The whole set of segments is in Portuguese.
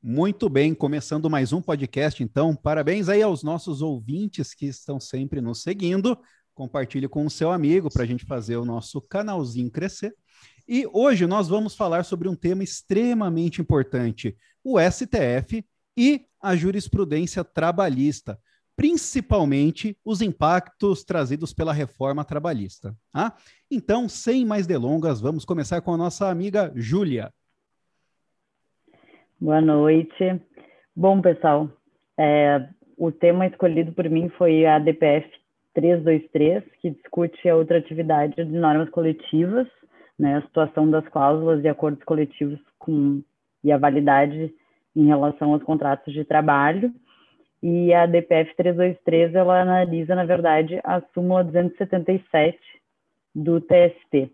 Muito bem, começando mais um podcast, então. Parabéns aí aos nossos ouvintes que estão sempre nos seguindo. Compartilhe com o seu amigo para a gente fazer o nosso canalzinho crescer. E hoje nós vamos falar sobre um tema extremamente importante: o STF e a jurisprudência trabalhista, principalmente os impactos trazidos pela reforma trabalhista. Tá? Então, sem mais delongas, vamos começar com a nossa amiga Júlia. Boa noite. Bom, pessoal, é, o tema escolhido por mim foi a DPF 323, que discute a outra atividade de normas coletivas, né, a situação das cláusulas de acordos coletivos com, e a validade em relação aos contratos de trabalho. E a DPF 323, ela analisa, na verdade, a súmula 277 do TST.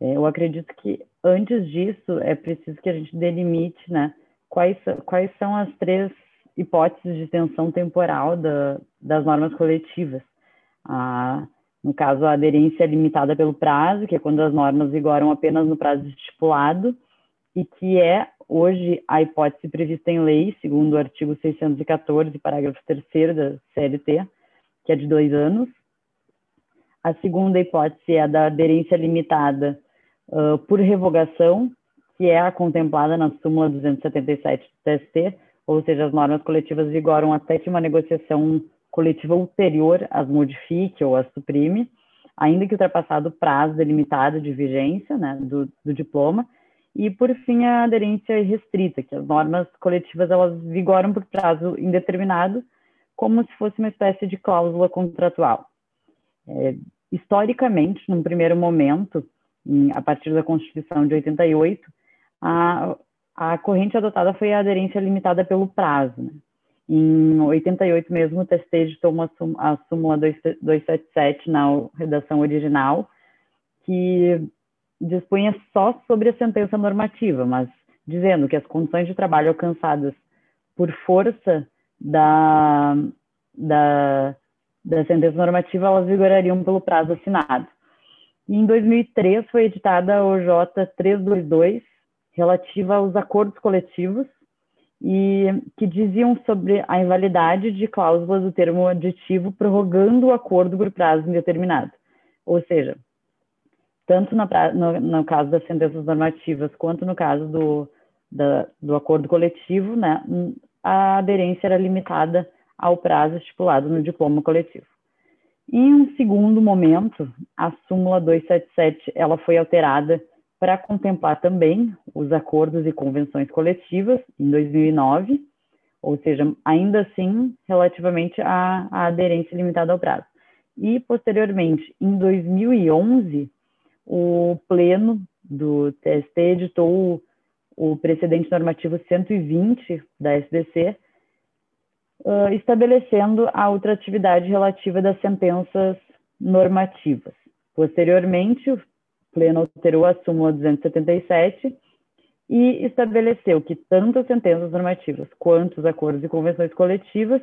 É, eu acredito que antes disso é preciso que a gente delimite, né, quais, quais são as três hipóteses de extensão temporal da, das normas coletivas. A, no caso, a aderência limitada pelo prazo, que é quando as normas vigoram apenas no prazo estipulado, e que é hoje a hipótese prevista em lei, segundo o artigo 614, parágrafo 3 da CLT, que é de dois anos. A segunda hipótese é a da aderência limitada uh, por revogação, que é a contemplada na súmula 277 do TST, ou seja, as normas coletivas vigoram até que uma negociação coletiva ulterior as modifique ou as suprime, ainda que ultrapassado o prazo delimitado de vigência né, do, do diploma, e por fim a aderência restrita, que as normas coletivas elas vigoram por prazo indeterminado, como se fosse uma espécie de cláusula contratual. É, historicamente, num primeiro momento, a partir da Constituição de 88, a, a corrente adotada foi a aderência limitada pelo prazo. Né? Em 88 mesmo, o TST uma, a súmula 277 na redação original, que dispunha só sobre a sentença normativa, mas dizendo que as condições de trabalho alcançadas por força da, da, da sentença normativa, elas vigorariam pelo prazo assinado. Em 2003 foi editada a OJ 322, relativa aos acordos coletivos e que diziam sobre a invalidade de cláusulas do termo aditivo prorrogando o acordo por prazo indeterminado. Ou seja, tanto no, no, no caso das sentenças normativas quanto no caso do, da, do acordo coletivo, né, a aderência era limitada ao prazo estipulado no diploma coletivo. Em um segundo momento, a súmula 277 ela foi alterada para contemplar também os acordos e convenções coletivas em 2009, ou seja, ainda assim, relativamente à, à aderência limitada ao prazo. E, posteriormente, em 2011, o Pleno do TST editou o, o precedente normativo 120 da SDC, uh, estabelecendo a ultratividade relativa das sentenças normativas. Posteriormente, Pleno alterou a súmula 277 e estabeleceu que tanto as sentenças normativas quanto os acordos e convenções coletivas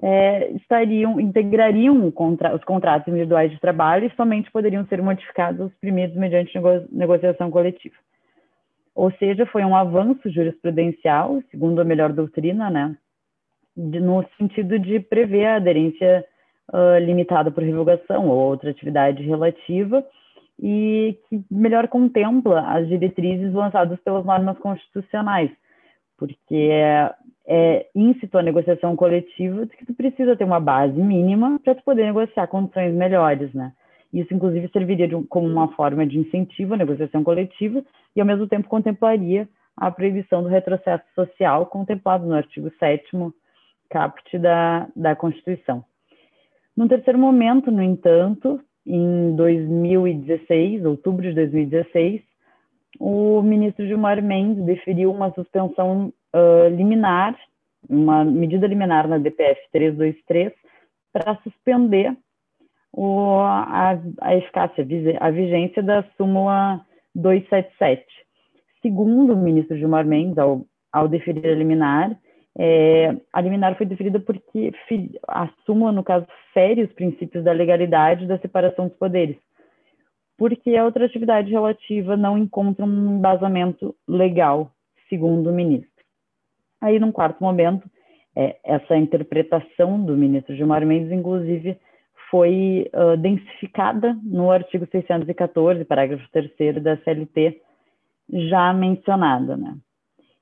é, estariam, integrariam contra, os contratos individuais de trabalho e somente poderiam ser modificados os primeiros mediante nego, negociação coletiva. Ou seja, foi um avanço jurisprudencial, segundo a melhor doutrina, né, de, no sentido de prever a aderência uh, limitada por revogação ou outra atividade relativa, e que melhor contempla as diretrizes lançadas pelas normas constitucionais, porque é, é íncito a negociação coletiva que tu precisa ter uma base mínima para tu poder negociar condições melhores, né? Isso, inclusive, serviria de, como uma forma de incentivo à negociação coletiva e, ao mesmo tempo, contemplaria a proibição do retrocesso social contemplado no artigo 7 caput da, da Constituição. Num terceiro momento, no entanto, em 2016, outubro de 2016, o ministro Gilmar Mendes deferiu uma suspensão uh, liminar, uma medida liminar na DPF 323, para suspender o, a, a eficácia, a vigência da súmula 277. Segundo o ministro Gilmar Mendes, ao, ao deferir a liminar, é, a liminar foi deferida porque a no caso, fere os princípios da legalidade da separação dos poderes, porque a outra atividade relativa não encontra um embasamento legal, segundo o ministro. Aí, num quarto momento, é, essa interpretação do ministro Gilmar Mendes, inclusive, foi uh, densificada no artigo 614, parágrafo 3 da CLT, já mencionada. Né?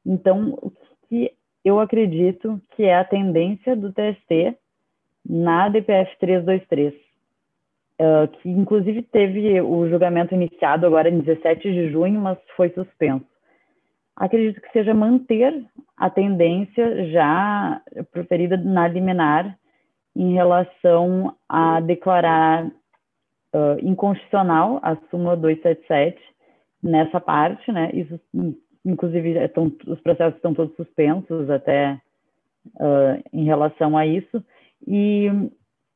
Então, o que eu acredito que é a tendência do TST na DPF 323, uh, que inclusive teve o julgamento iniciado agora em 17 de junho, mas foi suspenso acredito que seja manter a tendência já proferida na liminar em relação a declarar uh, inconstitucional a súmula 277 nessa parte, né? Isso, inclusive, estão, os processos estão todos suspensos até uh, em relação a isso e,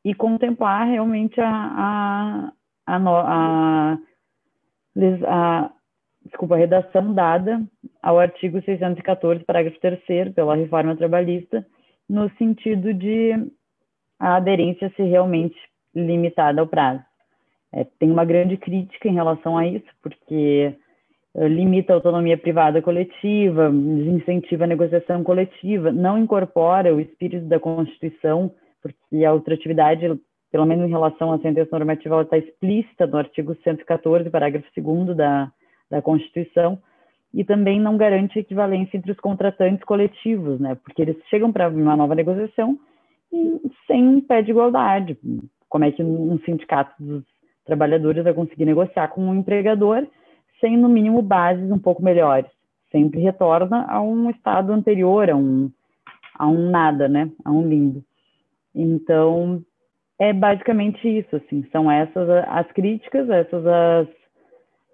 e contemplar realmente a, a, a, a, desculpa, a redação dada ao artigo 614, parágrafo 3 pela reforma trabalhista, no sentido de a aderência ser realmente limitada ao prazo. É, tem uma grande crítica em relação a isso, porque limita a autonomia privada coletiva, desincentiva a negociação coletiva, não incorpora o espírito da Constituição, porque a ultratividade, pelo menos em relação à sentença normativa, está explícita no artigo 114, parágrafo 2 da, da Constituição, e também não garante equivalência entre os contratantes coletivos, né? Porque eles chegam para uma nova negociação e sem pé de igualdade. Como é que um sindicato dos trabalhadores vai conseguir negociar com um empregador sem, no mínimo, bases um pouco melhores? Sempre retorna a um estado anterior, a um, a um nada, né? A um limbo. Então, é basicamente isso, assim. São essas as críticas, essas as,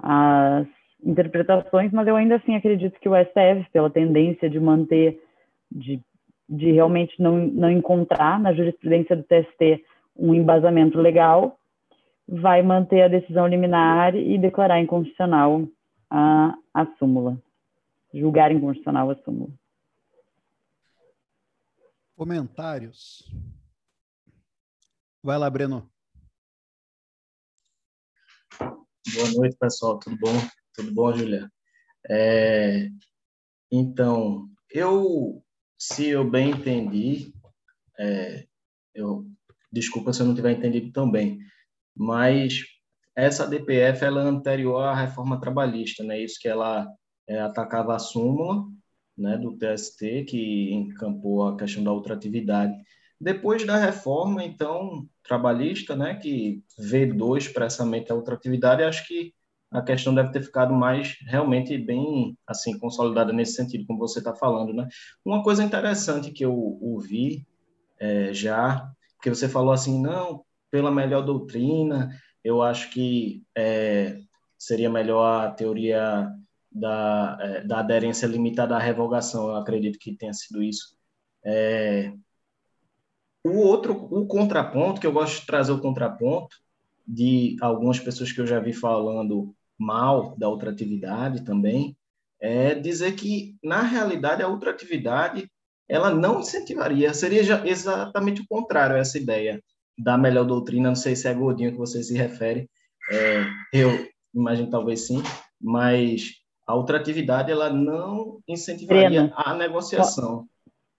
as interpretações, mas eu ainda assim acredito que o STF, pela tendência de manter, de, de realmente não, não encontrar na jurisprudência do TST um embasamento legal, vai manter a decisão liminar e declarar inconstitucional a, a súmula, julgar inconstitucional a súmula. Comentários. Vai lá, Breno. Boa noite, pessoal. Tudo bom? Tudo bom, Julia? É, então, eu, se eu bem entendi, é, eu, desculpa se eu não tiver entendido tão bem, mas essa DPF ela é anterior à reforma trabalhista, né? Isso que ela é, atacava a súmula, né, do TST que encampou a questão da ultratividade. Depois da reforma, então, trabalhista, né, que vedou expressamente a ultratividade, acho que a questão deve ter ficado mais realmente bem assim consolidada nesse sentido, como você está falando, né? Uma coisa interessante que eu ouvi é, já, que você falou assim, não, pela melhor doutrina, eu acho que é, seria melhor a teoria da, é, da aderência limitada à revogação, eu acredito que tenha sido isso. É, o outro, o contraponto, que eu gosto de trazer o contraponto, de algumas pessoas que eu já vi falando mal da ultratividade também, é dizer que, na realidade, a ultratividade ela não incentivaria, seria exatamente o contrário essa ideia da melhor doutrina, não sei se é gordinho que você se refere, é, eu imagino talvez sim, mas a ultratividade ela não incentivaria a negociação.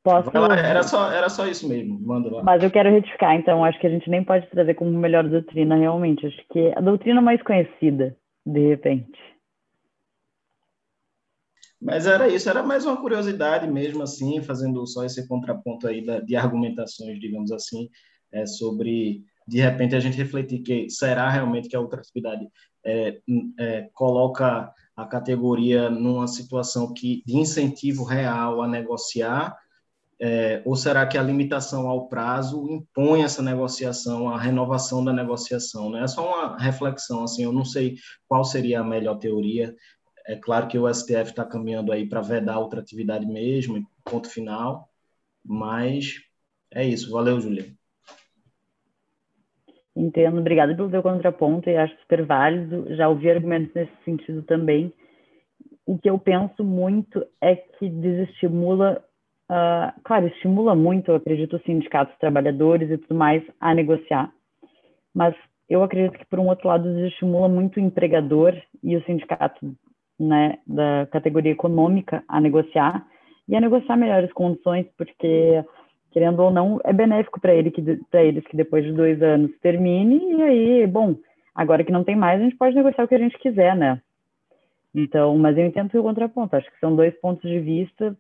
Posso... Era só, era só isso mesmo, manda lá. Mas eu quero retificar, então, acho que a gente nem pode trazer como melhor doutrina realmente. Acho que a doutrina mais conhecida, de repente. Mas era isso, era mais uma curiosidade mesmo, assim, fazendo só esse contraponto aí de argumentações, digamos assim, é, sobre, de repente, a gente refletir que será realmente que a ultratividade é, é, coloca a categoria numa situação que, de incentivo real a negociar, é, ou será que a limitação ao prazo impõe essa negociação, a renovação da negociação? Né? É só uma reflexão, assim, eu não sei qual seria a melhor teoria. É claro que o STF está caminhando aí para vedar outra atividade mesmo, ponto final, mas é isso. Valeu, Julia. Entendo, obrigada pelo teu contraponto e acho super válido. Já ouvi argumentos nesse sentido também. O que eu penso muito é que desestimula Uh, claro, estimula muito, eu acredito, os sindicatos, os trabalhadores e tudo mais a negociar, mas eu acredito que, por um outro lado, estimula muito o empregador e o sindicato né, da categoria econômica a negociar, e a negociar melhores condições, porque querendo ou não é benéfico para ele eles que depois de dois anos termine e aí, bom, agora que não tem mais a gente pode negociar o que a gente quiser, né? Então, mas eu entendo o contraponto. Acho que são dois pontos de vista,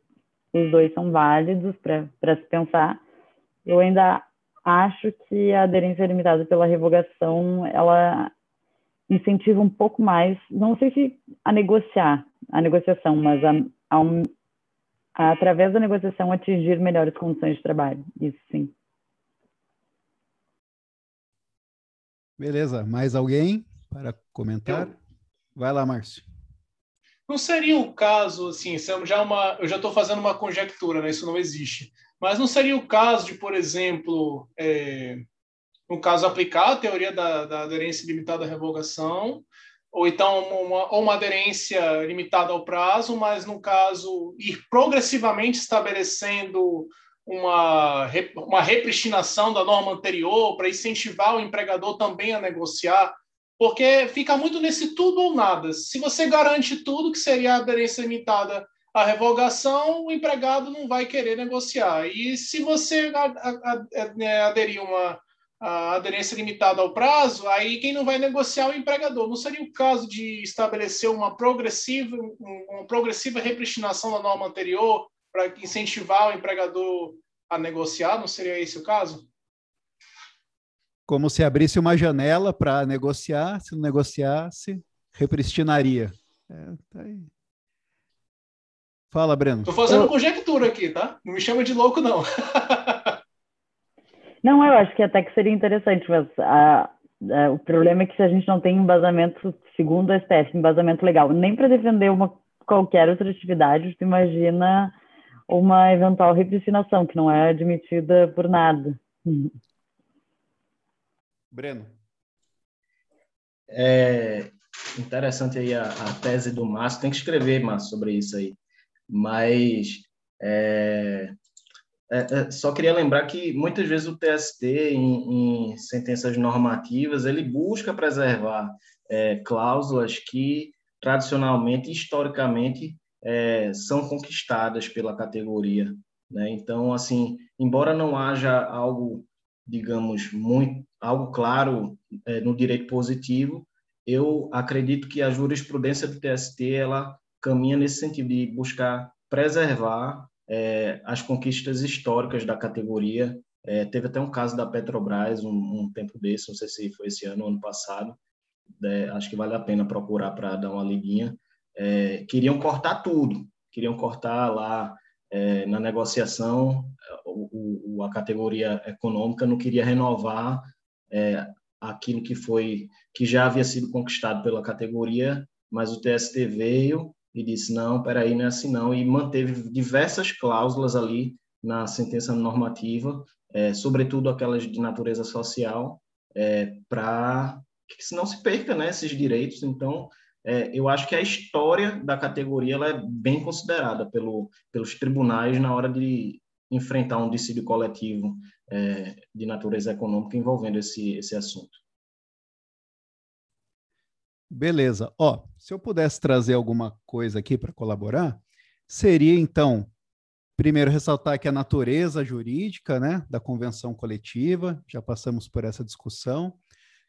os dois são válidos para se pensar. Eu ainda acho que a aderência limitada pela revogação, ela incentiva um pouco mais, não sei se a negociar, a negociação, mas a, a, a, através da negociação atingir melhores condições de trabalho. Isso sim. Beleza. Mais alguém para comentar? Eu... Vai lá, Márcio. Não seria o caso, assim, é já uma, eu já estou fazendo uma conjectura, né? Isso não existe. Mas não seria o caso de, por exemplo, é, no caso, aplicar a teoria da, da aderência limitada à revogação, ou então uma, ou uma aderência limitada ao prazo, mas, no caso, ir progressivamente estabelecendo uma, uma repristinação da norma anterior para incentivar o empregador também a negociar, porque fica muito nesse tudo ou nada. Se você garante tudo, que seria a aderência limitada à revogação, o empregado não vai querer negociar. E se você né, aderir uma a aderência limitada ao prazo, aí quem não vai negociar é o empregador. Não seria o caso de estabelecer uma progressiva, uma progressiva repristinação da norma anterior para incentivar o empregador a negociar? Não seria esse o caso? Como se abrisse uma janela para negociar, se não negociasse, repristinaria. É, tá aí. Fala, Breno. Estou fazendo conjectura aqui, tá? Não me chama de louco, não. Não, eu acho que até que seria interessante, mas a, a, o problema é que se a gente não tem embasamento, segundo a STF, embasamento legal, nem para defender uma qualquer outra atividade, tu imagina uma eventual repristinação, que não é admitida por nada. Breno. É interessante aí a, a tese do Márcio, tem que escrever, Márcio, sobre isso aí. Mas é, é, é, só queria lembrar que muitas vezes o TST, em, em sentenças normativas, ele busca preservar é, cláusulas que tradicionalmente, historicamente, é, são conquistadas pela categoria. Né? Então, assim, embora não haja algo, digamos, muito algo claro é, no direito positivo, eu acredito que a jurisprudência do TST ela caminha nesse sentido de buscar preservar é, as conquistas históricas da categoria. É, teve até um caso da Petrobras um, um, tempo desse, não sei se foi esse ano ou ano passado, é, acho que vale a pena procurar para dar uma liguinha. É, queriam cortar tudo, queriam cortar lá é, na negociação o, o, a categoria econômica não queria renovar é, aquilo que foi que já havia sido conquistado pela categoria, mas o TST veio e disse não, peraí, não é assim não, e manteve diversas cláusulas ali na sentença normativa, é, sobretudo aquelas de natureza social, é, para que não se perca né, esses direitos. Então, é, eu acho que a história da categoria ela é bem considerada pelo, pelos tribunais na hora de enfrentar um dissídio coletivo é, de natureza econômica envolvendo esse, esse assunto. Beleza. Ó, se eu pudesse trazer alguma coisa aqui para colaborar, seria então, primeiro ressaltar que a natureza jurídica, né, da convenção coletiva, já passamos por essa discussão.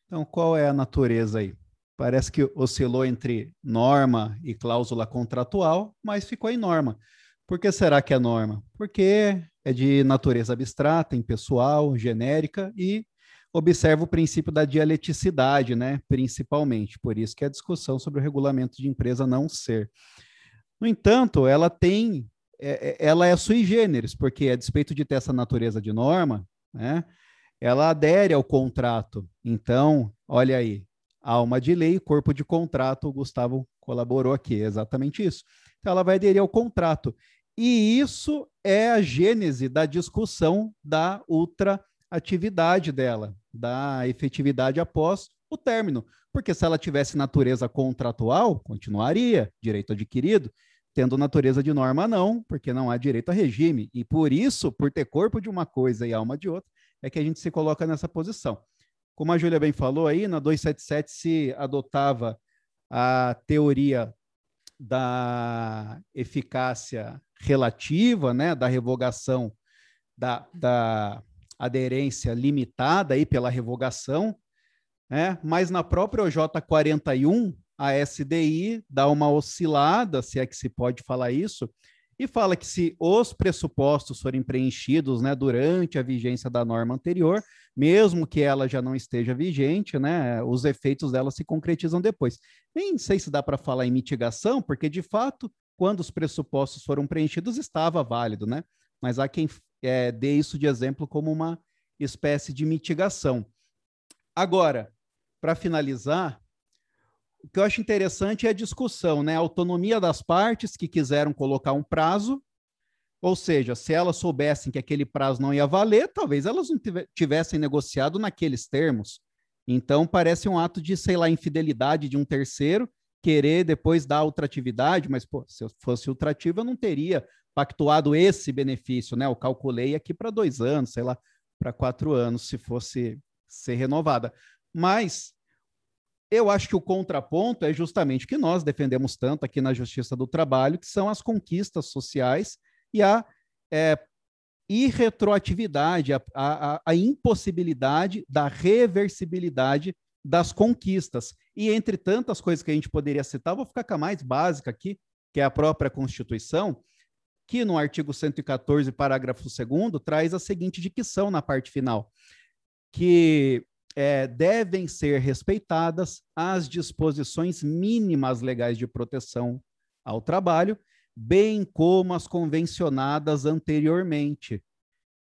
Então, qual é a natureza aí? Parece que oscilou entre norma e cláusula contratual, mas ficou em norma. Por que será que é norma? Porque é de natureza abstrata, impessoal, genérica e observa o princípio da dialeticidade, né, principalmente, por isso que a discussão sobre o regulamento de empresa não ser. No entanto, ela tem, é, é, ela é sui generis, porque a despeito de ter essa natureza de norma, né, ela adere ao contrato. Então, olha aí, alma de lei, corpo de contrato, o Gustavo colaborou aqui, é exatamente isso. Então, ela vai aderir ao contrato. E isso é a gênese da discussão da ultra atividade dela, da efetividade após o término. Porque se ela tivesse natureza contratual, continuaria direito adquirido, tendo natureza de norma não, porque não há direito a regime. E por isso, por ter corpo de uma coisa e alma de outra, é que a gente se coloca nessa posição. Como a Júlia bem falou aí, na 277 se adotava a teoria da eficácia relativa, né, da revogação da, da aderência limitada aí pela revogação, né, mas na própria OJ41, a SDI dá uma oscilada, se é que se pode falar isso, e fala que se os pressupostos forem preenchidos né, durante a vigência da norma anterior, mesmo que ela já não esteja vigente, né, os efeitos dela se concretizam depois. Nem sei se dá para falar em mitigação, porque de fato, quando os pressupostos foram preenchidos, estava válido, né? Mas há quem é, dê isso de exemplo como uma espécie de mitigação. Agora, para finalizar, o que eu acho interessante é a discussão, né? A autonomia das partes que quiseram colocar um prazo, ou seja, se elas soubessem que aquele prazo não ia valer, talvez elas não tivessem negociado naqueles termos. Então, parece um ato de, sei lá, infidelidade de um terceiro querer depois dar ultratividade, mas, pô, se eu fosse ultrativo, eu não teria pactuado esse benefício, né? Eu calculei aqui para dois anos, sei lá, para quatro anos, se fosse ser renovada. Mas eu acho que o contraponto é justamente que nós defendemos tanto aqui na Justiça do Trabalho, que são as conquistas sociais e a é, irretroatividade, a, a, a impossibilidade da reversibilidade das conquistas. E entre tantas coisas que a gente poderia citar, vou ficar com a mais básica aqui, que é a própria Constituição, que no artigo 114, parágrafo 2 traz a seguinte dicção na parte final, que é, devem ser respeitadas as disposições mínimas legais de proteção ao trabalho, bem como as convencionadas anteriormente.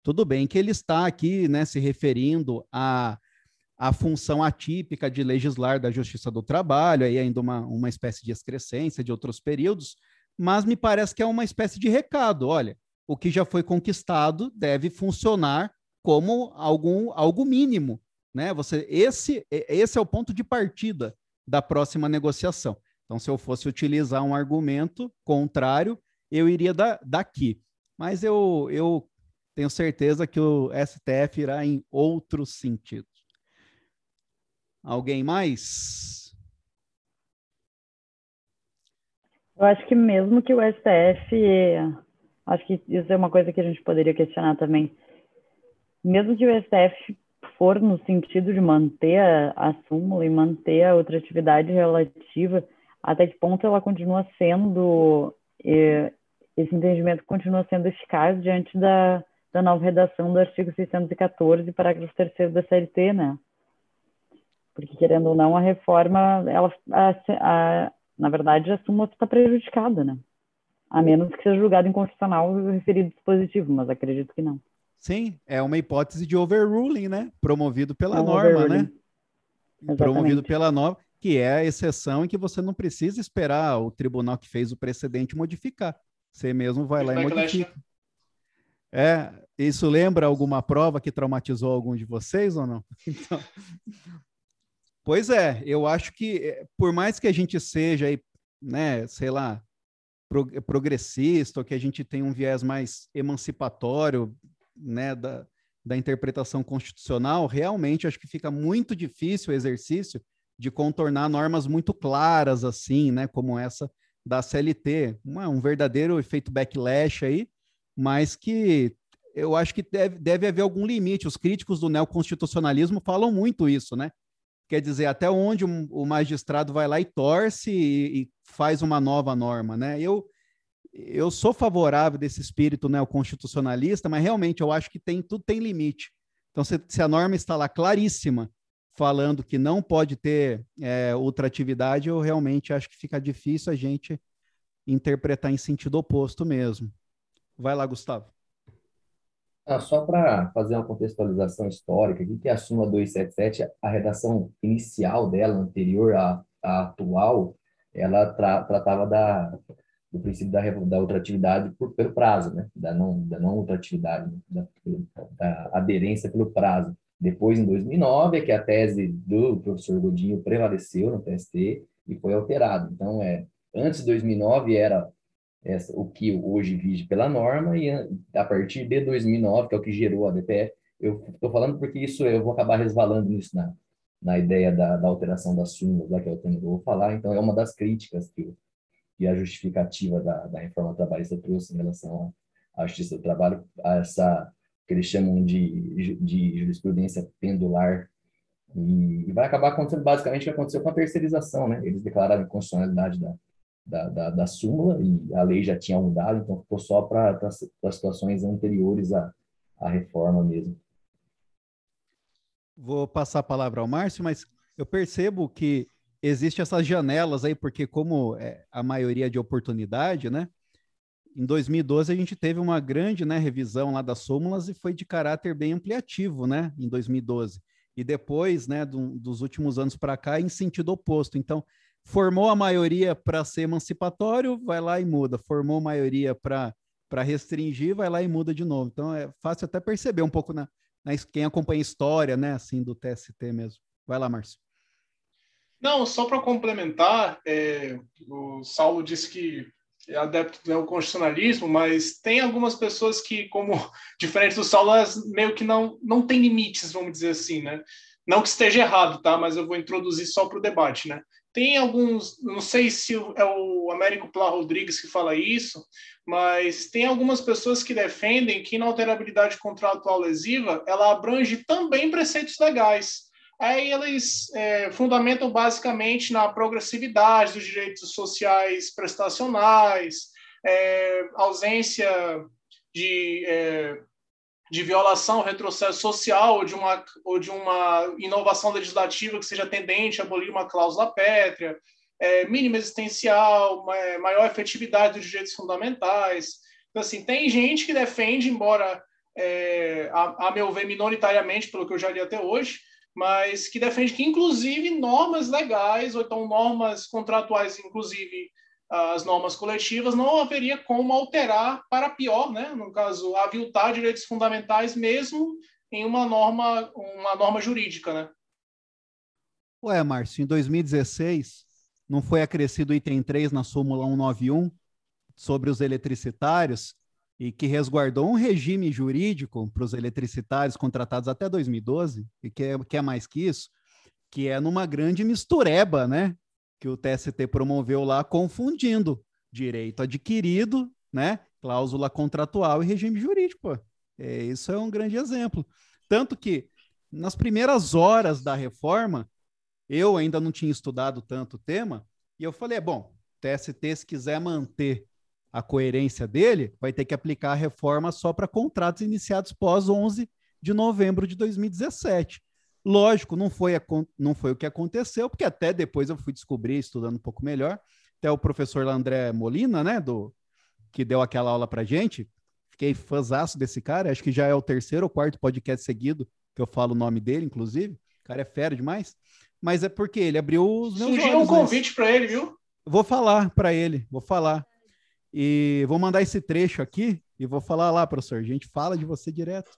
Tudo bem que ele está aqui né, se referindo à, à função atípica de legislar da Justiça do Trabalho, aí ainda uma, uma espécie de excrescência de outros períodos, mas me parece que é uma espécie de recado. Olha, o que já foi conquistado deve funcionar como algum, algo mínimo né? Você esse esse é o ponto de partida da próxima negociação. Então, se eu fosse utilizar um argumento contrário, eu iria da, daqui. Mas eu, eu tenho certeza que o STF irá em outro sentido. Alguém mais? Eu acho que mesmo que o STF, acho que isso é uma coisa que a gente poderia questionar também. Mesmo que o STF for no sentido de manter a, a súmula e manter a outra atividade relativa, até que ponto ela continua sendo, esse entendimento continua sendo eficaz diante da, da nova redação do artigo 614, parágrafo 3 da CLT, né? Porque, querendo ou não, a reforma, ela, a, a, na verdade, a súmula está prejudicada, né? A menos que seja julgado inconstitucional o referido dispositivo, mas acredito que não. Sim, é uma hipótese de overruling, né? Promovido pela é um norma, né? Exatamente. Promovido pela norma, que é a exceção em que você não precisa esperar o tribunal que fez o precedente modificar. Você mesmo vai lá e modifica. É, isso lembra alguma prova que traumatizou algum de vocês ou não? Então, pois é, eu acho que é, por mais que a gente seja né, sei lá, progressista, ou que a gente tenha um viés mais emancipatório, né, da, da interpretação constitucional, realmente acho que fica muito difícil o exercício de contornar normas muito claras, assim, né, como essa da CLT. Um, um verdadeiro efeito backlash aí, mas que eu acho que deve, deve haver algum limite. Os críticos do neoconstitucionalismo falam muito isso, né? Quer dizer, até onde o magistrado vai lá e torce e, e faz uma nova norma, né? Eu, eu sou favorável desse espírito neoconstitucionalista, mas realmente eu acho que tem tudo tem limite. Então, se, se a norma está lá claríssima, falando que não pode ter é, ultratividade, eu realmente acho que fica difícil a gente interpretar em sentido oposto mesmo. Vai lá, Gustavo. Ah, só para fazer uma contextualização histórica, o que é a súmula 277, a redação inicial dela, anterior à, à atual, ela tra tratava da do princípio da, da ultratividade por, pelo prazo, né? da não, da não ultratividade, da, da aderência pelo prazo. Depois, em 2009, é que a tese do professor Godinho prevaleceu no TST e foi alterado. Então, é, antes de 2009 era essa, o que hoje vige pela norma e a partir de 2009, que é o que gerou a DPF, eu estou falando porque isso eu vou acabar resvalando nisso na, na ideia da, da alteração das súmulas, lá que eu tenho, vou falar. Então, é uma das críticas que que a justificativa da, da reforma trabalhista trouxe em relação à justiça do trabalho, a essa que eles chamam de, de jurisprudência pendular, e, e, vai acabar acontecendo basicamente o que aconteceu com a terceirização, né? Eles declararam a inconstitucionalidade da, da, da, da, súmula e a lei já tinha mudado, então ficou só para as situações anteriores à, à reforma mesmo. Vou passar a palavra ao Márcio, mas eu percebo que existe essas janelas aí, porque como é a maioria de oportunidade, né? Em 2012 a gente teve uma grande né, revisão lá das súmulas e foi de caráter bem ampliativo, né? Em 2012. E depois, né, do, dos últimos anos para cá, em sentido oposto. Então, formou a maioria para ser emancipatório, vai lá e muda. Formou maioria para restringir, vai lá e muda de novo. Então, é fácil até perceber um pouco na, na quem acompanha a história, né, assim, do TST mesmo. Vai lá, Márcio. Não, só para complementar, é, o Saulo disse que é adepto do constitucionalismo, mas tem algumas pessoas que, como diferente do Saulo, elas meio que não, não tem limites, vamos dizer assim, né? Não que esteja errado, tá? Mas eu vou introduzir só para o debate, né? Tem alguns, não sei se é o Américo Plá Rodrigues que fala isso, mas tem algumas pessoas que defendem que inalterabilidade contratual lesiva ela abrange também preceitos legais. Aí eles é, fundamentam basicamente na progressividade dos direitos sociais prestacionais, é, ausência de, é, de violação, retrocesso social ou de, uma, ou de uma inovação legislativa que seja tendente a abolir uma cláusula pétrea, é, mínima existencial, maior efetividade dos direitos fundamentais. Então, assim, tem gente que defende, embora, é, a, a meu ver, minoritariamente, pelo que eu já li até hoje, mas que defende que, inclusive, normas legais, ou então normas contratuais, inclusive as normas coletivas, não haveria como alterar para pior, né? no caso, aviltar direitos fundamentais, mesmo em uma norma, uma norma jurídica. Né? Ué, Márcio, em 2016, não foi acrescido o item 3 na súmula 191 sobre os eletricitários, e que resguardou um regime jurídico para os eletricitários contratados até 2012, e que é, que é mais que isso, que é numa grande mistureba, né? Que o TST promoveu lá, confundindo direito adquirido, né? Cláusula contratual e regime jurídico. É, isso é um grande exemplo. Tanto que, nas primeiras horas da reforma, eu ainda não tinha estudado tanto o tema, e eu falei: bom, TST, se quiser manter a coerência dele, vai ter que aplicar a reforma só para contratos iniciados pós 11 de novembro de 2017. Lógico, não foi, a, não foi o que aconteceu, porque até depois eu fui descobrir, estudando um pouco melhor, até o professor André Molina, né, do, que deu aquela aula para gente, fiquei fãzaço desse cara, acho que já é o terceiro ou quarto podcast seguido que eu falo o nome dele, inclusive, o cara é fera demais, mas é porque ele abriu os meus Surgiu um convite para ele, viu? Vou falar para ele, vou falar. E vou mandar esse trecho aqui e vou falar lá, professor. A gente fala de você direto.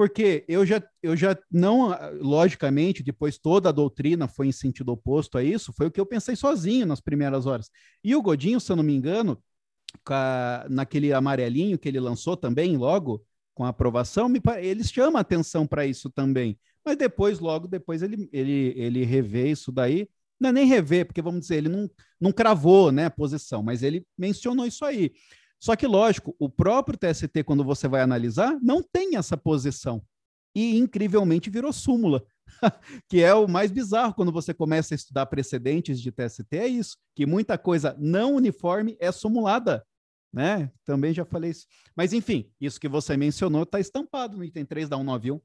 Porque eu já, eu já não, logicamente, depois toda a doutrina foi em sentido oposto a isso, foi o que eu pensei sozinho nas primeiras horas. E o Godinho, se eu não me engano, naquele amarelinho que ele lançou também, logo com a aprovação, me, ele chama atenção para isso também. Mas depois, logo depois, ele, ele, ele revê isso daí não é nem rever, porque vamos dizer, ele não, não cravou né, a posição, mas ele mencionou isso aí. Só que, lógico, o próprio TST, quando você vai analisar, não tem essa posição. E, incrivelmente, virou súmula. que é o mais bizarro quando você começa a estudar precedentes de TST, é isso, que muita coisa não uniforme é sumulada, né? Também já falei isso. Mas, enfim, isso que você mencionou está estampado no item 3 da 191.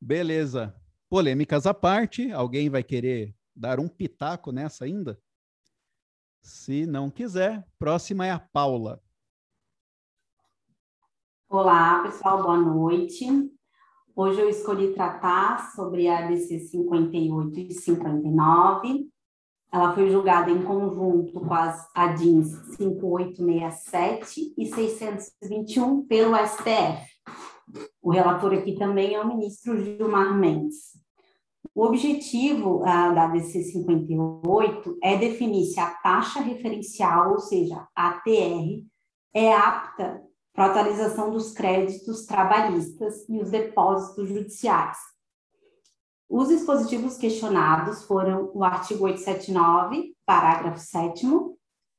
Beleza. Polêmicas à parte, alguém vai querer dar um pitaco nessa ainda? Se não quiser, próxima é a Paula. Olá, pessoal, boa noite. Hoje eu escolhi tratar sobre a DC 58 e 59. Ela foi julgada em conjunto com as ADINs 5867 e 621 pelo STF. O relator aqui também é o ministro Gilmar Mendes. O objetivo ah, da DC 58 é definir se a taxa referencial, ou seja, a ATR, é apta para a atualização dos créditos trabalhistas e os depósitos judiciais. Os dispositivos questionados foram o artigo 879, parágrafo 7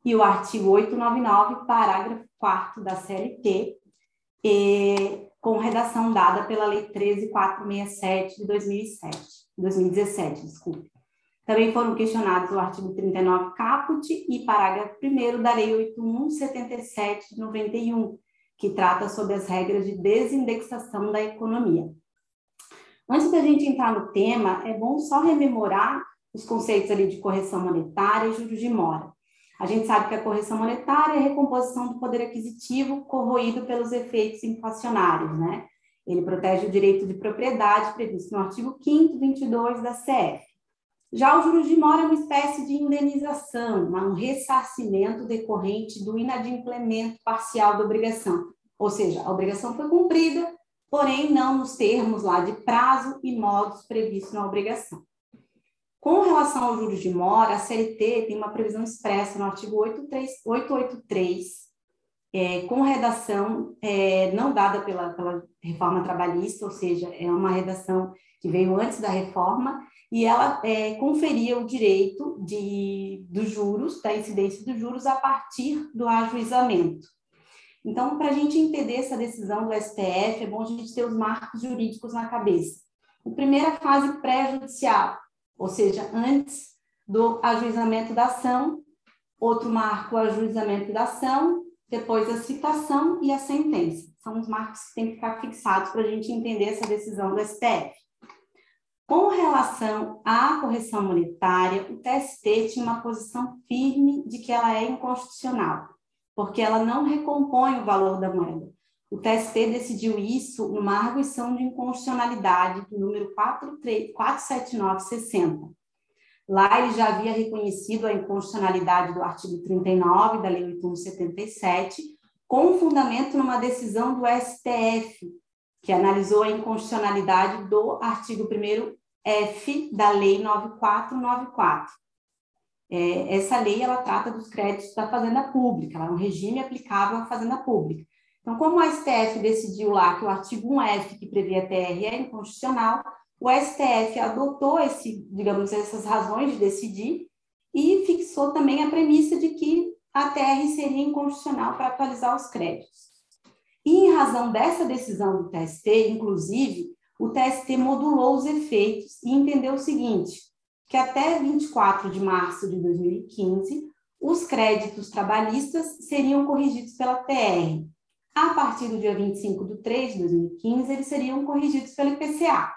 e o artigo 899, parágrafo 4 da CLT, e, com redação dada pela Lei 13467 de 2007, 2017, desculpe. Também foram questionados o artigo 39 caput e parágrafo 1 da Lei 8177 de 91, que trata sobre as regras de desindexação da economia. Antes da gente entrar no tema, é bom só rememorar os conceitos ali de correção monetária e juros de mora. A gente sabe que a correção monetária é a recomposição do poder aquisitivo corroído pelos efeitos inflacionários, né? Ele protege o direito de propriedade previsto no artigo 5º, 22 da CF. Já o juros de mora é uma espécie de indenização, um ressarcimento decorrente do inadimplemento parcial da obrigação. Ou seja, a obrigação foi cumprida, porém não nos termos lá de prazo e modos previstos na obrigação. Com relação aos juros de mora, a CLT tem uma previsão expressa no artigo 883, é, com redação é, não dada pela, pela reforma trabalhista, ou seja, é uma redação que veio antes da reforma, e ela é, conferia o direito de, dos juros, da incidência dos juros, a partir do ajuizamento. Então, para a gente entender essa decisão do STF, é bom a gente ter os marcos jurídicos na cabeça. A primeira fase pré-judicial, ou seja, antes do ajuizamento da ação, outro marco, o ajuizamento da ação, depois a citação e a sentença. São os marcos que têm que ficar fixados para a gente entender essa decisão do STF. Com relação à correção monetária, o TST tinha uma posição firme de que ela é inconstitucional, porque ela não recompõe o valor da moeda. O TST decidiu isso numa arguição de inconstitucionalidade do número 47960. Lá ele já havia reconhecido a inconstitucionalidade do artigo 39 da Lei 8177, com fundamento numa decisão do STF, que analisou a inconstitucionalidade do artigo 1F da Lei 9494. É, essa lei ela trata dos créditos da fazenda pública, ela é um regime aplicável à fazenda pública. Então, como o STF decidiu lá que o artigo 1F, que previa a TR, é inconstitucional, o STF adotou esse, digamos, essas razões de decidir e fixou também a premissa de que a TR seria inconstitucional para atualizar os créditos. E em razão dessa decisão do TST, inclusive, o TST modulou os efeitos e entendeu o seguinte, que até 24 de março de 2015, os créditos trabalhistas seriam corrigidos pela TR, a partir do dia 25 de 3 de 2015, eles seriam corrigidos pelo IPCA.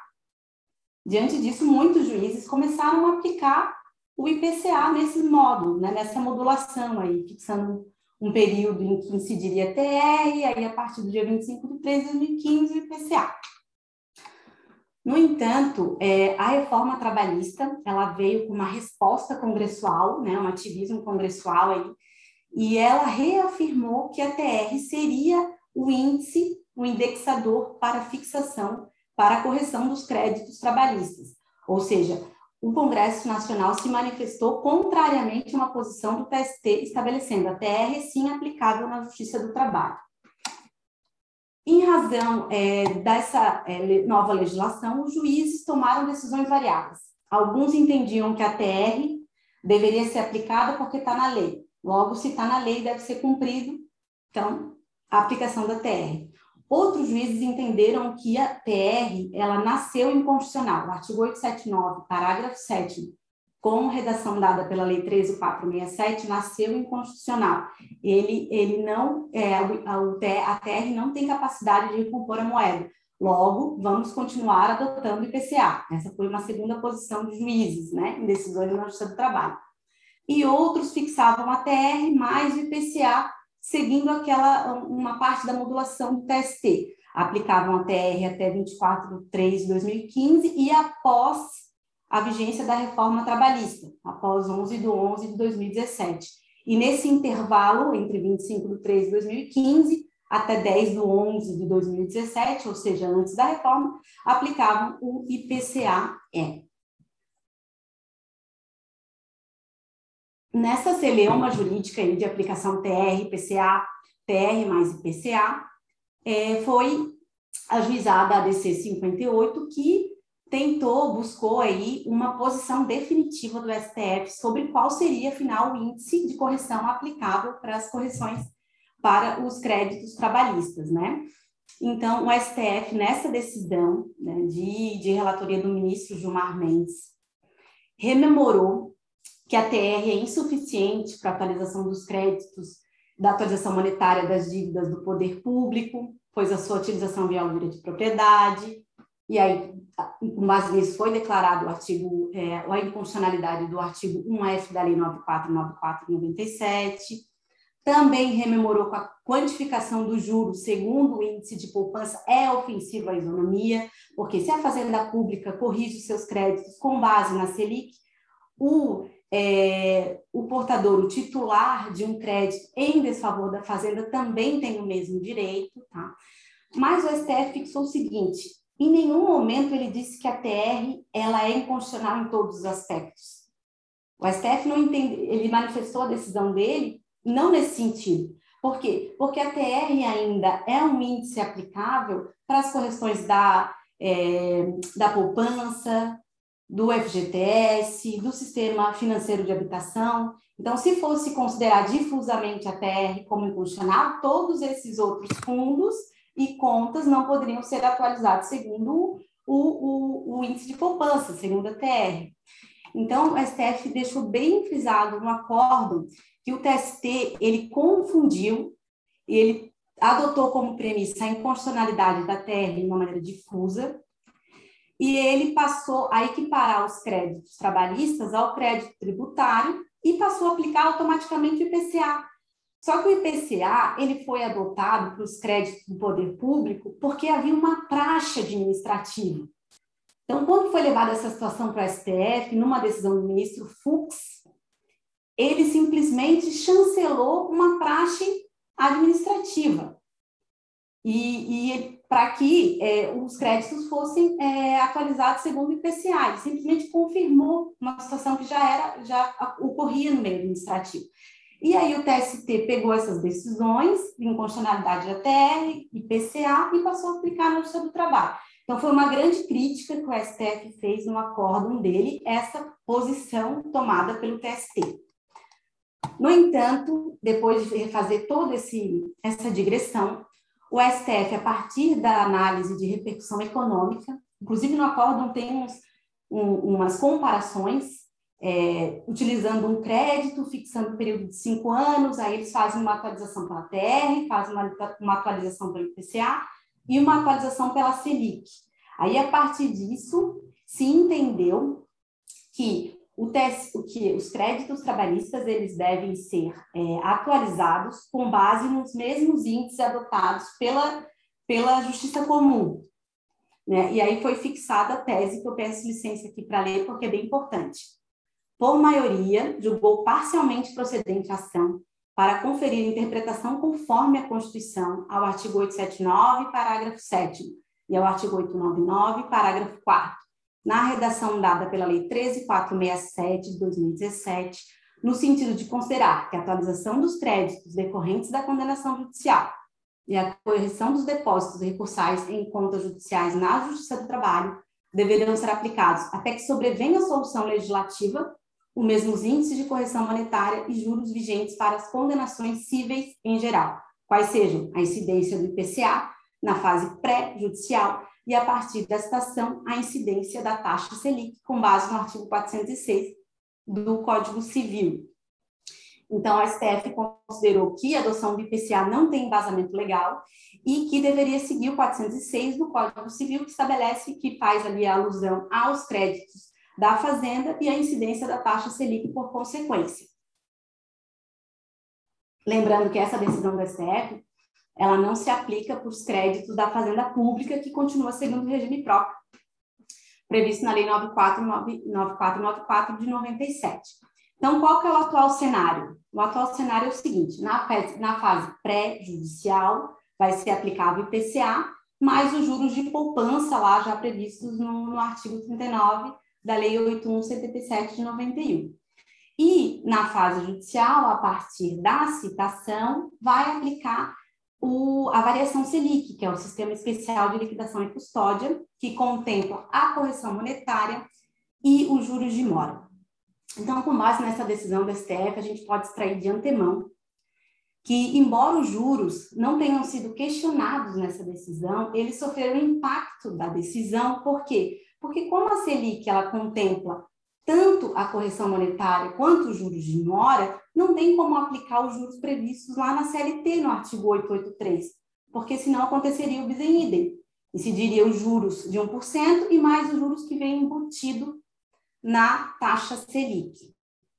Diante disso, muitos juízes começaram a aplicar o IPCA nesse modo, né, nessa modulação aí, fixando um período em que incidiria TR, aí a partir do dia 25 de 3 de 2015, o IPCA. No entanto, é, a reforma trabalhista, ela veio com uma resposta congressual, né, um ativismo congressual aí, e ela reafirmou que a TR seria o índice, o indexador para fixação, para correção dos créditos trabalhistas. Ou seja, o Congresso Nacional se manifestou contrariamente a uma posição do TST, estabelecendo a TR sim aplicável na Justiça do Trabalho. Em razão é, dessa é, nova legislação, os juízes tomaram decisões variadas. Alguns entendiam que a TR deveria ser aplicada porque está na lei. Logo, se está na lei, deve ser cumprido, então, a aplicação da TR. Outros juízes entenderam que a TR, ela nasceu inconstitucional. O artigo 879, parágrafo 7 com redação dada pela Lei 13467, nasceu inconstitucional. Ele, ele não, é, a, TR não tem capacidade de recompor a moeda. Logo, vamos continuar adotando o IPCA. Essa foi uma segunda posição de juízes, né, em decisões na Justiça do Trabalho e outros fixavam a TR mais o IPCA, seguindo aquela uma parte da modulação do TST. Aplicavam a TR até 24 de 3 de 2015 e após a vigência da reforma trabalhista, após 11 de 11 de 2017. E nesse intervalo, entre 25 de 3 de 2015 até 10 de 11 de 2017, ou seja, antes da reforma, aplicavam o IPCA-E. Nessa celeuma jurídica de aplicação TR, IPCA, TR mais IPCA, é, foi ajuizada a DC 58, que tentou, buscou aí uma posição definitiva do STF sobre qual seria, afinal, o índice de correção aplicável para as correções para os créditos trabalhistas, né? Então, o STF, nessa decisão né, de, de relatoria do ministro Gilmar Mendes, rememorou que a TR é insuficiente para a atualização dos créditos, da atualização monetária das dívidas do poder público, pois a sua utilização via direito de propriedade, e aí, com base nisso, foi declarado o artigo, é, a inconstitucionalidade do artigo 1F da Lei 949497, também rememorou com a quantificação do juro segundo o índice de poupança é ofensivo à isonomia, porque se a Fazenda Pública corrige os seus créditos com base na Selic, o, é, o portador, o titular de um crédito em desfavor da Fazenda também tem o mesmo direito, tá? Mas o STF fixou o seguinte, em nenhum momento ele disse que a TR ela é inconstitucional em todos os aspectos. O STF não entende, ele manifestou a decisão dele não nesse sentido. Por quê? Porque a TR ainda é um índice aplicável para as correções da, é, da poupança, do FGTS, do sistema financeiro de habitação. Então, se fosse considerar difusamente a TR como inconstitucional, todos esses outros fundos e contas não poderiam ser atualizados segundo o, o, o índice de poupança, segundo a TR. Então, o STF deixou bem frisado no acordo que o TST ele confundiu, ele adotou como premissa a inconstitucionalidade da TR de uma maneira difusa, e ele passou a equiparar os créditos trabalhistas ao crédito tributário e passou a aplicar automaticamente o IPCA. Só que o IPCA ele foi adotado para os créditos do poder público porque havia uma praxe administrativa. Então, quando foi levada essa situação para o STF, numa decisão do ministro Fux, ele simplesmente chancelou uma praxe administrativa. E, e para que é, os créditos fossem é, atualizados segundo o IPCA, ele simplesmente confirmou uma situação que já era, já ocorria no meio administrativo. E aí o TST pegou essas decisões de inconstitucionalidade da TR, IPCA, e passou a aplicar na Justiça do Trabalho. Então, foi uma grande crítica que o STF fez no acórdão dele, essa posição tomada pelo TST. No entanto, depois de fazer toda essa digressão, o STF, a partir da análise de repercussão econômica, inclusive no acórdão tem uns, um, umas comparações, é, utilizando um crédito, fixando um período de cinco anos, aí eles fazem uma atualização pela TR, fazem uma, uma atualização pelo IPCA e uma atualização pela Selic. Aí, a partir disso, se entendeu que o o que os créditos trabalhistas eles devem ser é, atualizados com base nos mesmos índices adotados pela, pela Justiça Comum. Né? E aí foi fixada a tese que eu peço licença aqui para ler, porque é bem importante. Por maioria, julgou parcialmente procedente a ação para conferir interpretação conforme a Constituição ao artigo 879, parágrafo 7 e ao artigo 899, parágrafo 4 na redação dada pela Lei 13467 de 2017, no sentido de considerar que a atualização dos créditos decorrentes da condenação judicial e a correção dos depósitos recursais em contas judiciais na Justiça do Trabalho deverão ser aplicados até que sobrevenha a solução legislativa os mesmos índices de correção monetária e juros vigentes para as condenações cíveis em geral, quais sejam a incidência do IPCA na fase pré-judicial e, a partir desta ação, a incidência da taxa Selic, com base no artigo 406 do Código Civil. Então, a STF considerou que a adoção do IPCA não tem embasamento legal e que deveria seguir o 406 do Código Civil, que estabelece que faz ali a alusão aos créditos da Fazenda e a incidência da taxa Selic por consequência. Lembrando que essa decisão do STF ela não se aplica para os créditos da fazenda pública, que continua segundo o regime próprio, previsto na Lei 9494 de 97. Então, qual que é o atual cenário? O atual cenário é o seguinte, na, na fase pré-judicial, vai ser aplicável IPCA, mais os juros de poupança lá já previstos no, no artigo 39 da Lei 8177 de 91. E na fase judicial, a partir da citação, vai aplicar o, a variação Selic, que é o Sistema Especial de Liquidação e Custódia, que contempla a correção monetária e os juros de mora. Então, com base nessa decisão do STF, a gente pode extrair de antemão que, embora os juros não tenham sido questionados nessa decisão, eles sofreram impacto da decisão, por quê? Porque como a Selic ela contempla tanto a correção monetária quanto os juros de mora, não tem como aplicar os juros previstos lá na CLT, no artigo 883, porque senão aconteceria o bis in idem. Incidiria os juros de 1% e mais os juros que vem embutido na taxa Selic.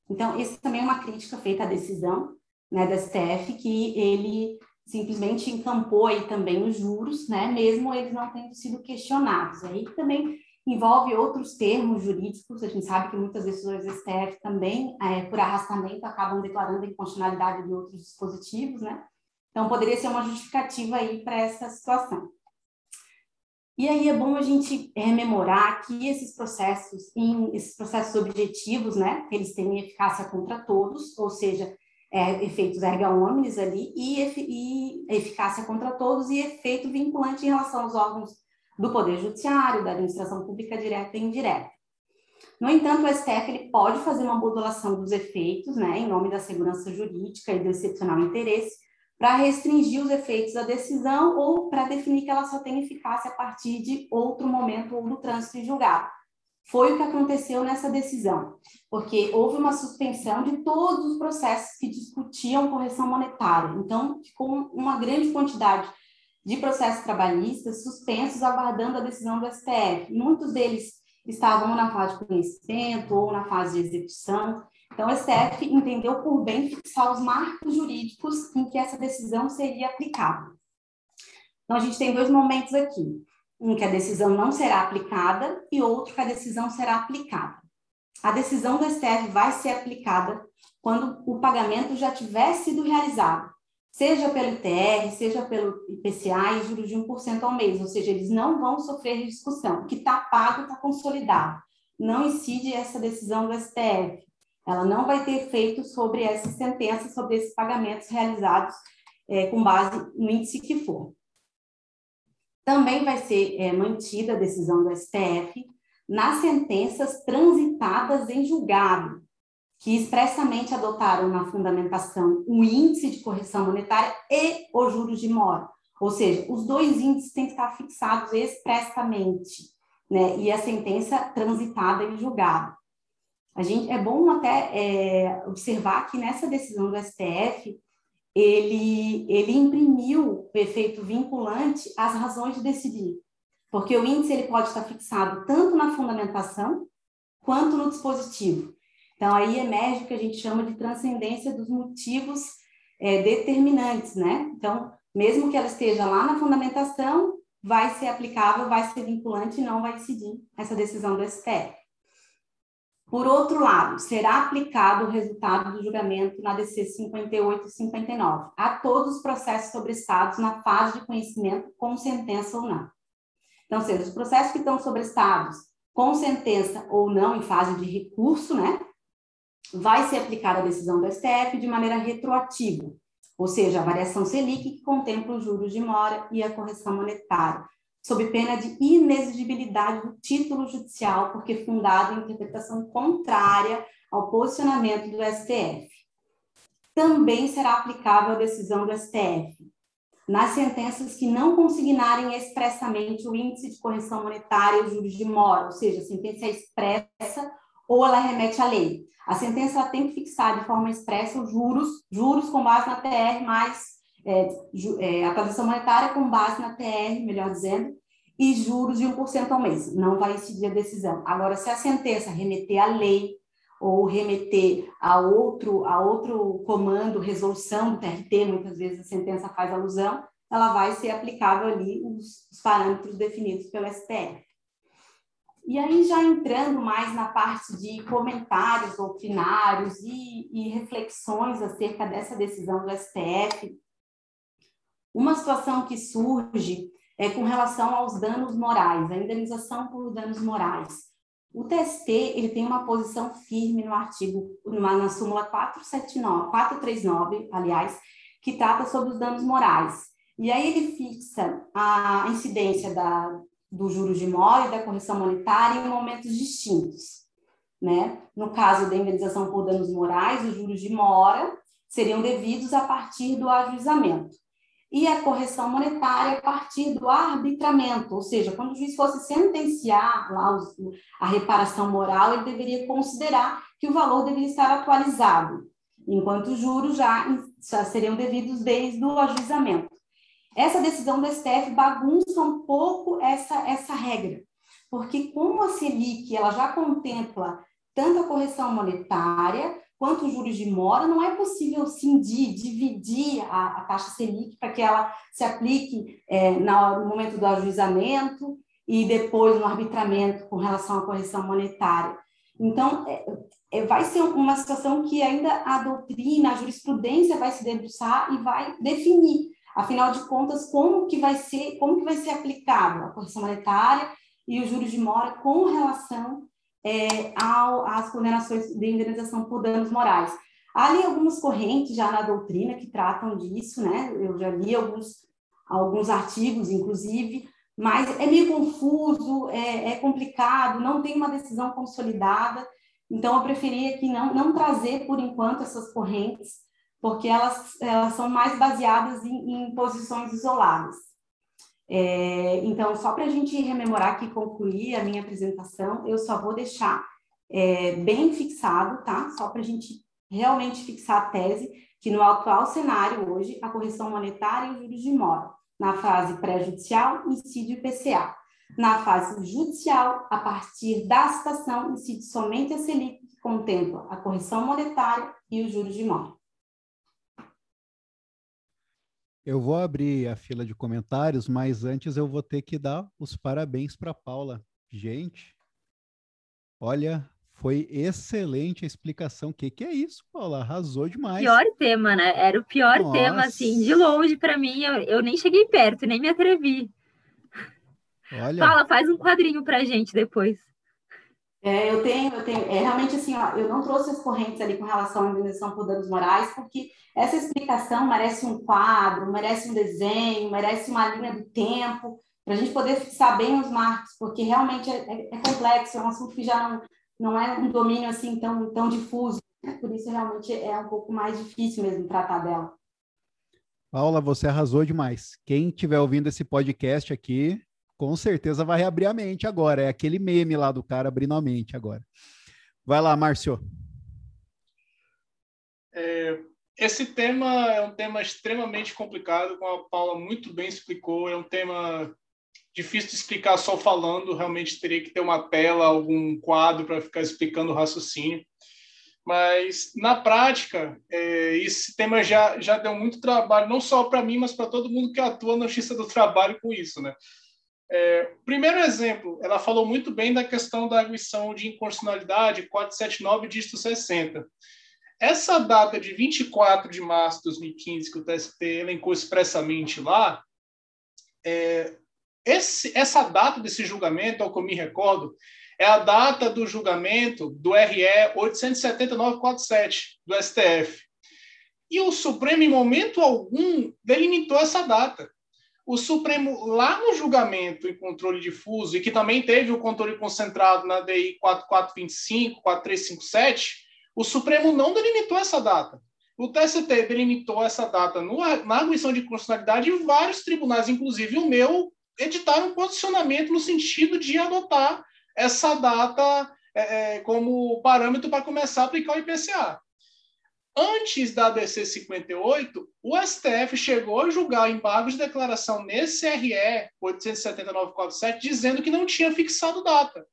Então, essa também é uma crítica feita à decisão né, da STF, que ele simplesmente encampou aí também os juros, né, mesmo eles não tendo sido questionados. Aí também envolve outros termos jurídicos, a gente sabe que muitas decisões do STF também, é, por arrastamento, acabam declarando a inconstitucionalidade de outros dispositivos, né? Então, poderia ser uma justificativa aí para essa situação. E aí é bom a gente rememorar que esses processos, em, esses processos objetivos, né, eles têm eficácia contra todos, ou seja, é, efeitos erga omnes ali, e, e eficácia contra todos e efeito vinculante em relação aos órgãos do Poder Judiciário, da administração pública direta e indireta. No entanto, o STF ele pode fazer uma modulação dos efeitos, né, em nome da segurança jurídica e do excepcional interesse, para restringir os efeitos da decisão ou para definir que ela só tem eficácia a partir de outro momento ou do trânsito em julgado. Foi o que aconteceu nessa decisão, porque houve uma suspensão de todos os processos que discutiam correção monetária. Então, ficou uma grande quantidade de processos trabalhistas suspensos aguardando a decisão do STF. Muitos deles estavam na fase de conhecimento ou na fase de execução. Então, o STF entendeu por bem fixar os marcos jurídicos em que essa decisão seria aplicada. Então, a gente tem dois momentos aqui: um que a decisão não será aplicada e outro que a decisão será aplicada. A decisão do STF vai ser aplicada quando o pagamento já tiver sido realizado, seja pelo ITR, seja pelo IPCA e juros de 1% ao mês, ou seja, eles não vão sofrer discussão. O que está pago está consolidado. Não incide essa decisão do STF. Ela não vai ter efeito sobre essa sentença, sobre esses pagamentos realizados é, com base no índice que for. Também vai ser é, mantida a decisão do STF nas sentenças transitadas em julgado, que expressamente adotaram na fundamentação o índice de correção monetária e os juros de mora. Ou seja, os dois índices têm que estar fixados expressamente, né? E a sentença transitada em julgado. A gente, é bom até é, observar que nessa decisão do STF, ele, ele imprimiu o efeito vinculante às razões de decidir. Porque o índice ele pode estar fixado tanto na fundamentação quanto no dispositivo. Então, aí emerge o que a gente chama de transcendência dos motivos é, determinantes, né? Então, mesmo que ela esteja lá na fundamentação, vai ser aplicável, vai ser vinculante e não vai decidir essa decisão do STF. Por outro lado, será aplicado o resultado do julgamento na DC 58 e 59 a todos os processos sobrestados na fase de conhecimento com sentença ou não. Então, seja, os processos que estão sobrestados com sentença ou não em fase de recurso, né? Vai ser aplicada a decisão do STF de maneira retroativa, ou seja, a variação Selic que contempla os juros de mora e a correção monetária, sob pena de inexigibilidade do título judicial, porque fundado em interpretação contrária ao posicionamento do STF. Também será aplicável a decisão do STF nas sentenças que não consignarem expressamente o índice de correção monetária e os juros de mora, ou seja, a sentença é expressa ou ela remete à lei. A sentença tem que fixar de forma expressa os juros, juros com base na TR mais é, é, atualização monetária com base na TR, melhor dizendo, e juros de 1% ao mês. Não vai incidir a decisão. Agora, se a sentença remeter à lei ou remeter a outro, a outro comando, resolução do TRT, muitas vezes a sentença faz alusão, ela vai ser aplicável ali os, os parâmetros definidos pelo STF. E aí, já entrando mais na parte de comentários doutrinários e, e reflexões acerca dessa decisão do STF, uma situação que surge é com relação aos danos morais, a indenização por danos morais. O TST ele tem uma posição firme no artigo, na súmula 479, 439, aliás, que trata sobre os danos morais. E aí ele fixa a incidência da, do juros de mora e da correção monetária em momentos distintos. Né? No caso da indenização por danos morais, os juros de mora seriam devidos a partir do ajuizamento. E a correção monetária a partir do arbitramento, ou seja, quando o juiz fosse sentenciar lá a reparação moral, ele deveria considerar que o valor deveria estar atualizado, enquanto os juros já, já seriam devidos desde o ajuizamento. Essa decisão do STF bagunça um pouco essa, essa regra, porque como a Selic ela já contempla tanto a correção monetária quanto os juros de mora, não é possível cindir, dividir a, a taxa Selic para que ela se aplique é, no momento do ajuizamento e depois no arbitramento com relação à correção monetária. Então, é, é, vai ser uma situação que ainda a doutrina, a jurisprudência vai se debruçar e vai definir Afinal de contas, como que vai ser, como que vai ser aplicado a correção monetária e os juros de mora com relação é, ao, às condenações de indenização por danos morais. Há ali algumas correntes já na doutrina que tratam disso, né? Eu já li alguns, alguns artigos, inclusive, mas é meio confuso, é, é complicado, não tem uma decisão consolidada. Então, eu preferia aqui não, não trazer, por enquanto, essas correntes, porque elas, elas são mais baseadas em, em posições isoladas. É, então, só para a gente rememorar aqui, concluir a minha apresentação, eu só vou deixar é, bem fixado, tá? Só para a gente realmente fixar a tese que no atual cenário hoje, a correção monetária e os juros de mora, na fase pré-judicial, incide o IPCA. Na fase judicial, a partir da citação, incide somente a Selic, que contempla a correção monetária e os juros de mora. Eu vou abrir a fila de comentários, mas antes eu vou ter que dar os parabéns para Paula. Gente, olha, foi excelente a explicação. O que, que é isso, Paula? Arrasou demais. Pior tema, né? Era o pior Nossa. tema, assim, de longe para mim. Eu, eu nem cheguei perto, nem me atrevi. Olha. Paula, faz um quadrinho para gente depois. É, eu tenho, eu tenho, é realmente assim, ó, eu não trouxe as correntes ali com relação à indenização por danos morais, porque essa explicação merece um quadro, merece um desenho, merece uma linha do tempo, para a gente poder fixar bem os marcos, porque realmente é, é, é, complexo, é um assunto que já não, não é um domínio assim tão, tão difuso, né? por isso realmente é um pouco mais difícil mesmo tratar dela. Paula, você arrasou demais. Quem estiver ouvindo esse podcast aqui, com certeza vai reabrir a mente agora. É aquele meme lá do cara abrindo a mente agora. Vai lá, Márcio. É, esse tema é um tema extremamente complicado, como a Paula muito bem explicou. É um tema difícil de explicar só falando. Realmente teria que ter uma tela, algum quadro para ficar explicando o raciocínio. Mas, na prática, é, esse tema já, já deu muito trabalho, não só para mim, mas para todo mundo que atua na Justiça do Trabalho com isso. Né? É, primeiro exemplo, ela falou muito bem da questão da arguição de inconstitucionalidade 479 dígito 60. Essa data de 24 de março de 2015, que o TST elencou expressamente lá, é, esse, essa data desse julgamento, ao que eu me recordo, é a data do julgamento do RE 87947 do STF. E o Supremo, em momento algum, delimitou essa data o Supremo, lá no julgamento em controle difuso, e que também teve o controle concentrado na DI 4425, 4357, o Supremo não delimitou essa data. O TST delimitou essa data no, na arguição de constitucionalidade e vários tribunais, inclusive o meu, editaram um posicionamento no sentido de adotar essa data é, é como parâmetro para começar a aplicar o IPCA. Antes da DC 58, o STF chegou a julgar embargos de declaração nesse RE 87947, dizendo que não tinha fixado data.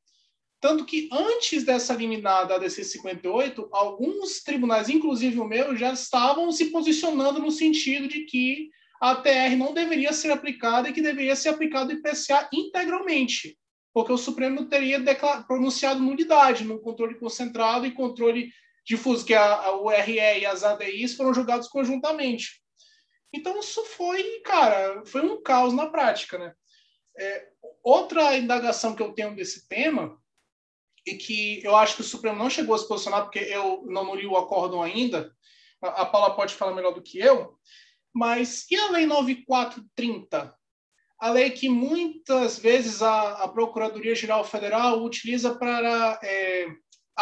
Tanto que antes dessa liminar da DC 58, alguns tribunais, inclusive o meu, já estavam se posicionando no sentido de que a TR não deveria ser aplicada e que deveria ser aplicado o IPCA integralmente, porque o Supremo teria pronunciado nulidade no controle concentrado e controle difuso, que a, a URE e as ADIs foram julgados conjuntamente. Então, isso foi, cara, foi um caos na prática, né? É, outra indagação que eu tenho desse tema, e que eu acho que o Supremo não chegou a se posicionar, porque eu não li o acórdão ainda, a Paula pode falar melhor do que eu, Mas e a Lei 9430? A lei que muitas vezes a, a Procuradoria-Geral Federal utiliza para é,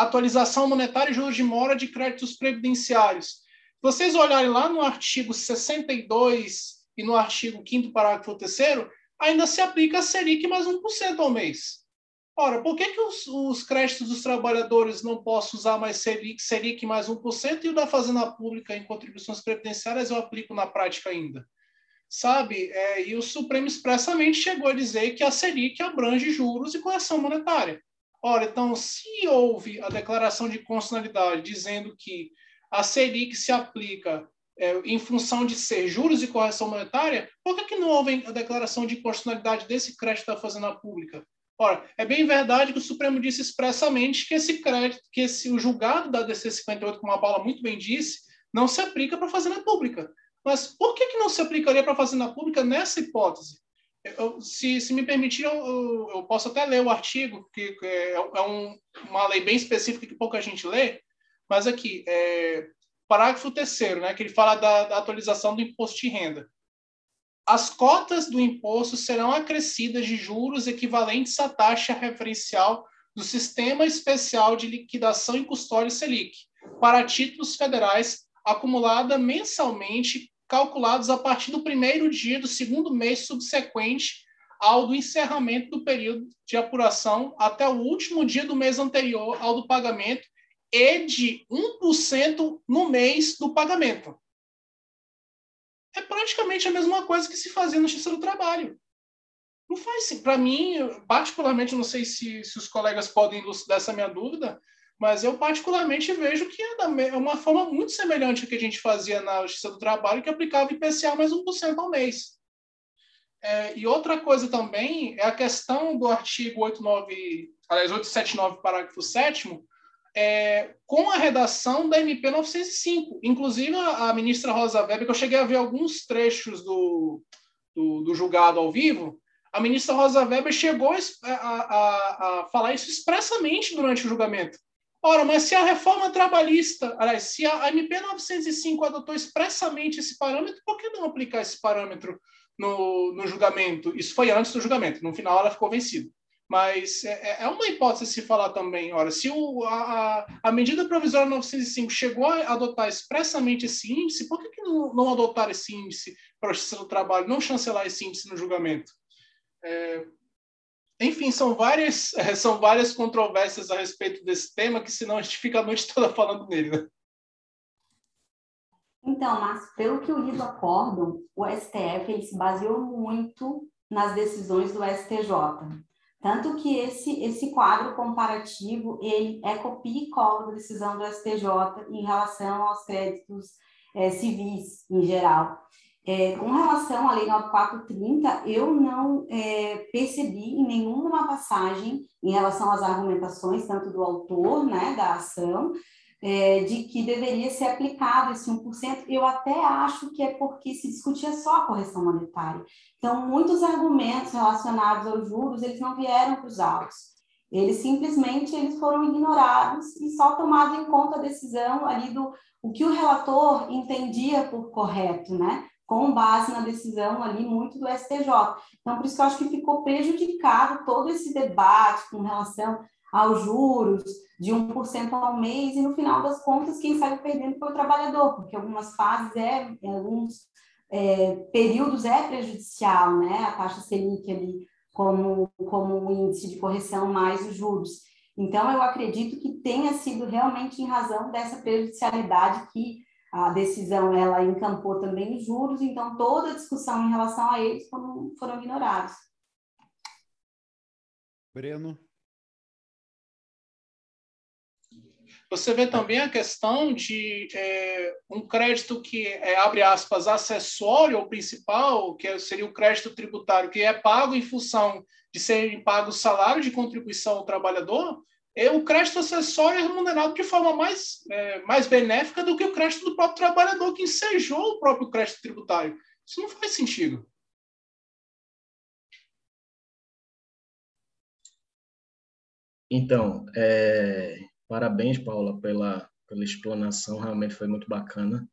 atualização monetária e juros de mora de créditos previdenciários. Vocês olharem lá no artigo 62 e no artigo 5 parágrafo 3 ainda se aplica a Selic mais 1% ao mês. Ora, por que, que os, os, créditos dos trabalhadores não posso usar mais Selic, Selic mais 1% e o da Fazenda Pública em contribuições previdenciárias eu aplico na prática ainda? Sabe? É, e o Supremo expressamente chegou a dizer que a Selic abrange juros e correção monetária. Ora, então, se houve a declaração de constitucionalidade dizendo que a Selic se aplica é, em função de ser juros e correção monetária, por que, que não houve a declaração de constitucionalidade desse crédito da Fazenda Pública? Ora, é bem verdade que o Supremo disse expressamente que esse crédito, que esse, o julgado da DC 58, como a Paula muito bem disse, não se aplica para a fazenda pública. Mas por que, que não se aplicaria para a fazenda pública nessa hipótese? Eu, se, se, me permitir, eu, eu, posso até ler o artigo, que, que é, é um, uma lei bem específica que pouca gente lê, mas aqui, é, parágrafo terceiro, né, que ele fala da, da atualização do imposto de renda. As cotas do imposto serão acrescidas de juros equivalentes à taxa referencial do Sistema Especial de Liquidação e Custódia Selic, para títulos federais, acumulada mensalmente, calculados a partir do primeiro dia do segundo mês subsequente ao do encerramento do período de apuração até o último dia do mês anterior ao do pagamento e de 1% no mês do pagamento é praticamente a mesma coisa que se fazia na justiça do trabalho. Não faz, para mim, particularmente, não sei se, se os colegas podem elucidar essa minha dúvida, mas eu particularmente vejo que é, é uma forma muito semelhante ao que a gente fazia na Justiça do Trabalho, que aplicava IPCA mais 1% ao mês. É, e outra coisa também é a questão do artigo 89, aliás, 879, parágrafo 7 é, com a redação da MP 905. Inclusive, a, a, ministra Rosa Weber, que eu cheguei a ver alguns trechos do, do, do julgado ao vivo, a ministra Rosa Weber chegou a, a, a, falar isso expressamente durante o julgamento. Ora, mas se a reforma trabalhista, aliás, se a MP 905 adotou expressamente esse parâmetro, por que não aplicar esse parâmetro no, no julgamento? Isso foi antes do julgamento, no final ela ficou vencida. Mas é, é, é uma hipótese se falar também, ora, se o, a, a medida provisória 905 chegou a adotar expressamente esse índice, por que, que não, não adotar esse índice para Justiça do Trabalho, não chancelar esse índice no julgamento? É, enfim, são várias, são várias controvérsias a respeito desse tema que senão a gente fica a noite toda falando nele, né? Então, mas pelo que eu li do acórdão, o STF ele se baseou muito nas decisões do STJ. Tanto que esse, esse quadro comparativo, ele é copia e cola da decisão do STJ em relação aos créditos é, civis em geral. É, com relação à Lei 9430, eu não é, percebi em nenhuma passagem em relação às argumentações, tanto do autor né, da ação, é, de que deveria ser aplicado esse 1%, eu até acho que é porque se discutia só a correção monetária. Então, muitos argumentos relacionados aos juros, eles não vieram para os autos. Eles simplesmente eles foram ignorados e só tomado em conta a decisão ali do o que o relator entendia por correto, né? Com base na decisão ali muito do STJ. Então, por isso que eu acho que ficou prejudicado todo esse debate com relação aos juros de 1% ao mês, e no final das contas, quem saiu perdendo foi o trabalhador, porque algumas fases, é, em alguns é, períodos é prejudicial, né? A taxa Selic ali como, como índice de correção mais os juros. Então, eu acredito que tenha sido realmente em razão dessa prejudicialidade que a decisão ela encampou também os juros, então toda a discussão em relação a eles foram, foram ignorados. Breno? Você vê também a questão de é, um crédito que é, abre aspas, acessório ou principal, que seria o crédito tributário, que é pago em função de serem pagos salários de contribuição ao trabalhador, é, o crédito acessório é remunerado de forma mais, é, mais benéfica do que o crédito do próprio trabalhador, que ensejou o próprio crédito tributário. Isso não faz sentido. Então, é, Parabéns, Paula, pela, pela explanação, realmente foi muito bacana.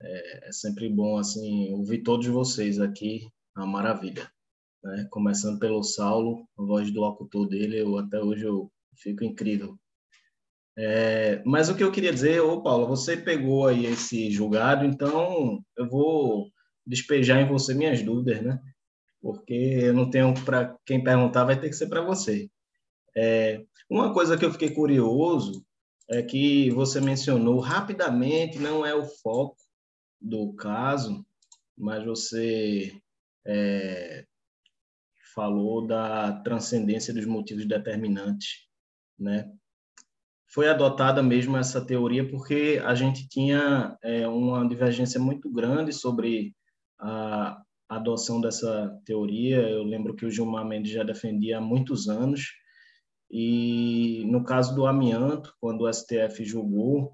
É, é sempre bom assim ouvir todos vocês aqui, a maravilha. Né? Começando pelo Saulo, a voz do locutor dele, eu até hoje eu fico incrível. É, mas o que eu queria dizer, ô Paulo, você pegou aí esse julgado, então eu vou despejar em você minhas dúvidas, né? Porque eu não tenho para quem perguntar, vai ter que ser para você. É, uma coisa que eu fiquei curioso é que você mencionou rapidamente, não é o foco do caso, mas você é, falou da transcendência dos motivos determinantes, né? Foi adotada mesmo essa teoria porque a gente tinha é, uma divergência muito grande sobre a adoção dessa teoria. Eu lembro que o Gilmar Mendes já defendia há muitos anos, e no caso do amianto, quando o STF julgou,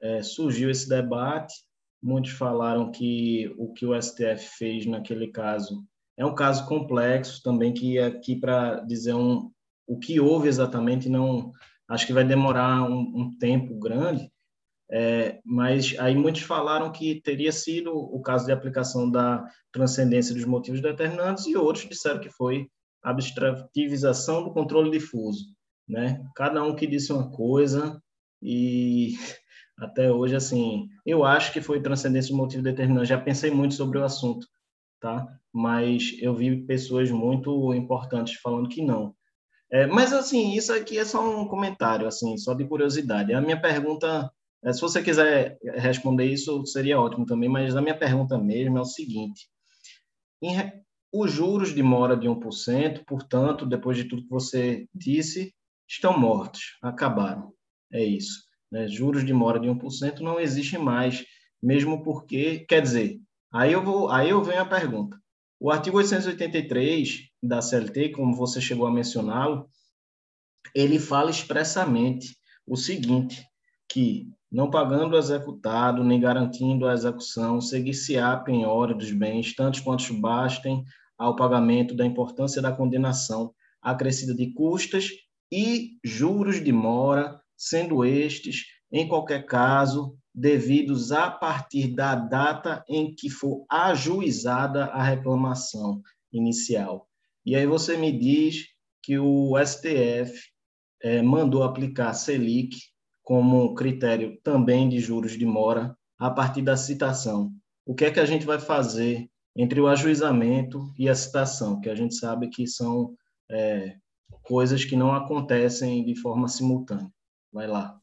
é, surgiu esse debate. Muitos falaram que o que o STF fez naquele caso é um caso complexo também, que aqui para dizer um, o que houve exatamente, não acho que vai demorar um, um tempo grande, é, mas aí muitos falaram que teria sido o caso de aplicação da transcendência dos motivos determinantes e outros disseram que foi abstrativização do controle difuso né? Cada um que disse uma coisa e até hoje, assim, eu acho que foi transcendência de motivo determinante. Já pensei muito sobre o assunto, tá? Mas eu vi pessoas muito importantes falando que não. É, mas, assim, isso aqui é só um comentário, assim, só de curiosidade. A minha pergunta, é, se você quiser responder isso, seria ótimo também, mas a minha pergunta mesmo é o seguinte. Em, os juros de mora de 1%, portanto, depois de tudo que você disse, estão mortos, acabaram. É isso. Né? Juros de mora de 1% não existe mais, mesmo porque, quer dizer, aí eu vou, aí eu venho a pergunta. O artigo 883 da CLT, como você chegou a mencioná-lo, ele fala expressamente o seguinte, que não pagando o executado, nem garantindo a execução, seguir-se-á a penhora dos bens, tantos quantos bastem ao pagamento da importância da condenação acrescida de custas e juros de mora, sendo estes, em qualquer caso, devidos a partir da data em que for ajuizada a reclamação inicial. E aí você me diz que o STF é, mandou aplicar Selic como critério também de juros de mora a partir da citação. O que é que a gente vai fazer entre o ajuizamento e a citação, que a gente sabe que são é, coisas que não acontecem de forma simultânea. Vai lá.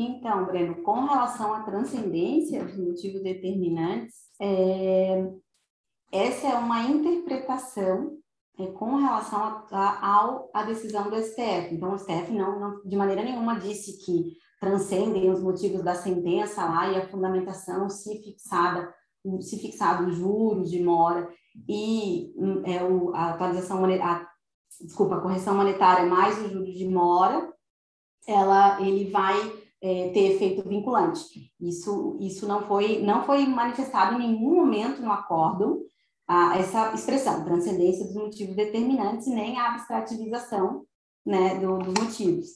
Então, Breno, com relação à transcendência dos motivos determinantes, é, essa é uma interpretação é, com relação à decisão do STF. Então, o STF não, não, de maneira nenhuma disse que transcendem os motivos da sentença lá e a fundamentação se fixada se fixado os juros de mora e hum, é, o, a atualização a, desculpa, a correção monetária mais os juros de mora, ela, ele vai é, ter efeito vinculante. Isso, isso não foi não foi manifestado em nenhum momento no acórdão a, essa expressão, transcendência dos motivos determinantes, nem a abstrativização né, do, dos motivos.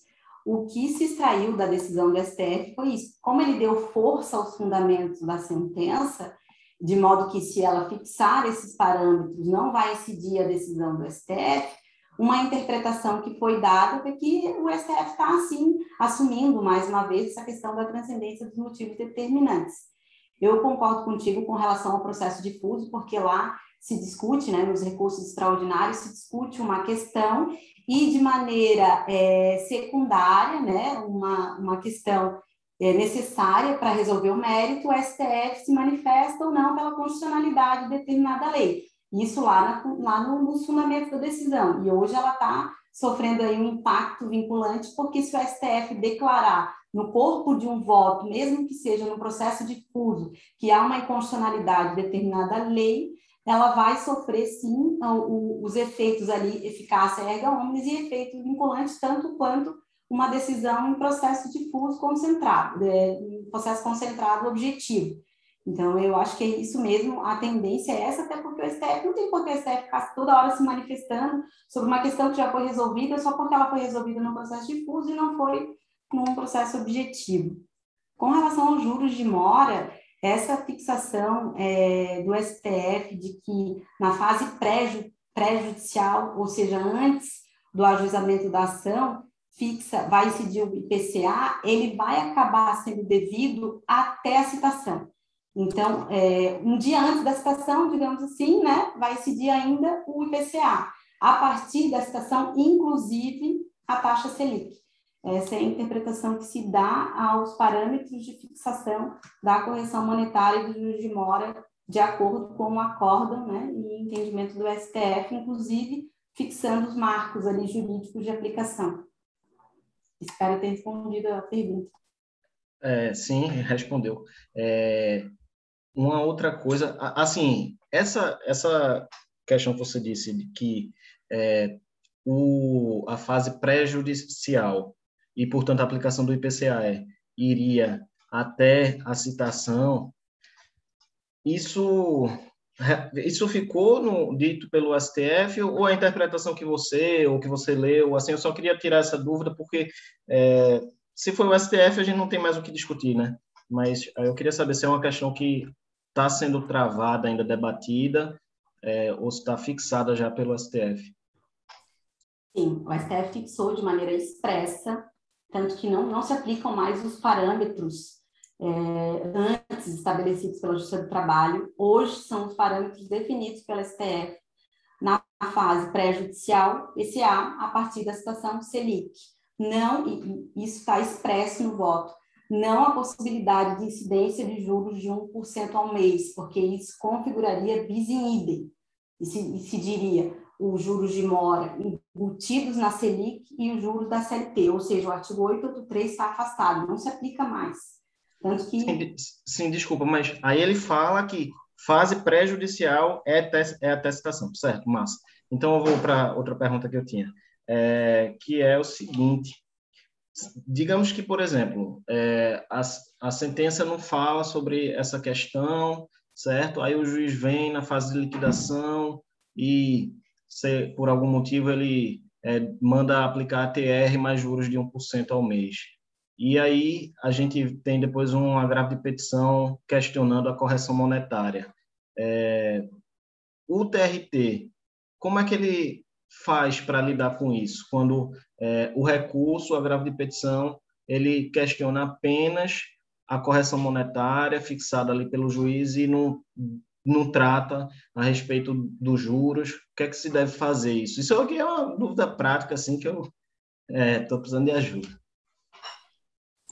O que se extraiu da decisão do STF foi isso. Como ele deu força aos fundamentos da sentença, de modo que se ela fixar esses parâmetros, não vai incidir a decisão do STF, uma interpretação que foi dada é que o STF está, assim, assumindo, mais uma vez, essa questão da transcendência dos motivos determinantes. Eu concordo contigo com relação ao processo difuso, porque lá se discute, né, nos recursos extraordinários, se discute uma questão e de maneira é, secundária, né, uma, uma questão é, necessária para resolver o mérito, o STF se manifesta ou não pela constitucionalidade de determinada lei. Isso lá, na, lá no, nos fundamentos da decisão. E hoje ela está sofrendo aí um impacto vinculante, porque se o STF declarar no corpo de um voto, mesmo que seja no processo difuso, que há uma inconstitucionalidade de determinada lei, ela vai sofrer sim os efeitos ali, eficácia erga omnes e efeitos vinculantes, tanto quanto uma decisão em processo difuso concentrado, em processo concentrado objetivo. Então, eu acho que é isso mesmo, a tendência é essa, até porque o STF não tem por que o STF ficar toda hora se manifestando sobre uma questão que já foi resolvida, só porque ela foi resolvida no processo difuso e não foi num processo objetivo. Com relação aos juros de mora, essa fixação é, do STF de que na fase pré-judicial, ou seja, antes do ajuizamento da ação, fixa, vai incidir o IPCA, ele vai acabar sendo devido até a citação. Então, é, um dia antes da citação, digamos assim, né, vai incidir ainda o IPCA. A partir da citação, inclusive, a taxa Selic. Essa é a interpretação que se dá aos parâmetros de fixação da correção monetária do juros de mora, de acordo com o acórdão né, e entendimento do STF, inclusive fixando os marcos ali jurídicos de aplicação. Espero ter respondido a pergunta. É, sim, respondeu. É, uma outra coisa, assim, essa essa questão que você disse de que é, o, a fase pré-judicial e, portanto, a aplicação do IPCA iria até a citação, isso isso ficou no, dito pelo STF ou a interpretação que você ou que você leu? Assim, eu só queria tirar essa dúvida porque é, se foi o STF a gente não tem mais o que discutir, né? Mas eu queria saber se é uma questão que está sendo travada, ainda debatida, é, ou está fixada já pelo STF. Sim, o STF fixou de maneira expressa, tanto que não, não se aplicam mais os parâmetros é, antes estabelecidos pela Justiça do Trabalho, hoje são os parâmetros definidos pela STF na fase pré-judicial, PCA, a partir da situação Selic. Não, e isso está expresso no voto, não a possibilidade de incidência de juros de 1% ao mês, porque isso configuraria bis in idem, e se, e se diria os juros de mora embutidos na Selic e os juros da CLT, ou seja, o artigo 883 está afastado, não se aplica mais. Tanto que... sim, sim, desculpa, mas aí ele fala que fase pré-judicial é, é a testação, certo, massa. Então eu vou para outra pergunta que eu tinha, é, que é o seguinte, digamos que, por exemplo, é, a, a sentença não fala sobre essa questão, certo? Aí o juiz vem na fase de liquidação e se por algum motivo ele é, manda aplicar a TR mais juros de 1% ao mês. E aí a gente tem depois um agravo de petição questionando a correção monetária. É, o TRT, como é que ele faz para lidar com isso? Quando é, o recurso, o agravo de petição, ele questiona apenas a correção monetária fixada ali pelo juiz e não não trata a respeito dos juros, o que é que se deve fazer isso? Isso aqui é uma dúvida prática, assim, que eu estou é, precisando de ajuda.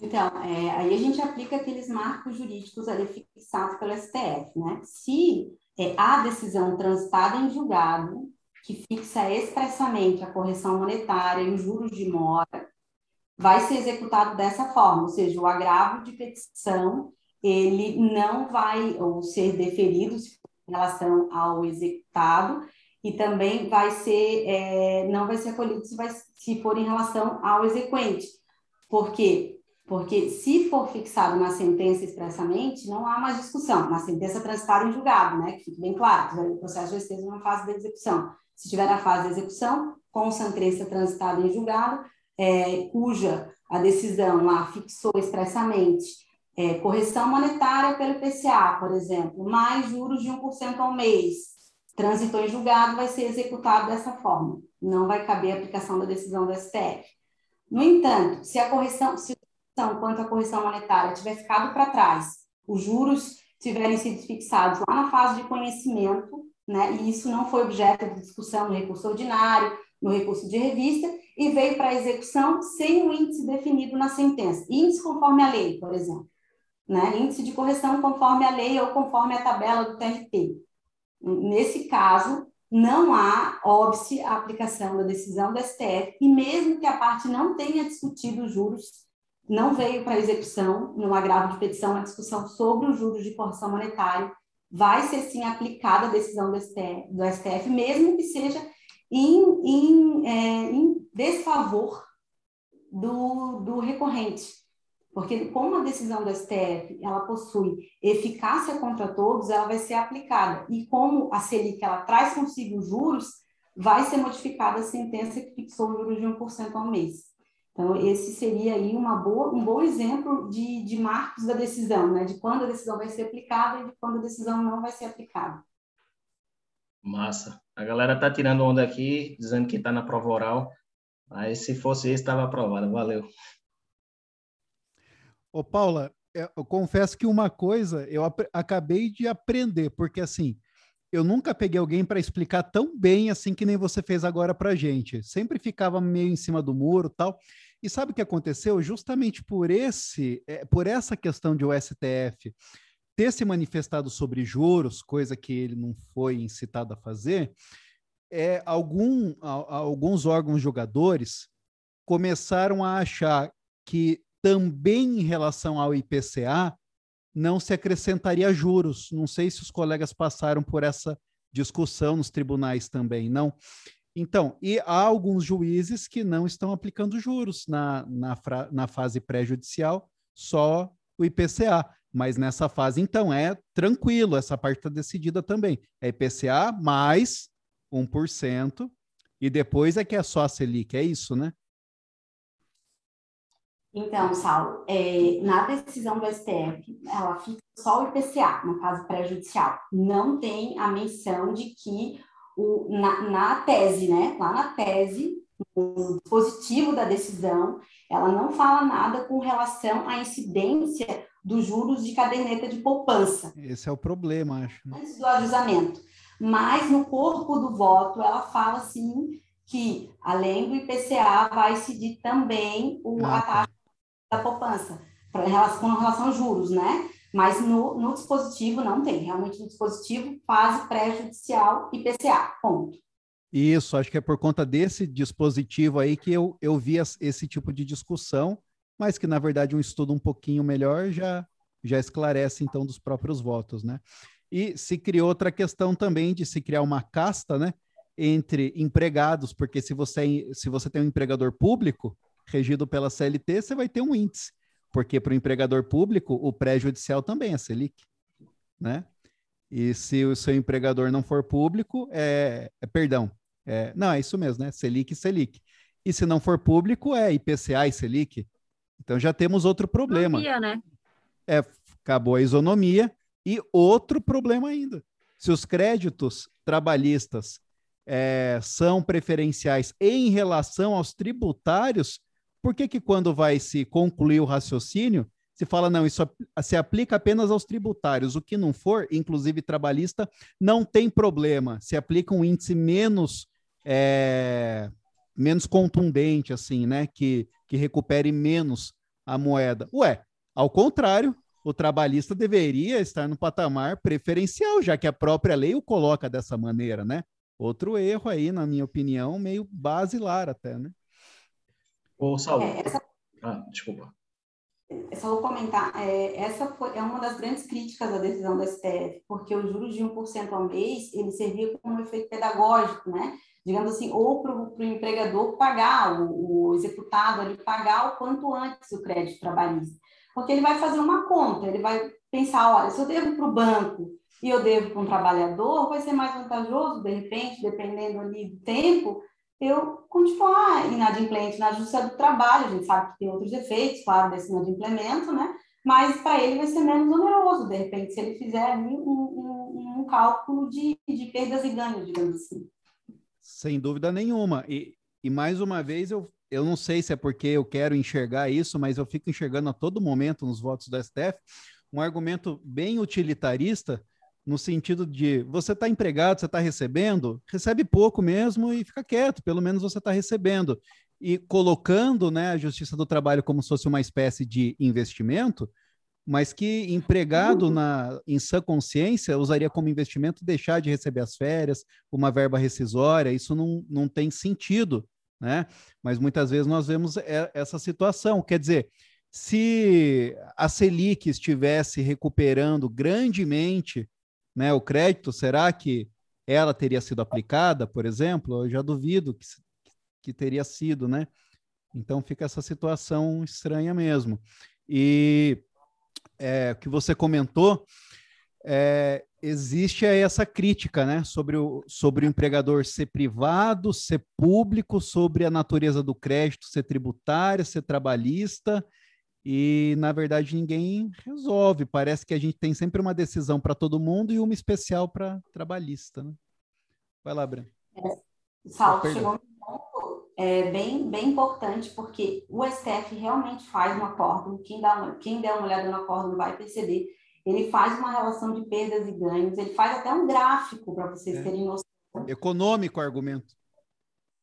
Então, é, aí a gente aplica aqueles marcos jurídicos ali fixados pelo STF, né? Se é, há decisão transitada em julgado que fixa expressamente a correção monetária e os juros de mora, vai ser executado dessa forma, ou seja, o agravo de petição ele não vai ou ser deferido em relação ao executado e também vai ser é, não vai ser acolhido se, vai, se for em relação ao exequente. Por quê? Porque se for fixado na sentença expressamente, não há mais discussão. Na sentença transitada em julgado, né? Que bem claro, o processo já esteja na fase da execução. Se estiver na fase da execução, com sentença transitada em julgado, é, cuja a decisão lá fixou expressamente é, correção monetária pelo IPCA, por exemplo, mais juros de 1% ao mês, transitou em julgado, vai ser executado dessa forma. Não vai caber a aplicação da decisão do STF. No entanto, se a correção, se a quanto à correção monetária tiver ficado para trás, os juros tiverem sido fixados lá na fase de conhecimento, né, e isso não foi objeto de discussão no recurso ordinário, no recurso de revista, e veio para execução sem o índice definido na sentença, índice conforme a lei, por exemplo né? índice de correção conforme a lei ou conforme a tabela do TRT. Nesse caso, não há óbice a aplicação da decisão do STF, e mesmo que a parte não tenha discutido os juros, não veio para execução, no agravo de petição, a discussão sobre os juros de correção monetária, vai ser sim aplicada a decisão do STF, do STF mesmo que seja em, em, é, em desfavor do, do recorrente. Porque como a decisão do STF ela possui eficácia contra todos, ela vai ser aplicada. E como a Selic ela traz consigo juros, vai ser modificada a sentença que fixou os juros de 1% ao mês. Então, esse seria aí uma boa, um bom exemplo de, de marcos da decisão, né? de quando a decisão vai ser aplicada e de quando a decisão não vai ser aplicada. Massa. A galera tá tirando onda aqui, dizendo que está na prova oral, mas se fosse isso, estava aprovado. Valeu. Ô, Paula, eu confesso que uma coisa eu acabei de aprender, porque assim, eu nunca peguei alguém para explicar tão bem assim que nem você fez agora para gente. Sempre ficava meio em cima do muro, tal. E sabe o que aconteceu? Justamente por esse, é, por essa questão de o STF ter se manifestado sobre juros, coisa que ele não foi incitado a fazer, é, algum, a, alguns órgãos julgadores começaram a achar que também em relação ao IPCA não se acrescentaria juros. Não sei se os colegas passaram por essa discussão nos tribunais também, não. Então, e há alguns juízes que não estão aplicando juros na, na, na fase pré-judicial, só o IPCA. Mas nessa fase, então, é tranquilo, essa parte está decidida também. É IPCA mais 1%, e depois é que é só a Selic, é isso, né? Então, Saulo, é, na decisão do STF, ela fica só o IPCA, no caso pré-judicial. Não tem a menção de que o, na, na tese, né? Lá na tese, no dispositivo da decisão, ela não fala nada com relação à incidência dos juros de caderneta de poupança. Esse é o problema, acho. Né? Antes do ajuizamento. Mas no corpo do voto, ela fala assim que, além do IPCA, vai incidir também o, ah, a tá. taxa da poupança, pra, com relação aos juros, né? Mas no, no dispositivo não tem. Realmente no dispositivo, fase pré-judicial IPCA, ponto. Isso, acho que é por conta desse dispositivo aí que eu, eu vi esse tipo de discussão, mas que, na verdade, um estudo um pouquinho melhor já, já esclarece, então, dos próprios votos, né? E se criou outra questão também de se criar uma casta, né? Entre empregados, porque se você, se você tem um empregador público regido pela CLT, você vai ter um índice porque para o empregador público o pré-judicial também é Selic, né? E se o seu empregador não for público, é, é perdão, é, não, é isso mesmo, né? Selic e Selic. E se não for público, é IPCA e Selic. Então já temos outro problema. Isonomia, né? É, acabou a isonomia e outro problema ainda. Se os créditos trabalhistas é, são preferenciais em relação aos tributários, por que, que quando vai se concluir o raciocínio, se fala, não, isso se aplica apenas aos tributários, o que não for, inclusive trabalhista, não tem problema, se aplica um índice menos, é, menos contundente, assim, né, que, que recupere menos a moeda. Ué, ao contrário, o trabalhista deveria estar no patamar preferencial, já que a própria lei o coloca dessa maneira, né? Outro erro aí, na minha opinião, meio basilar até, né? Ô, Saulo. É, essa... Ah, desculpa. É só vou comentar, é, essa foi, é uma das grandes críticas da decisão do STF, porque os juros de 1% ao mês, ele servia como um efeito pedagógico, né? Digamos assim, ou para o empregador pagar, o, o executado ali pagar o quanto antes o crédito trabalhista. Porque ele vai fazer uma conta, ele vai pensar, olha, se eu devo para o banco e eu devo para um trabalhador, vai ser mais vantajoso, de repente, dependendo ali do tempo, eu continuar inadimplente na justiça do trabalho. A gente sabe que tem outros efeitos, claro, desse inadimplemento, né? Mas para ele vai ser menos oneroso, de repente, se ele fizer ali um, um, um cálculo de, de perdas e ganhos, digamos assim. Sem dúvida nenhuma. E, e mais uma vez, eu, eu não sei se é porque eu quero enxergar isso, mas eu fico enxergando a todo momento nos votos do STF um argumento bem utilitarista no sentido de você está empregado, você está recebendo, recebe pouco mesmo e fica quieto, pelo menos você está recebendo. E colocando né, a Justiça do Trabalho como se fosse uma espécie de investimento, mas que empregado na, em sã consciência usaria como investimento deixar de receber as férias, uma verba rescisória, isso não, não tem sentido, né? Mas muitas vezes nós vemos essa situação, quer dizer, se a Selic estivesse recuperando grandemente né, o crédito, será que ela teria sido aplicada, por exemplo? Eu já duvido que, que teria sido, né? Então fica essa situação estranha mesmo. E é, que você comentou, é, existe essa crítica, né, sobre o, sobre o empregador ser privado, ser público, sobre a natureza do crédito ser tributária, ser trabalhista, e na verdade ninguém resolve. Parece que a gente tem sempre uma decisão para todo mundo e uma especial para trabalhista. Né? Vai lá, Breno. É, Salto, chegou um ponto é, bem, bem importante, porque o STF realmente faz um acórdão, quem, dá, quem der uma olhada no acórdão vai perceber ele faz uma relação de perdas e ganhos, ele faz até um gráfico para vocês é. terem noção. Econômico argumento.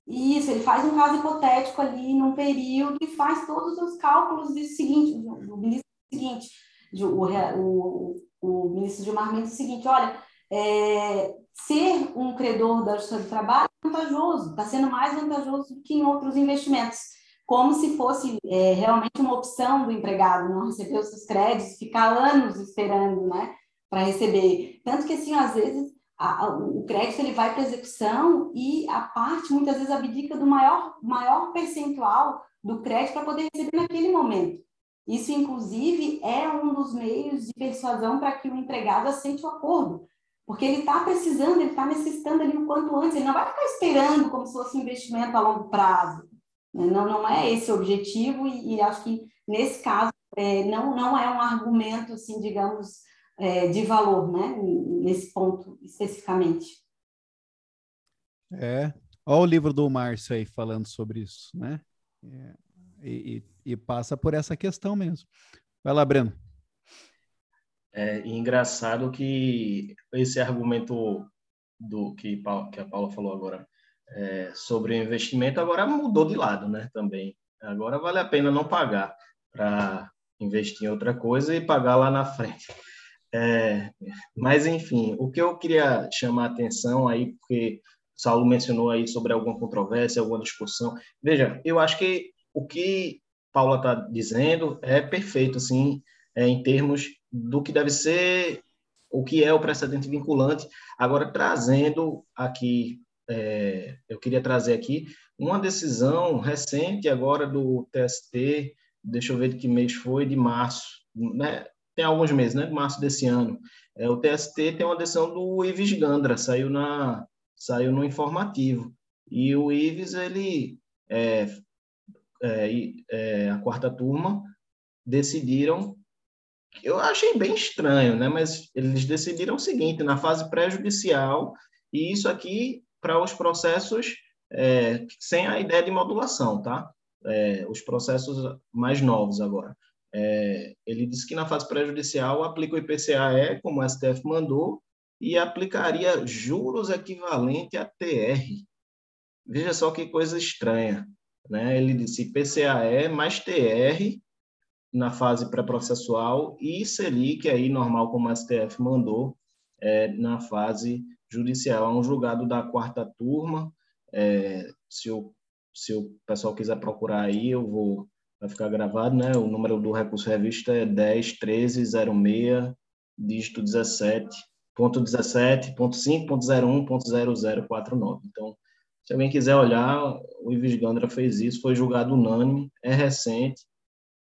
Isso, ele faz um caso hipotético ali num período e faz todos os cálculos do seguinte, do ministro seguinte, o, o, o ministro Gilmar Mendes, seguinte, olha, é, ser um credor da Justiça do Trabalho é vantajoso, está sendo mais vantajoso do que em outros investimentos como se fosse é, realmente uma opção do empregado não receber os seus créditos, ficar anos esperando, né, para receber. Tanto que, assim, às vezes, a, o crédito ele vai para execução e a parte, muitas vezes, abdica do maior, maior percentual do crédito para poder receber naquele momento. Isso, inclusive, é um dos meios de persuasão para que o empregado aceite o acordo, porque ele está precisando, ele está necessitando ali o quanto antes, ele não vai ficar esperando como se fosse um investimento a longo prazo. Não, não é esse o objetivo, e, e acho que nesse caso é, não, não é um argumento, assim, digamos, é, de valor, né? Nesse ponto especificamente. É, olha o livro do Márcio aí falando sobre isso, né? É, e, e, passa por essa questão mesmo. Vai lá, Breno. É engraçado que esse argumento do que, que a Paula falou agora é, sobre o investimento, agora mudou de lado, né? Também. Agora vale a pena não pagar para investir em outra coisa e pagar lá na frente. É, mas, enfim, o que eu queria chamar a atenção aí, porque o Saulo mencionou aí sobre alguma controvérsia, alguma discussão. Veja, eu acho que o que Paula está dizendo é perfeito, assim, é, em termos do que deve ser, o que é o precedente vinculante. Agora, trazendo aqui é, eu queria trazer aqui uma decisão recente agora do TST, deixa eu ver de que mês foi, de março, né? Tem alguns meses, né? março desse ano. É, o TST tem uma decisão do Ives Gandra, saiu, na, saiu no informativo. E o Ives, ele, é, é, é, a quarta turma, decidiram eu achei bem estranho, né? Mas eles decidiram o seguinte: na fase pré-judicial, e isso aqui para os processos é, sem a ideia de modulação, tá? É, os processos mais novos agora. É, ele disse que na fase prejudicial aplica o IPCAE, como o STF mandou, e aplicaria juros equivalente a TR. Veja só que coisa estranha. Né? Ele disse IPCAE mais TR na fase pré-processual e Selic, aí normal como o STF mandou, é, na fase judicial. É um julgado da quarta turma. É, se, o, se o pessoal quiser procurar aí, eu vou vai ficar gravado, né? O número do recurso revista é 10 13 06 dígito 17 ponto 17 ponto 5 ponto 01 ponto 0049. Então, se alguém quiser olhar, o Ives Gandra fez isso, foi julgado unânime, é recente.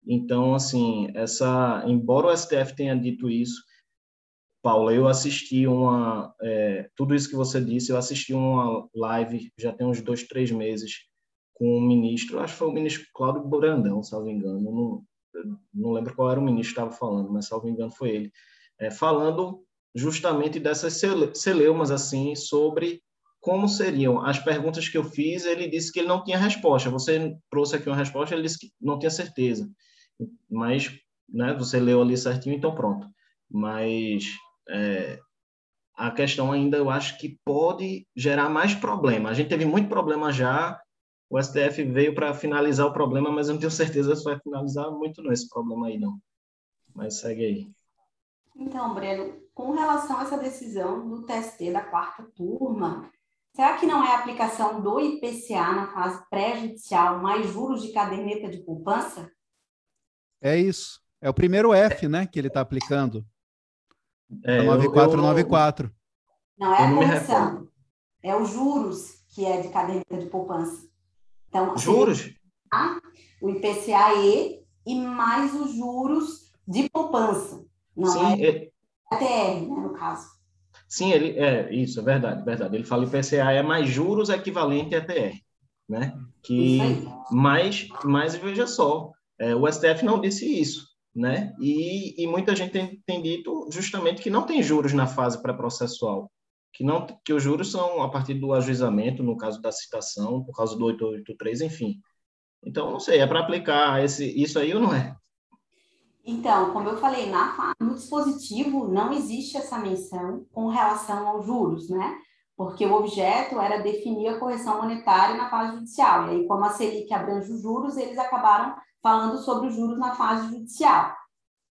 Então, assim, essa, embora o STF tenha dito isso, Paula, eu assisti uma. É, tudo isso que você disse, eu assisti uma live já tem uns dois, três meses com o ministro, acho que foi o ministro Cláudio Brandão, salvo engano. Não, não lembro qual era o ministro que estava falando, mas salvo engano foi ele. É, falando justamente dessas celeumas, assim, sobre como seriam as perguntas que eu fiz. Ele disse que ele não tinha resposta. Você trouxe aqui uma resposta, ele disse que não tinha certeza. Mas né, você leu ali certinho, então pronto. Mas é, a questão ainda eu acho que pode gerar mais problema. A gente teve muito problema já, o STF veio para finalizar o problema, mas eu não tenho certeza se vai finalizar muito não esse problema aí não. Mas segue aí. Então, Breno, com relação a essa decisão do TST da quarta turma, será que não é a aplicação do IPCA na fase pré-judicial mais juros de caderneta de poupança? É isso. É o primeiro F, né, que ele está aplicando. É, 9494. Não, é a correção. É os juros que é de caderneta de poupança. Então, juros? Tá? O IPCAE e mais os juros de poupança. Não Sim, é, é... ATR, né, no caso. Sim, ele é isso, é verdade, verdade. Ele fala IPCA é mais juros equivalente a TR, né? Que mais, mais veja só, é, o STF não disse isso, né? E, e muita gente tem, tem dito justamente que não tem juros na fase pré-processual, que não que os juros são a partir do ajuizamento, no caso da citação, por causa do 883, enfim. Então, não sei, é para aplicar esse, isso aí ou não é? Então, como eu falei, na, no dispositivo não existe essa menção com relação aos juros, né? Porque o objeto era definir a correção monetária na fase judicial. E aí, como a Selic abrange os juros, eles acabaram falando sobre os juros na fase judicial.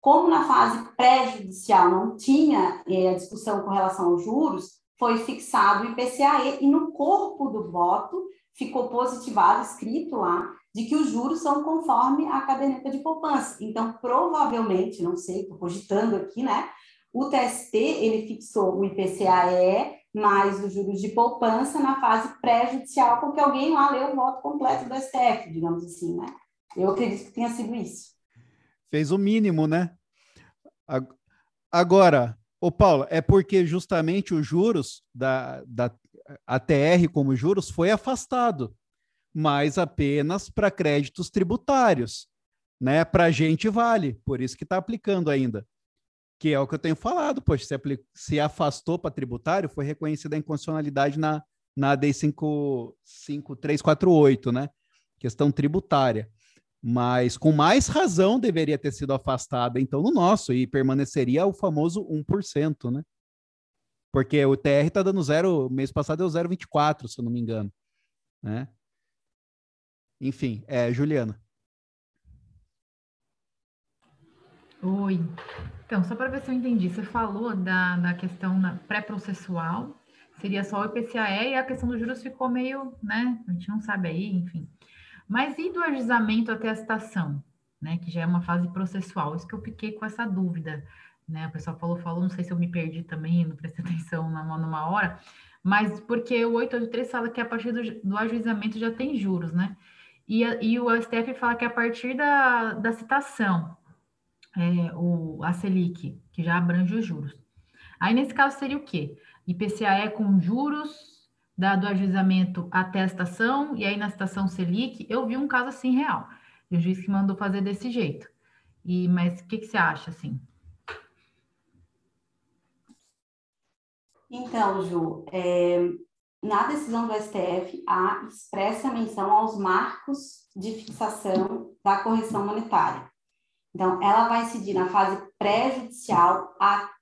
Como na fase pré-judicial não tinha é, a discussão com relação aos juros, foi fixado o IPCAE e no corpo do voto ficou positivado, escrito lá, de que os juros são conforme a caderneta de poupança. Então, provavelmente, não sei, estou cogitando aqui, né? O TST, ele fixou o IPCAE mais os juros de poupança na fase pré-judicial, porque alguém lá leu o voto completo do STF, digamos assim, né? Eu acredito que tenha sido isso. Fez o mínimo, né? Agora, ô Paulo, é porque justamente os juros da, da ATR como juros foi afastado mas apenas para créditos tributários. Né? Para a gente vale, por isso que está aplicando ainda. Que é o que eu tenho falado, poxa, se, se afastou para tributário, foi reconhecida a inconstitucionalidade na, na AD 5348, né? Questão tributária. Mas com mais razão deveria ter sido afastada, então, no nosso, e permaneceria o famoso 1%, né? Porque o TR está dando zero, mês passado deu 0,24, se eu não me engano. Né? Enfim, é, Juliana. Oi. Então, só para ver se eu entendi, você falou da, da questão pré-processual, seria só o IPCAE e a questão dos juros ficou meio, né? A gente não sabe aí, enfim. Mas e do ajuizamento até a citação, né? Que já é uma fase processual. Isso que eu fiquei com essa dúvida, né? O pessoal falou, falou, não sei se eu me perdi também, não prestei atenção numa, numa hora, mas porque o 883 fala que a partir do, do ajuizamento já tem juros, né? E, e o STF fala que a partir da, da citação, é, o, a Selic, que já abrange os juros. Aí, nesse caso, seria o quê? IPCAE com juros, dado o ajuizamento até a citação, e aí na citação Selic, eu vi um caso assim real. O juiz que mandou fazer desse jeito. E, mas o que, que você acha, assim? Então, Ju, é, na decisão do STF, há expressa menção aos marcos de fixação da correção monetária. Então, ela vai incidir na fase pré-judicial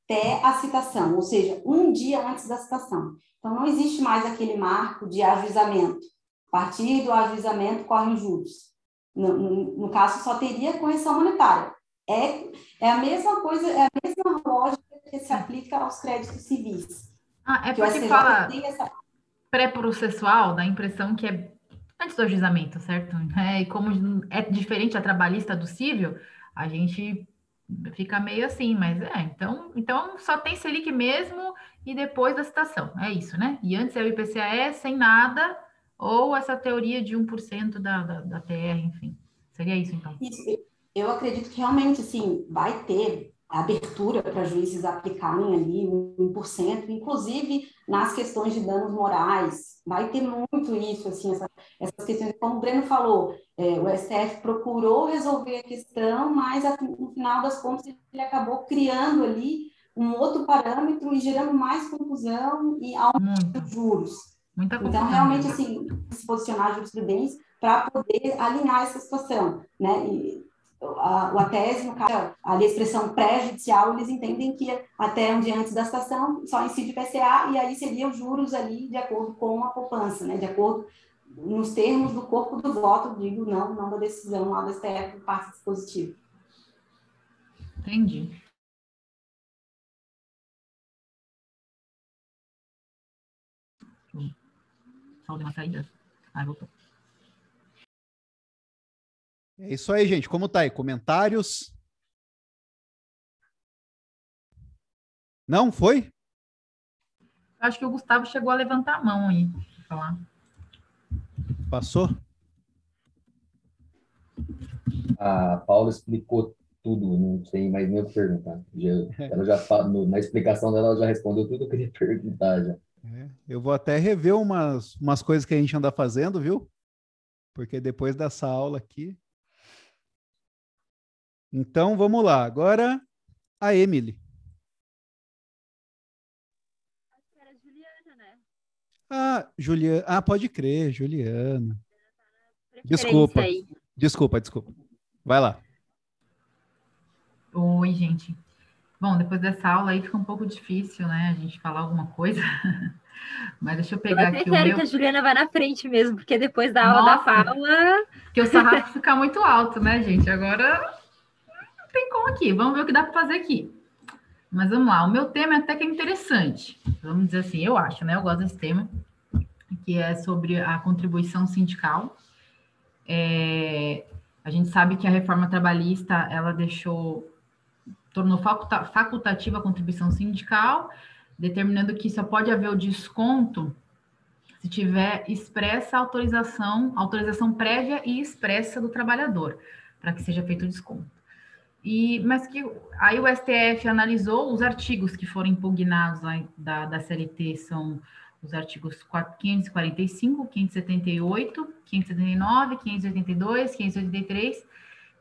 até a citação, ou seja, um dia antes da citação. Então, não existe mais aquele marco de ajuizamento. A partir do ajuizamento, correm juros. No, no, no, caso, só teria correção monetária. É, é a mesma coisa, é a mesma lógica que se aplica aos créditos civis. Ah, é porque fala... Essa pré-processual dá a impressão que é antes do ajuizamento, certo? É, e como é diferente a trabalhista do civil, a gente fica meio assim, mas é, então, então só tem Selic mesmo e depois da citação, é isso, né? E antes é o IPCAE sem nada, ou essa teoria de 1% da, da, da TR, enfim. Seria isso, então? Isso, eu acredito que realmente, assim, vai ter abertura para juízes aplicarem ali 1%, inclusive nas questões de danos morais. Vai ter muito isso, assim, essa, essas questões. Como o Breno falou, é, o STF procurou resolver a questão, mas no final das contas ele acabou criando ali um outro parâmetro e gerando mais confusão e aumentando os juros. Então, realmente, assim, se posicionar a jurisprudência para poder alinhar essa situação, né? E, a, a tese, no caso, a expressão pré-judicial, eles entendem que até um dia antes da citação só incide PCA e aí seriam juros ali de acordo com a poupança, né? De acordo nos termos do corpo do voto, digo, não, não da decisão lá do STF do passe dispositivo. Entendi. Só uma saída. Ah, voltou. É isso aí, gente. Como tá aí? Comentários? Não foi? Acho que o Gustavo chegou a levantar a mão aí. Falar. Passou? A Paula explicou tudo, não sei mais nem o que perguntar. Já, ela já na explicação dela, ela já respondeu tudo que eu queria perguntar já. É, eu vou até rever umas, umas coisas que a gente anda fazendo, viu? Porque depois dessa aula aqui. Então vamos lá. Agora a Emily. Ah, Juliana. Ah, pode crer, Juliana. Desculpa. Desculpa, desculpa. Vai lá. Oi, gente. Bom, depois dessa aula aí fica um pouco difícil, né? A gente falar alguma coisa. Mas deixa eu pegar eu aqui o meu... que a Juliana vai na frente mesmo, porque depois da aula Nossa, da fala... Que o sarrafo fica muito alto, né, gente? Agora tem como aqui. Vamos ver o que dá para fazer aqui. Mas vamos lá. O meu tema é até que é interessante. Vamos dizer assim, eu acho, né? Eu gosto desse tema, que é sobre a contribuição sindical. É... A gente sabe que a reforma trabalhista, ela deixou tornou facultativa a contribuição sindical, determinando que só pode haver o desconto se tiver expressa autorização, autorização prévia e expressa do trabalhador, para que seja feito o desconto. E, mas que aí o STF analisou os artigos que foram impugnados da, da CLT, são os artigos 545, 578, 579, 582, 583,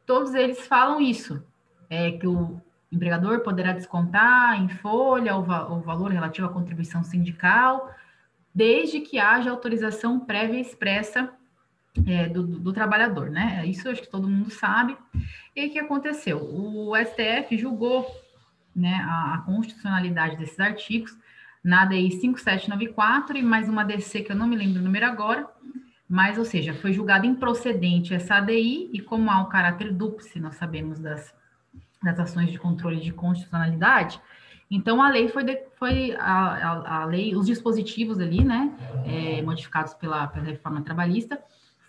todos eles falam isso, é que o empregador poderá descontar em folha o, va o valor relativo à contribuição sindical, desde que haja autorização prévia expressa é, do, do, do, trabalhador, né? Isso acho que todo mundo sabe. E o que aconteceu? O STF julgou né, a, a constitucionalidade desses artigos na ADI 5794 e mais uma DC que eu não me lembro o número agora, mas, ou seja, foi julgada improcedente essa ADI e como há um caráter dúplice, nós sabemos das das ações de controle de constitucionalidade. Então, a lei foi, de, foi a, a, a, lei, os dispositivos ali, né, é, modificados pela, pela reforma trabalhista,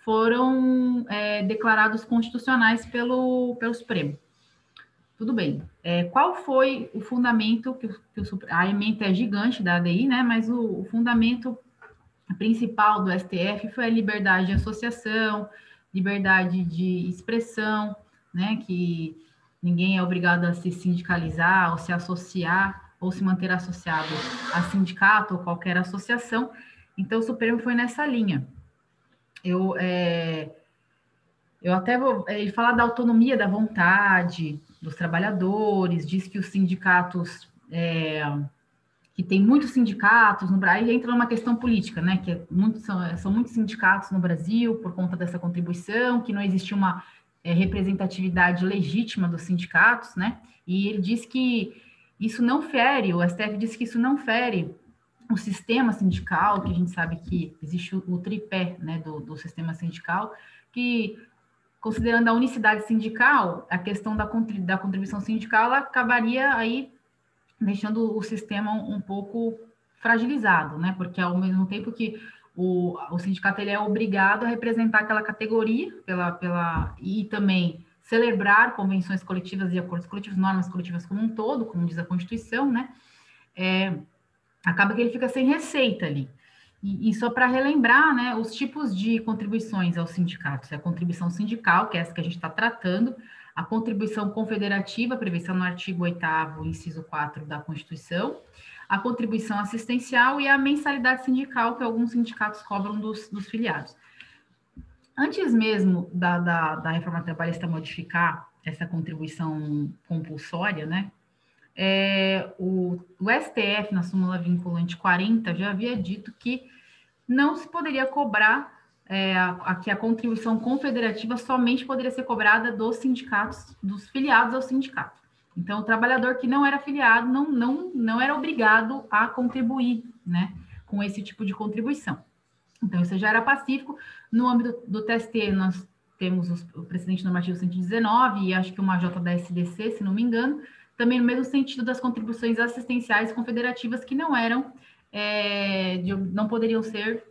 foram é, declarados constitucionais pelo, pelo Supremo. Tudo bem. É, qual foi o fundamento, que, que o, a emenda é gigante da ADI, né, mas o, o fundamento principal do STF foi a liberdade de associação, liberdade de expressão, né, que Ninguém é obrigado a se sindicalizar ou se associar ou se manter associado a sindicato ou qualquer associação. Então, o Supremo foi nessa linha. Eu, é, eu até vou. Ele fala da autonomia da vontade dos trabalhadores, diz que os sindicatos. É, que tem muitos sindicatos no Brasil, entra numa questão política, né? Que é muito, são, são muitos sindicatos no Brasil por conta dessa contribuição, que não existe uma é, representatividade legítima dos sindicatos, né? E ele diz que isso não fere, o STF diz que isso não fere o sistema sindical, que a gente sabe que existe o, tripé né, do, do sistema sindical, que considerando a unicidade sindical, a questão da, da contribuição sindical acabaria aí deixando o sistema um pouco fragilizado, né? Porque ao mesmo tempo que o, o sindicato ele é obrigado a representar aquela categoria pela, pela, e também celebrar convenções coletivas e acordos coletivos, normas coletivas como um todo, como diz a Constituição, né? É, acaba que ele fica sem receita ali. E, e só para relembrar, né, os tipos de contribuições aos sindicatos, é a contribuição sindical, que é essa que a gente está tratando, a contribuição confederativa, prevista no artigo 8 inciso 4 da Constituição, a contribuição assistencial e a mensalidade sindical que alguns sindicatos cobram dos, dos filiados. Antes mesmo da, da, da, reforma trabalhista modificar essa contribuição compulsória, né, é, o, o STF, na súmula vinculante 40, já havia dito que não se poderia cobrar é, a, a, que a contribuição confederativa somente poderia ser cobrada dos sindicatos, dos filiados ao sindicato. Então, o trabalhador que não era afiliado não, não, não era obrigado a contribuir né, com esse tipo de contribuição. Então, isso já era pacífico. No âmbito do TST, nós temos o precedente normativo 119 e acho que uma J da SDC, se não me engano, também no mesmo sentido das contribuições assistenciais confederativas que não eram, é, de, não poderiam ser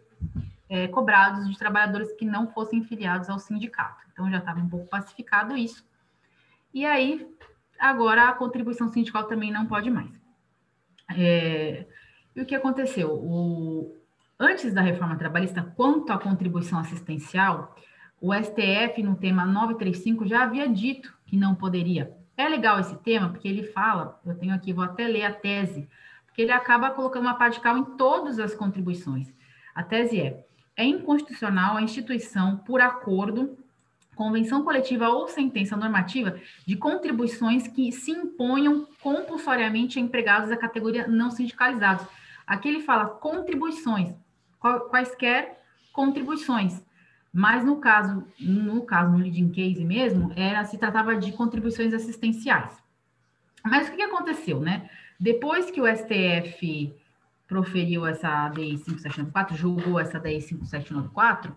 é, cobrados de trabalhadores que não fossem filiados ao sindicato. Então, já estava um pouco pacificado isso. E aí, agora a contribuição sindical também não pode mais. É, e o que aconteceu? O, antes da reforma trabalhista, quanto à contribuição assistencial, o STF, no tema 935, já havia dito que não poderia É legal esse tema, porque ele fala, eu tenho aqui, vou até ler a tese, porque ele acaba colocando uma parte de cal em todas as contribuições. A tese é: é inconstitucional a instituição, por acordo, convenção coletiva ou sentença normativa, de contribuições que se imponham compulsoriamente a empregados da categoria não sindicalizados. Aqui ele fala contribuições, quaisquer contribuições. Mas no caso, no caso, no leading case mesmo, era, se tratava de contribuições assistenciais. Mas o que aconteceu, né? Depois que o STF proferiu essa ADI 5794, julgou essa ADI 5794,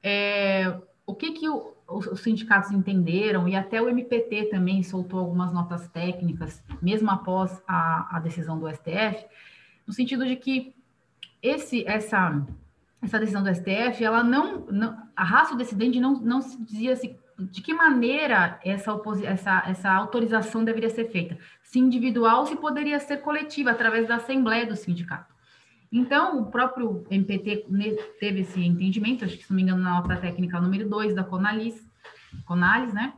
é, o que, que o, os sindicatos entenderam, e até o MPT também soltou algumas notas técnicas, mesmo após a, a decisão do STF, no sentido de que esse, essa, essa decisão do STF, ela não, não a raça decidente não, não se dizia assim, de que maneira essa, essa, essa autorização deveria ser feita? Se individual, se poderia ser coletiva, através da assembleia do sindicato. Então, o próprio MPT teve esse entendimento, acho que, se não me engano, na nota técnica número 2 da Conalis, Conalis, né?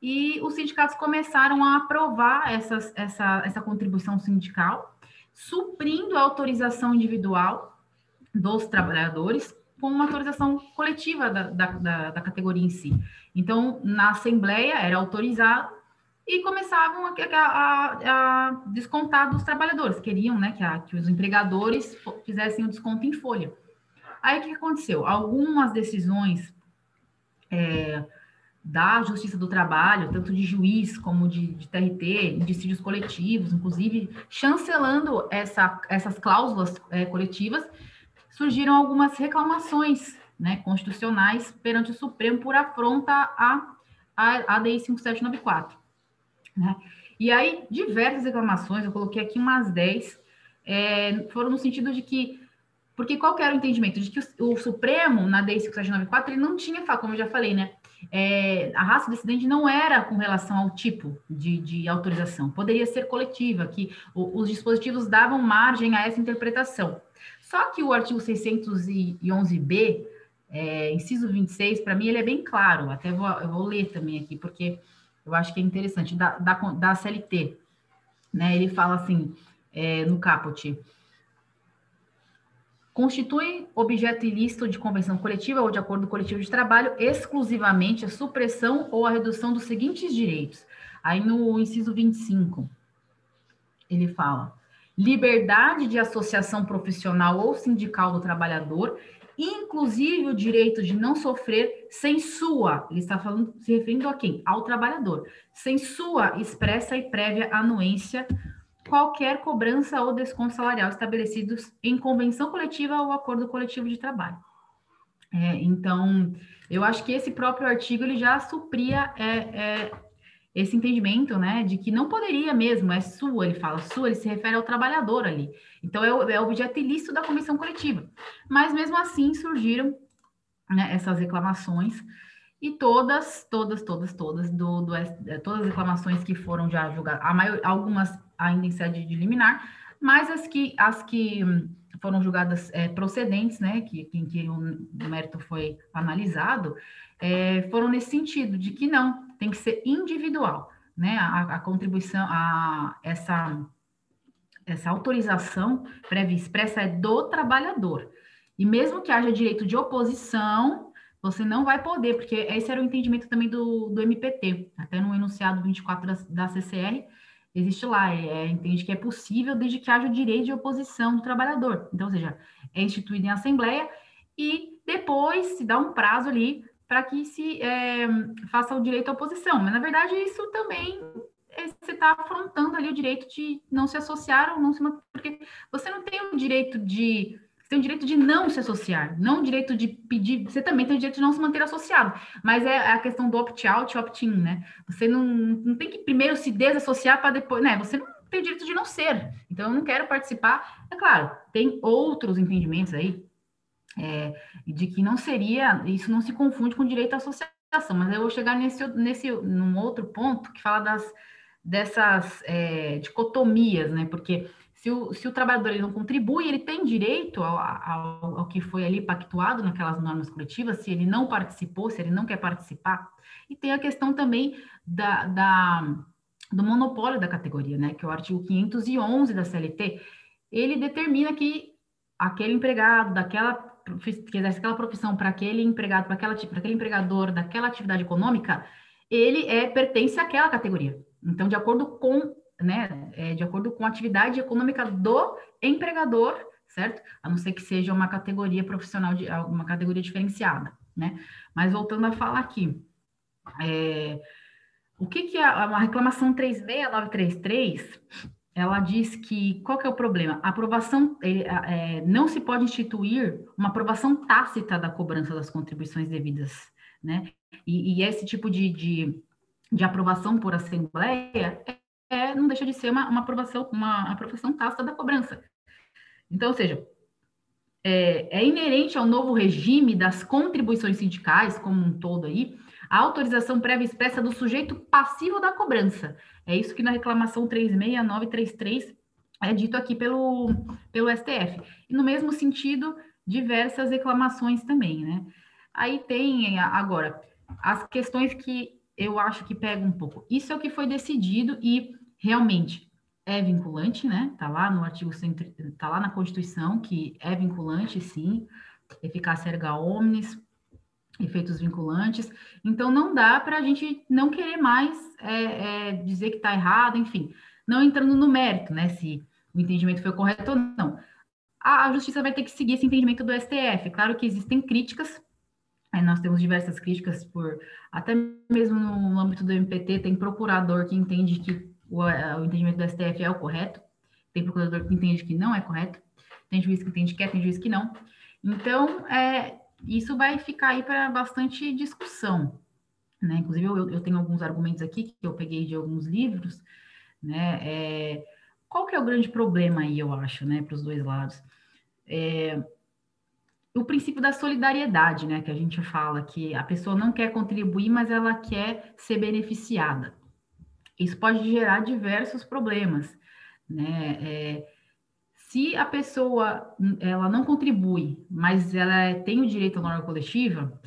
E os sindicatos começaram a aprovar essas, essa, essa contribuição sindical, suprindo a autorização individual dos trabalhadores com uma autorização coletiva da, da, da, da categoria em si. Então, na Assembleia era autorizado e começavam a, a, a, descontar dos trabalhadores, queriam né, que, a, que os empregadores fizessem o desconto em folha. Aí o que aconteceu? Algumas decisões é, da Justiça do Trabalho, tanto de juiz como de, de TRT, de dissídios coletivos, inclusive chancelando essa, essas cláusulas é, coletivas, surgiram algumas reclamações né, constitucionais perante o Supremo por afronta à, ADI 5794. Né? E aí, diversas reclamações, eu coloquei aqui umas 10, é, foram no sentido de que, porque qual era o entendimento? De que o, o Supremo, na DEI 5794, ele não tinha, como eu já falei, né? É, a raça dissidente não era com relação ao tipo de, de autorização, poderia ser coletiva, que o, os dispositivos davam margem a essa interpretação. Só que o artigo 611b, é, inciso 26, para mim ele é bem claro, até vou, eu vou ler também aqui, porque eu acho que é interessante, da, da, da CLT, né? Ele fala assim, é, no caput, constitui objeto ilícito de convenção coletiva ou de acordo coletivo de trabalho exclusivamente a supressão ou a redução dos seguintes direitos. Aí no inciso 25, ele fala: liberdade de associação profissional ou sindical do trabalhador inclusive o direito de não sofrer sem sua, ele está falando, se referindo a quem? Ao trabalhador, sem sua expressa e prévia anuência, qualquer cobrança ou desconto salarial estabelecidos em convenção coletiva ou acordo coletivo de trabalho. É, então, eu acho que esse próprio artigo ele já supria é, é, esse entendimento, né, de que não poderia mesmo, é sua, ele fala sua, ele se refere ao trabalhador ali. Então, é o, é objeto ilícito da comissão coletiva. Mas, mesmo assim, surgiram né, essas reclamações, e todas, todas, todas, todas, do, do, é, todas as reclamações que foram já julgadas, a maior, algumas ainda em sede de liminar, mas as que, as que foram julgadas é, procedentes, né, que, em que o mérito foi analisado, é, foram nesse sentido, de que não, tem que ser individual, né? A, a contribuição, a, essa, essa autorização prévia expressa é do trabalhador. E mesmo que haja direito de oposição, você não vai poder, porque esse era o entendimento também do, do MPT, até no enunciado 24 da, da CCR, existe lá, é, entende que é possível desde que haja o direito de oposição do trabalhador. Então, ou seja, é instituído em assembleia e depois se dá um prazo ali para que se é, faça o direito à oposição. Mas, na verdade, isso também é, você está afrontando ali o direito de não se associar ou não se porque você não tem o direito de você tem o direito de não se associar, não o direito de pedir, você também tem o direito de não se manter associado, mas é a questão do opt-out e opt-in, né? Você não, não tem que primeiro se desassociar para depois, né? Você não tem o direito de não ser, então eu não quero participar. É claro, tem outros entendimentos aí, é, de que não seria, isso não se confunde com direito à associação, mas eu vou chegar nesse, nesse num outro ponto que fala das, dessas é, dicotomias, né? Porque se o, se o trabalhador ele não contribui, ele tem direito ao, ao, ao, que foi ali pactuado naquelas normas coletivas, se ele não participou, se ele não quer participar. E tem a questão também da, da do monopólio da categoria, né? Que é o artigo 511 da CLT, ele determina que aquele empregado daquela que exerce aquela profissão para aquele empregado, para aquele empregador daquela atividade econômica, ele é pertence àquela categoria. Então, de acordo com, né, é, de acordo com a atividade econômica do empregador, certo? A não ser que seja uma categoria profissional de uma categoria diferenciada, né? Mas voltando a falar aqui, é, o que que a, a reclamação 36933 ela diz que qual que é o problema? A aprovação é, não se pode instituir uma aprovação tácita da cobrança das contribuições devidas, né? E, e esse tipo de, de, de, aprovação por assembleia é, é, não deixa de ser uma, uma aprovação, uma aprovação tácita da cobrança. Então, ou seja, é, é inerente ao novo regime das contribuições sindicais como um todo aí, a autorização prévia expressa do sujeito passivo da cobrança. É isso que na reclamação 36933 é dito aqui pelo, pelo STF. E no mesmo sentido, diversas reclamações também, né? Aí tem agora as questões que eu acho que pegam um pouco. Isso é o que foi decidido e realmente é vinculante, né? Tá lá no artigo tá lá na Constituição que é vinculante, sim, eficácia erga omnes, efeitos vinculantes. Então, não dá para a gente não querer mais é, é, dizer que está errado, enfim, não entrando no mérito, né, se o entendimento foi correto ou não. A, a justiça vai ter que seguir esse entendimento do STF. Claro que existem críticas, nós temos diversas críticas por, até mesmo no âmbito do MPT, tem procurador que entende que o, o entendimento do STF é o correto, tem procurador que entende que não é correto, tem juiz que entende que é, tem juiz que não. Então, é, isso vai ficar aí para bastante discussão, né? Inclusive, eu, eu, tenho alguns argumentos aqui que eu peguei de alguns livros, né? É, qual que é o grande problema aí, eu acho, né, para os dois lados? É, o princípio da solidariedade, né, que a gente fala, que a pessoa não quer contribuir, mas ela quer ser beneficiada. Isso pode gerar diversos problemas, né? É, se a pessoa ela não contribui, mas ela tem o direito à norma coletiva,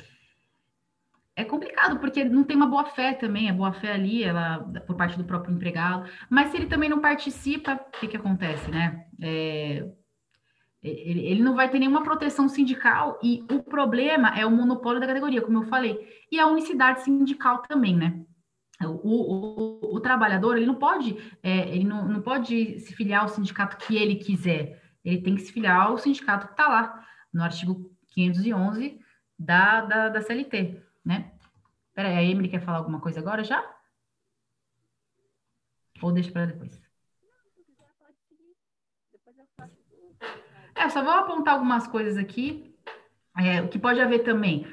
é complicado, porque não tem uma boa fé também, a boa fé ali, ela, por parte do próprio empregado. Mas se ele também não participa, o que, que acontece, né? É, ele, ele, não vai ter nenhuma proteção sindical e o problema é o monopólio da categoria, como eu falei, e a unicidade sindical também, né? O, o, o, trabalhador ele não pode é, ele não, não pode se filiar ao sindicato que ele quiser. Ele tem que se filiar ao sindicato que está lá no artigo 511 da, da, da CLT né? Peraí, a Emily quer falar alguma coisa agora já? ou deixa para depois? É, só vou apontar algumas coisas aqui é, o que pode haver também.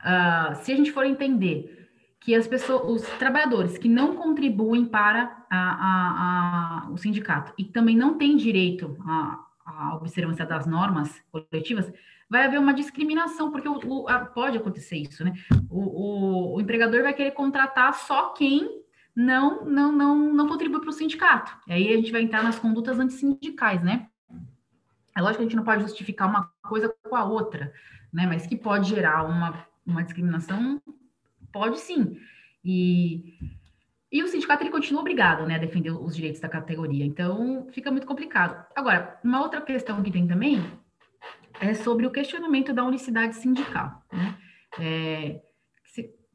Uh, se a gente for entender que as pessoas, os trabalhadores que não contribuem para a, a, a, o sindicato e também não têm direito à, observância das normas coletivas, vai haver uma discriminação, porque o, o, pode acontecer isso, né? O, o, empregador vai querer contratar só quem não não não, não contribui para o sindicato. E aí a gente vai entrar nas condutas antissindicais, né? É lógico que a gente não pode justificar uma coisa com a outra, né? Mas que pode gerar uma, uma discriminação Pode sim. E, e o sindicato ele continua obrigado né, a defender os direitos da categoria. Então, fica muito complicado. Agora, uma outra questão que tem também é sobre o questionamento da unicidade sindical. Né? É,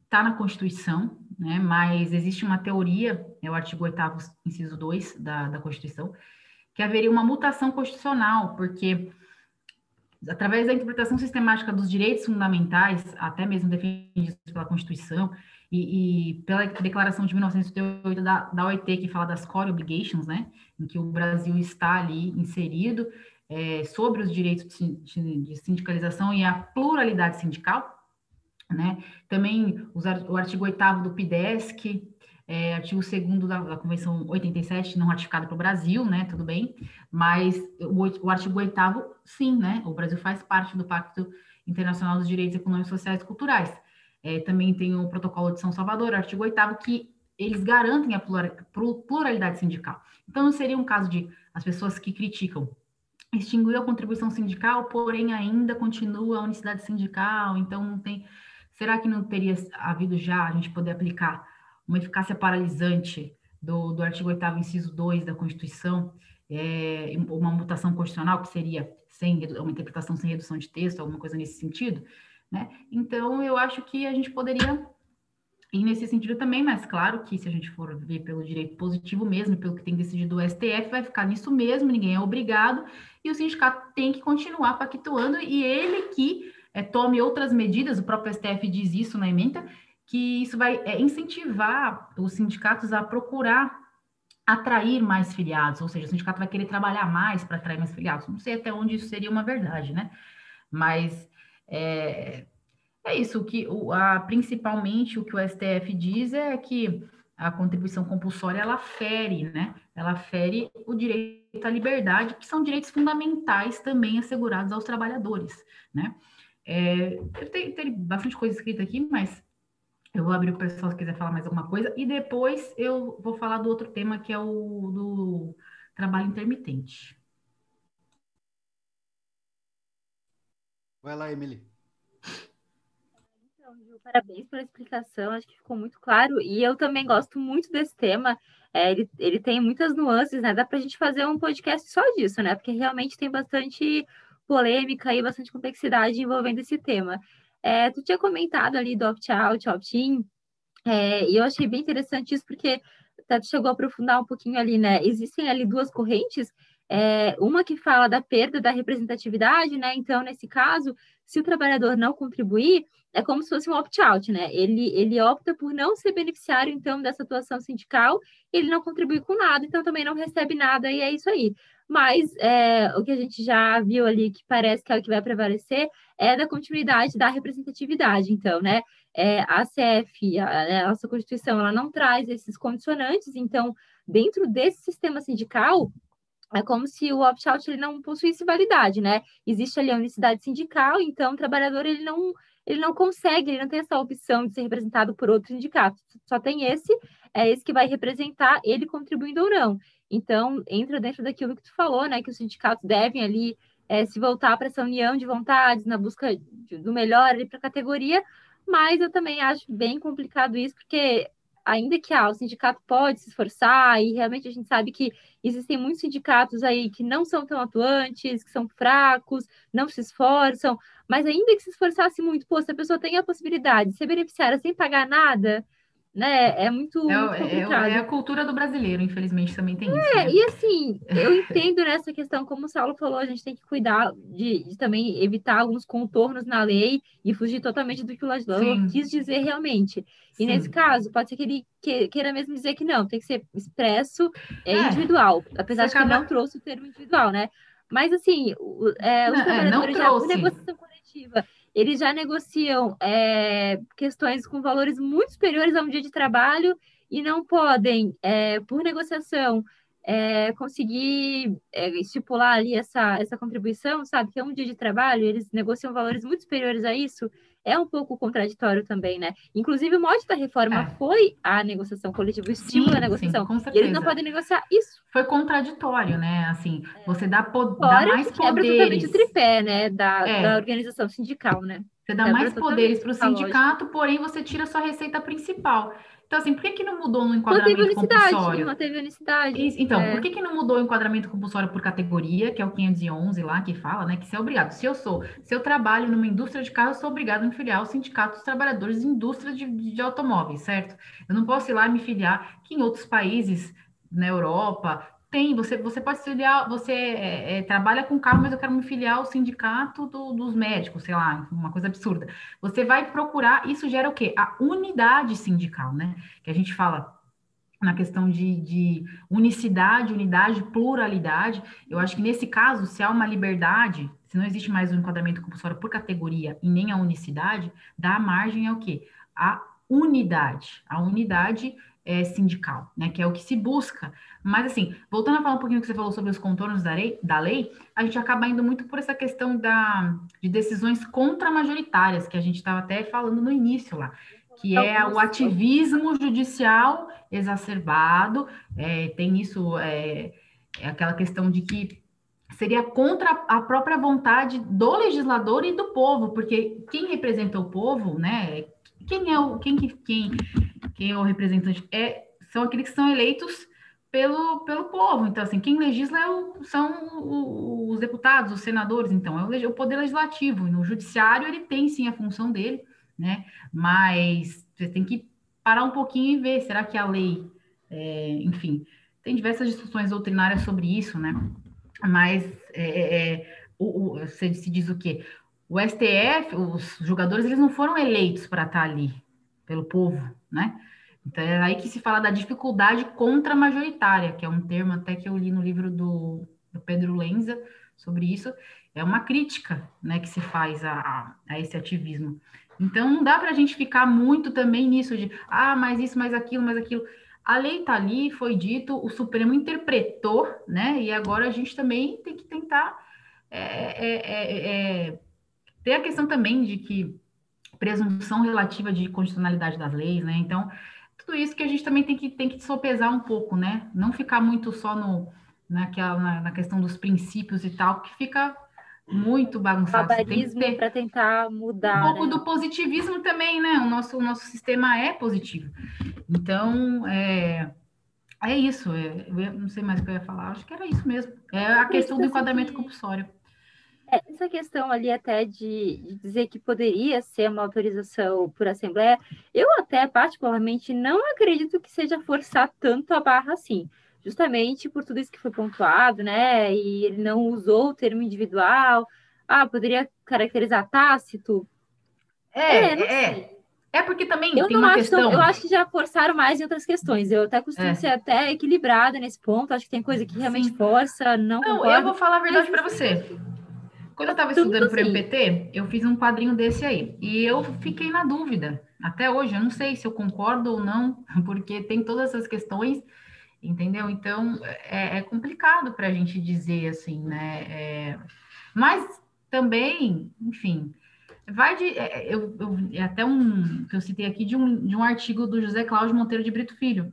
está na Constituição, né, mas existe uma teoria, é o artigo 8 inciso 2 da, da Constituição, que haveria uma mutação constitucional, porque através da interpretação sistemática dos direitos fundamentais, até mesmo defendidos pela Constituição, e, e pela Declaração de 1988 da, da OIT, que fala das core obligations, né, em que o Brasil está ali inserido, é, sobre os direitos de, sindicalização e a pluralidade sindical, né, também os, o artigo 8 do PIDESC, é, artigo 2 da, da, Convenção 87, não ratificada pelo Brasil, né, tudo bem, mas o, o artigo 8 sim, né, o Brasil faz parte do Pacto Internacional dos Direitos Econômicos, Sociais e Culturais. É, também tem o Protocolo de São Salvador, artigo 8 que eles garantem a pluralidade sindical. Então, não seria um caso de as pessoas que criticam extinguiu a contribuição sindical, porém ainda continua a unicidade sindical, então não tem... Será que não teria havido já a gente poder aplicar uma eficácia paralisante do, do artigo 8 inciso 2 da Constituição, é, uma mutação constitucional, que seria sem uma interpretação sem redução de texto, alguma coisa nesse sentido, né? Então, eu acho que a gente poderia ir nesse sentido também, mas claro que se a gente for ver pelo direito positivo mesmo, pelo que tem decidido o STF, vai ficar nisso mesmo, ninguém é obrigado, e o sindicato tem que continuar pactuando, e ele que é, tome outras medidas, o próprio STF diz isso na emenda, que isso vai é, incentivar os sindicatos a procurar atrair mais filiados, ou seja, o sindicato vai querer trabalhar mais para atrair mais filiados. Não sei até onde isso seria uma verdade, né? Mas é, é isso, que o, a, principalmente o que o STF diz é que a contribuição compulsória ela fere, né? Ela fere o direito à liberdade, que são direitos fundamentais também assegurados aos trabalhadores, né? É, tem, tem bastante coisa escrita aqui, mas eu vou abrir o pessoal se quiser falar mais alguma coisa. E depois eu vou falar do outro tema, que é o do trabalho intermitente. Vai lá, Emily. Então, Ju, parabéns pela explicação, acho que ficou muito claro. E eu também gosto muito desse tema. É, ele, ele tem muitas nuances, né? Dá para a gente fazer um podcast só disso, né? Porque realmente tem bastante polêmica e bastante complexidade envolvendo esse tema. É, tu tinha comentado ali do opt-out, opt-in, é, e eu achei bem interessante isso, porque até tu chegou a aprofundar um pouquinho ali, né? Existem ali duas correntes, é, uma que fala da perda da representatividade, né? Então, nesse caso, se o trabalhador não contribuir, é como se fosse um opt-out, né? Ele, ele opta por não ser beneficiário, então, dessa atuação sindical, ele não contribui com nada, então também não recebe nada, e é isso aí. Mas é, o que a gente já viu ali, que parece que é o que vai prevalecer, é da continuidade da representatividade. Então, né, é, a CF, a, a nossa Constituição, ela não traz esses condicionantes, então, dentro desse sistema sindical, é como se o opt-out ele não possuísse validade, né? Existe ali a unicidade sindical, então o trabalhador ele não ele não consegue, ele não tem essa opção de ser representado por outro sindicato. Só tem esse, é esse que vai representar ele contribuindo ou não. Então, entra dentro daquilo que tu falou, né? Que os sindicatos devem ali é, se voltar para essa união de vontades, na busca de, do melhor ali para a categoria, mas eu também acho bem complicado isso, porque ainda que ah, o sindicato pode se esforçar, e realmente a gente sabe que existem muitos sindicatos aí que não são tão atuantes, que são fracos, não se esforçam, mas ainda que se esforçasse muito, pô, se a pessoa tem a possibilidade de ser beneficiária sem pagar nada, né? É muito, é, muito é, complicado. É, é, a cultura do brasileiro, infelizmente, também tem isso. É, né? e assim, eu entendo nessa questão, como o Saulo falou, a gente tem que cuidar de, de também evitar alguns contornos na lei e fugir totalmente do que o legislador quis dizer realmente. E Sim. nesse caso, pode ser que ele queira mesmo dizer que não, tem que ser expresso, é, é individual, apesar de que acaba... não trouxe o termo individual, né? Mas assim, é, os não, trabalhadores já por negociação coletiva eles já negociam é, questões com valores muito superiores a um dia de trabalho e não podem, é, por negociação, é, conseguir é, estipular ali essa, essa contribuição, sabe? Que é um dia de trabalho, eles negociam valores muito superiores a isso, é um pouco contraditório também, né? Inclusive, o mote da reforma é. foi a negociação coletiva, o estímulo à negociação. Sim, e eles não podem negociar isso. Foi contraditório, né? Assim, é. você dá, po dá mais quebra poderes. totalmente o tripé, né? Da, é. da organização sindical, né? Você dá quebra mais poderes para o sindicato, porém você tira a sua receita principal. Então, assim, por que, que não mudou no enquadramento manteve compulsório? Manteve unicidade. Então, é. por que, que não mudou o enquadramento compulsório por categoria, que é o 511 lá que fala, né? Que você é obrigado. Se eu sou, se eu trabalho numa indústria de carro, eu sou obrigado a me filiar ao sindicato dos trabalhadores de indústria de, de automóveis, certo? Eu não posso ir lá e me filiar, que em outros países, na Europa, tem, você, você pode se filiar, você é, é, trabalha com carro, mas eu quero me filiar ao sindicato do, dos médicos, sei lá, uma coisa absurda. Você vai procurar, isso gera o quê? A unidade sindical, né? Que a gente fala na questão de, de unicidade, unidade, pluralidade. Eu acho que nesse caso, se há uma liberdade, se não existe mais um enquadramento compulsório por categoria e nem a unicidade, dá margem ao quê? A unidade. A unidade é, sindical, né? Que é o que se busca. Mas, assim, voltando a falar um pouquinho que você falou sobre os contornos da lei, da lei a gente acaba indo muito por essa questão da, de decisões contramajoritárias, que a gente estava até falando no início lá, que é o ativismo judicial exacerbado. É, tem isso, é, é aquela questão de que seria contra a própria vontade do legislador e do povo, porque quem representa o povo, né? Quem é o quem quem quem é o representante? É são aqueles que são eleitos pelo, pelo povo. Então, assim, quem legisla é o, são os deputados, os senadores, então, é o, o poder legislativo. No judiciário, ele tem sim a função dele, né? Mas você tem que parar um pouquinho e ver, será que a lei, é, enfim, tem diversas discussões doutrinárias sobre isso, né? Mas é, é, é o, o, se, se diz o quê? O STF, os jogadores, eles não foram eleitos para estar ali pelo povo, né? Então é aí que se fala da dificuldade contra majoritária, que é um termo até que eu li no livro do, do Pedro Lenza sobre isso. É uma crítica, né, que se faz a, a, a esse ativismo. Então não dá para a gente ficar muito também nisso de ah, mais isso, mais aquilo, mais aquilo. A lei está ali, foi dito, o Supremo interpretou, né? E agora a gente também tem que tentar é, é, é, é ter a questão também de que presunção relativa de constitucionalidade das leis, né? Então, tudo isso que a gente também tem que, tem que sopesar um pouco, né? Não ficar muito só no, naquela, na, na questão dos princípios e tal, que fica muito bagunçado. Barbarismo para tentar mudar. Um pouco né? do positivismo também, né? O nosso, o nosso sistema é positivo. Então, é, é isso. É, eu não sei mais o que eu ia falar, acho que era isso mesmo. É a questão do enquadramento compulsório. É, essa questão ali até de, de, dizer que poderia ser uma autorização por assembleia, eu até particularmente não acredito que seja forçar tanto a barra assim, justamente por tudo isso que foi pontuado, né? E ele não usou o termo individual. Ah, poderia caracterizar tácito. É, é. é. É porque também eu tem uma questão. Tão, eu acho que já forçaram mais em outras questões. Eu até costumo é. ser até equilibrada nesse ponto. Acho que tem coisa que realmente Sim. força, não. Não, concordo, eu vou falar a verdade para você. Quando eu estava estudando para o MPT, eu fiz um quadrinho desse aí. E eu fiquei na dúvida. Até hoje, eu não sei se eu concordo ou não, porque tem todas essas questões, entendeu? Então, é, é complicado para a gente dizer assim, né? É... Mas também, enfim, vai de. É, eu, eu, é até um que eu citei aqui de um, de um artigo do José Cláudio Monteiro de Brito Filho.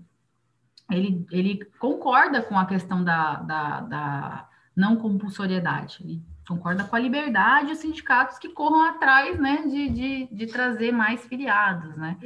Ele, ele concorda com a questão da, da, da não compulsoriedade. Ele concorda com a liberdade os sindicatos que corram atrás, né, de, de, de trazer mais filiados, né?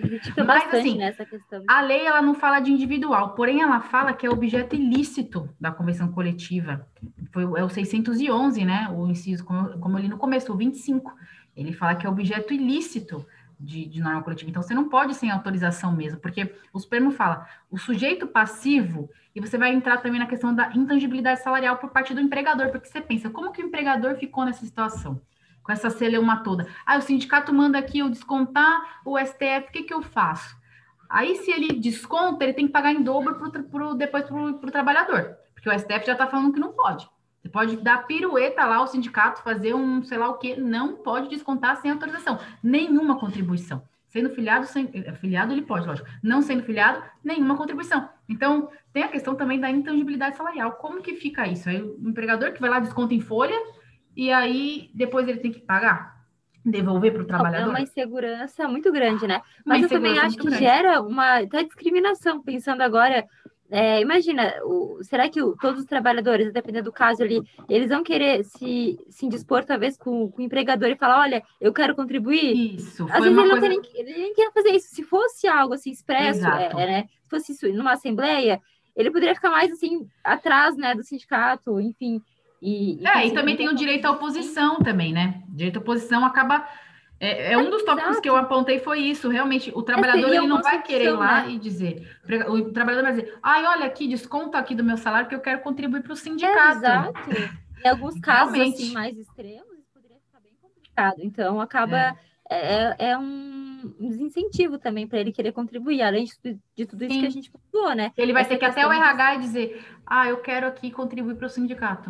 Mas, assim, nessa questão. A lei, ela não fala de individual, porém ela fala que é objeto ilícito da convenção coletiva. Foi, é o 611, né, o inciso, como, como eu li no começo, o 25. Ele fala que é objeto ilícito de, de, norma coletiva. Então, você não pode sem autorização mesmo, porque o Supremo fala o sujeito passivo, e você vai entrar também na questão da intangibilidade salarial por parte do empregador, porque você pensa, como que o empregador ficou nessa situação? Com essa celeuma toda. Ah, o sindicato manda aqui eu descontar o STF, o que, que eu faço? Aí, se ele desconta, ele tem que pagar em dobro pro, pro, depois para o trabalhador, porque o STF já está falando que não pode. Você pode dar pirueta lá, o sindicato fazer um sei lá o que, não pode descontar sem autorização, nenhuma contribuição. Sendo filiado, sem, eh, filiado ele pode, lógico. Não sendo filiado, nenhuma contribuição. Então, tem a questão também da intangibilidade salarial. Como que fica isso? Aí o empregador que vai lá desconta em folha e aí depois ele tem que pagar, devolver para o trabalhador. É uma insegurança muito grande, né? Mas eu também acho que grande. gera uma até discriminação, pensando agora é, imagina, o, será que o, todos os trabalhadores, dependendo do caso ali, eles vão querer se, se indispor, talvez, com, com o empregador e falar, olha, eu quero contribuir? Isso. Às vezes ele não, coisa... nem, ele nem quer fazer isso. Se fosse algo assim expresso, é, é, né? se fosse isso numa assembleia, ele poderia ficar mais assim, atrás né, do sindicato, enfim. E, e é, e também tem o direito à oposição também, né? Direito à oposição acaba é, é, um dos tópicos Exato. que eu apontei foi isso, realmente, o trabalhador ele não vai querer ir lá né? e dizer, o trabalhador vai dizer, ai, olha aqui, desconto aqui do meu salário que eu quero contribuir para o sindicato. Exato. Em alguns casos assim, mais extremos, poderia ficar bem complicado. Então, acaba, é, é, é um desincentivo também para ele querer contribuir, além de, de tudo isso Sim. que a gente falou, né? Ele vai Essa ter que até o RH dizer, ah, eu quero aqui contribuir para o sindicato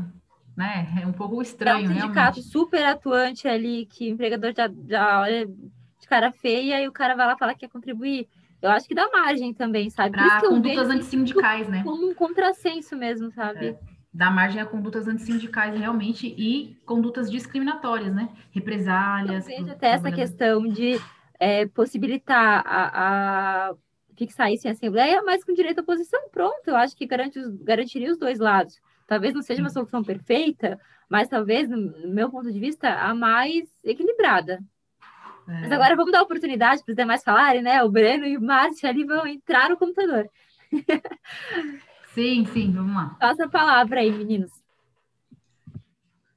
né? É um pouco estranho, é um sindicato realmente. super atuante ali, que o empregador já, já olha de cara feia e o cara vai lá falar que quer contribuir. Eu acho que dá margem também, sabe? Para condutas antissindicais, né? Como um contrassenso mesmo, sabe? É. Dá margem a condutas antissindicais, realmente, e condutas discriminatórias, né? Represálias. Eu vejo até essa questão de é, possibilitar a, a, fixar isso em assembleia, mas com direito à oposição, pronto. Eu acho que garante, garantiria os dois lados. Talvez não seja uma solução perfeita, mas talvez, no meu ponto de vista, a mais equilibrada. É. Mas agora vamos dar oportunidade para os demais falarem, né? O Breno e o Márcio ali vão entrar no computador. sim, sim, vamos lá. Passa a palavra aí, meninos.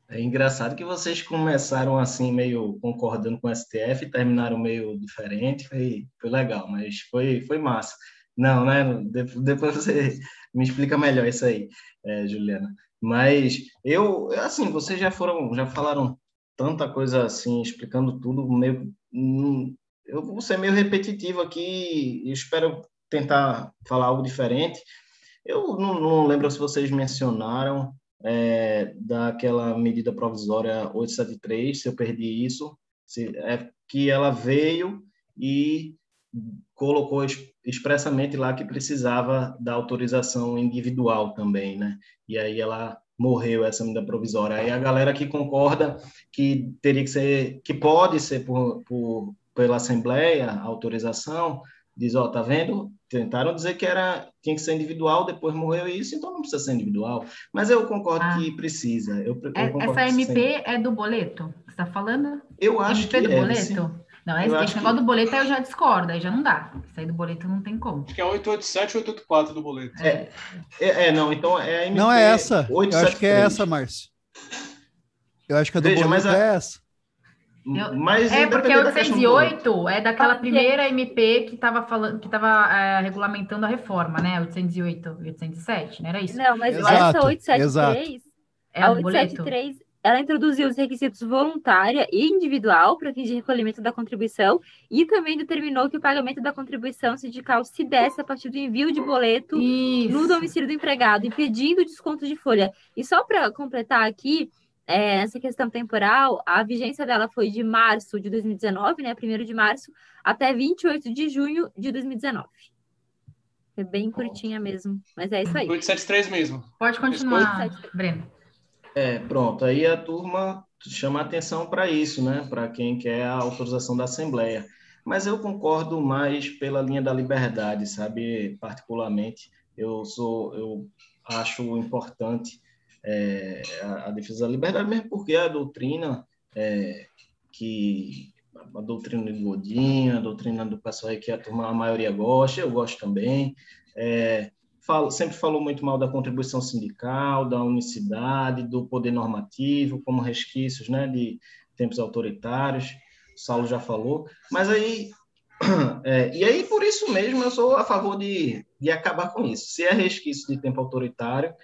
É engraçado que vocês começaram assim, meio concordando com o STF e terminaram meio diferente, foi, foi legal, mas foi, foi massa. Não, né? Depois você me explica melhor isso aí, é, Juliana. Mas eu, assim, vocês já foram, já falaram tanta coisa assim, explicando tudo, meio. Hum, eu vou ser meio repetitivo aqui, espero tentar falar algo diferente. Eu não, não lembro se vocês mencionaram é, daquela medida provisória 873, se eu perdi isso, se, é que ela veio e colocou expressamente lá que precisava da autorização individual também, né? E aí ela morreu essa medida provisória. Aí a galera que concorda que teria que ser, que pode ser por, por pela Assembleia autorização, diz, ó, oh, tá vendo? Tentaram dizer que era tinha que ser individual, depois morreu isso, então não precisa ser individual. Mas eu concordo ah. que precisa. Eu, eu é, essa MP é do boleto? Você está falando? Eu acho MP que do é, boleto? Sim. Não, esse, esse negócio que... do boleto aí eu já discordo, aí já não dá. Isso aí do boleto não tem como. Acho que é 887 ou 884 do boleto. É, é, é, não, então é a MP Não é essa. 873. Eu acho que é essa, Márcio. Eu acho que a do Veja, boleto a... é essa. Eu, mas é porque o 808 é daquela primeira MP que estava falando, que estava é, regulamentando a reforma, né? 808 e 807, não era isso? Não, mas exato, essa 873, exato. é a 873, ela introduziu os requisitos voluntária e individual para fins de recolhimento da contribuição e também determinou que o pagamento da contribuição sindical se desse a partir do envio de boleto isso. no domicílio do empregado, impedindo o desconto de folha. E só para completar aqui, é, essa questão temporal, a vigência dela foi de março de 2019, né, 1 de março, até 28 de junho de 2019. É bem curtinha mesmo, mas é isso aí. 873 mesmo. Pode continuar, Breno. É, pronto. Aí a turma chama atenção para isso, né? Para quem quer a autorização da Assembleia. Mas eu concordo mais pela linha da liberdade, sabe? Particularmente, eu sou, eu acho importante é, a, a, defesa da liberdade, mesmo porque a doutrina é, que a doutrina de Godinho, a doutrina do pessoal que a turma, a maioria gosta, eu gosto também, é, falo, sempre falou muito mal da contribuição sindical, da unicidade, do poder normativo, como resquícios né, de tempos autoritários, o Saulo já falou, mas aí é, e aí, por isso mesmo, eu sou a favor de, de acabar com isso. Se é resquício de tempo autoritário,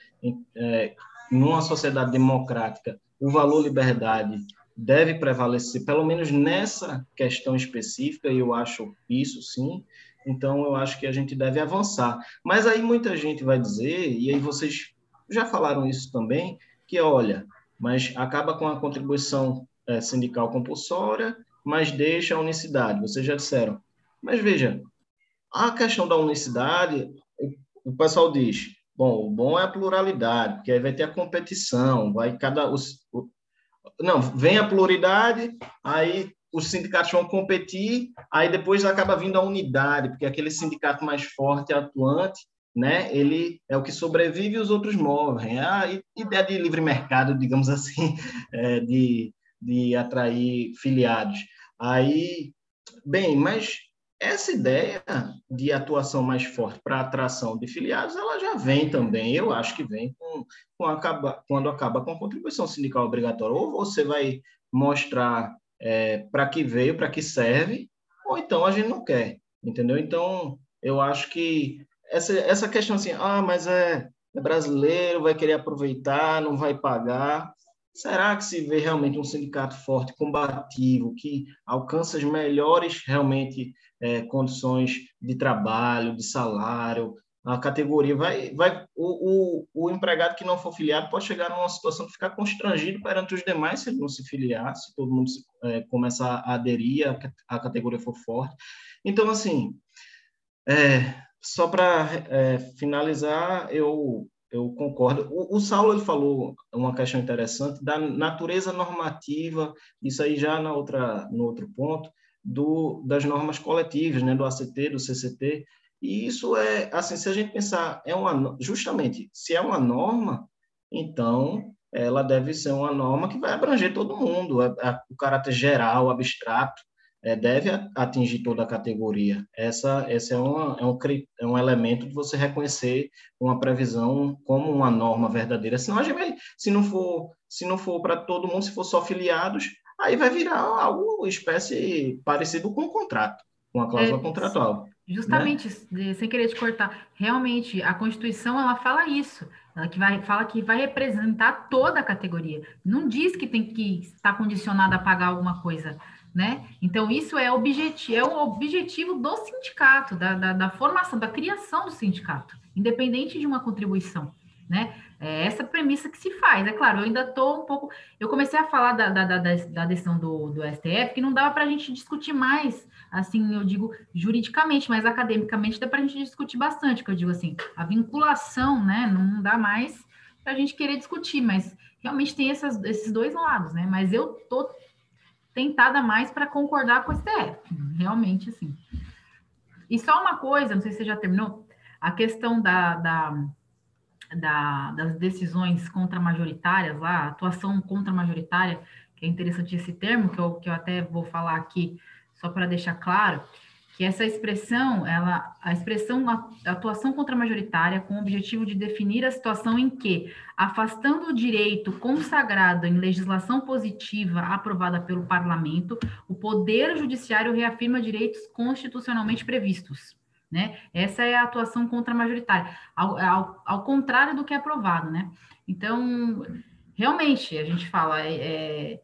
é, numa sociedade democrática, o valor liberdade deve prevalecer, pelo menos nessa questão específica, e eu acho isso sim. Então, eu acho que a gente deve avançar. Mas aí muita gente vai dizer, e aí vocês já falaram isso também, que olha, mas acaba com a contribuição é, sindical compulsória, mas deixa a unicidade. Vocês já disseram. Mas veja, a questão da unicidade, o pessoal diz, Bom, o bom é a pluralidade, porque aí vai ter a competição, vai cada os, o, não, vem a pluralidade, aí os sindicatos vão competir, aí depois acaba vindo a unidade, porque aquele sindicato mais forte, atuante, né, ele é o que sobrevive e os outros morrem. A ideia de livre mercado, digamos assim, é, de, de atrair filiados. Aí, bem, mas essa ideia de atuação mais forte para atração de filiados, ela já vem também, eu acho que vem com, com acaba, quando acaba com a contribuição sindical obrigatória. Ou você vai mostrar é, para que veio, para que serve, ou então a gente não quer, entendeu? Então, eu acho que essa, essa questão assim, ah, mas é, é brasileiro, vai querer aproveitar, não vai pagar. Será que se vê realmente um sindicato forte, combativo, que alcança as melhores realmente é, condições de trabalho, de salário, a categoria vai, vai o, o, o, empregado que não for filiado pode chegar numa situação de ficar constrangido perante os demais se ele não se filiar, se todo mundo se, é, começar a aderir, a, a categoria for forte. Então, assim, é, só para é, finalizar, eu eu concordo. O, o Saulo ele falou uma questão interessante da natureza normativa, isso aí já na outra no outro ponto do, das normas coletivas, né, do ACT, do CCT. E isso é, assim, se a gente pensar, é uma, justamente, se é uma norma, então ela deve ser uma norma que vai abranger todo mundo, o caráter geral, abstrato, é, deve atingir toda a categoria. Essa, essa é, uma, é, um, é um elemento de você reconhecer uma previsão como uma norma verdadeira. Senão a gente vai, se não for, se não for para todo mundo, se for só filiados, aí vai virar algo espécie parecido com um contrato, com a cláusula é, contratual. Justamente, né? sem querer te cortar, realmente a Constituição ela fala isso. Ela que vai, fala que vai representar toda a categoria. Não diz que tem que estar condicionada a pagar alguma coisa né? Então, isso é, objetivo, é o objetivo do sindicato, da, da, da, formação, da criação do sindicato, independente de uma contribuição, né? É essa premissa que se faz. É claro, eu ainda estou um pouco. Eu comecei a falar da, da, da, da decisão do, do STF, que não dava para a gente discutir mais, assim, eu digo juridicamente, mas academicamente dá para a gente discutir bastante, que eu digo assim, a vinculação, né? Não dá mais para a gente querer discutir, mas realmente tem essas, esses dois lados, né? Mas eu tô tentada mais para concordar com o STF, realmente assim. E só uma coisa, não sei se você já terminou, a questão da, da, da das decisões contra-majoritárias lá, atuação contra-majoritária, que é interessante esse termo, que eu, que eu até vou falar aqui, só para deixar claro, que essa expressão, ela, a expressão atuação contra-majoritária com o objetivo de definir a situação em que, afastando o direito consagrado em legislação positiva aprovada pelo parlamento, o poder judiciário reafirma direitos constitucionalmente previstos. Né? Essa é a atuação contra-majoritária, ao, ao, ao, contrário do que é aprovado, né? Então, realmente, a gente fala, é, é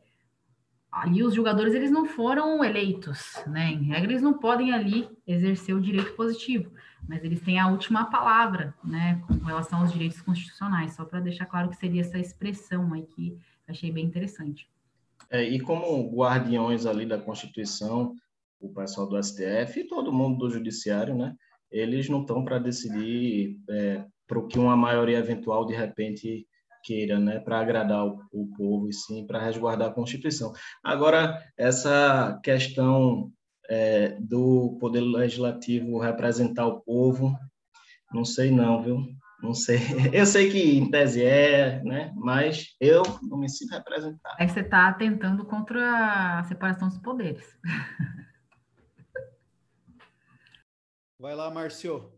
ali os jogadores eles não foram eleitos, né? Em regra, eles não podem ali exercer o direito positivo, mas eles têm a última palavra, né, com relação aos direitos constitucionais, só para deixar claro que seria essa expressão aí que achei bem interessante. É, e como guardiões ali da Constituição, o pessoal do STF e todo mundo do Judiciário, né, eles não estão para decidir é, para o que uma maioria eventual de repente queira, né, para agradar o, o, povo e sim para resguardar a Constituição. Agora, essa questão é, do Poder Legislativo representar o povo, não sei não, viu? Não sei. Eu sei que em tese é, né? Mas eu não me sinto representado. Aí você está tentando contra a separação dos poderes. Vai lá, Márcio.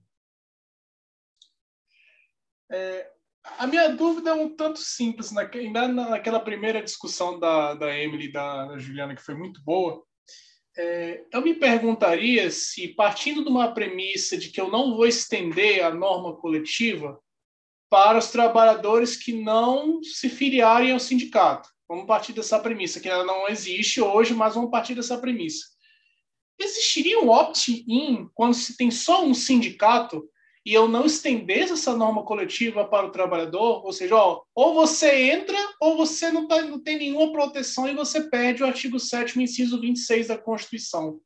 É, a minha dúvida é um tanto simples. Ainda naquela primeira discussão da, da Emily e da, da Juliana, que foi muito boa, é, eu me perguntaria se, partindo de uma premissa de que eu não vou estender a norma coletiva para os trabalhadores que não se filiarem ao sindicato. Vamos partir dessa premissa, que ela não existe hoje, mas vamos partir dessa premissa. Existiria um opt-in quando se tem só um sindicato e eu não estendesse essa norma coletiva para o trabalhador, ou seja, ó, ou você entra ou você não, tá, não tem nenhuma proteção e você perde o artigo 7 inciso 26 da Constituição.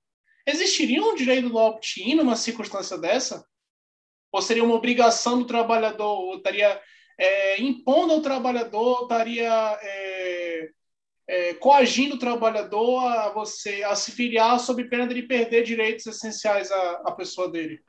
Existiria um direito do opt-in numa circunstância dessa? Ou seria uma obrigação do trabalhador, ou estaria é, impondo ao trabalhador, estaria é, é, coagindo o trabalhador a você a se filiar sob pena de perder direitos essenciais à, à pessoa dele?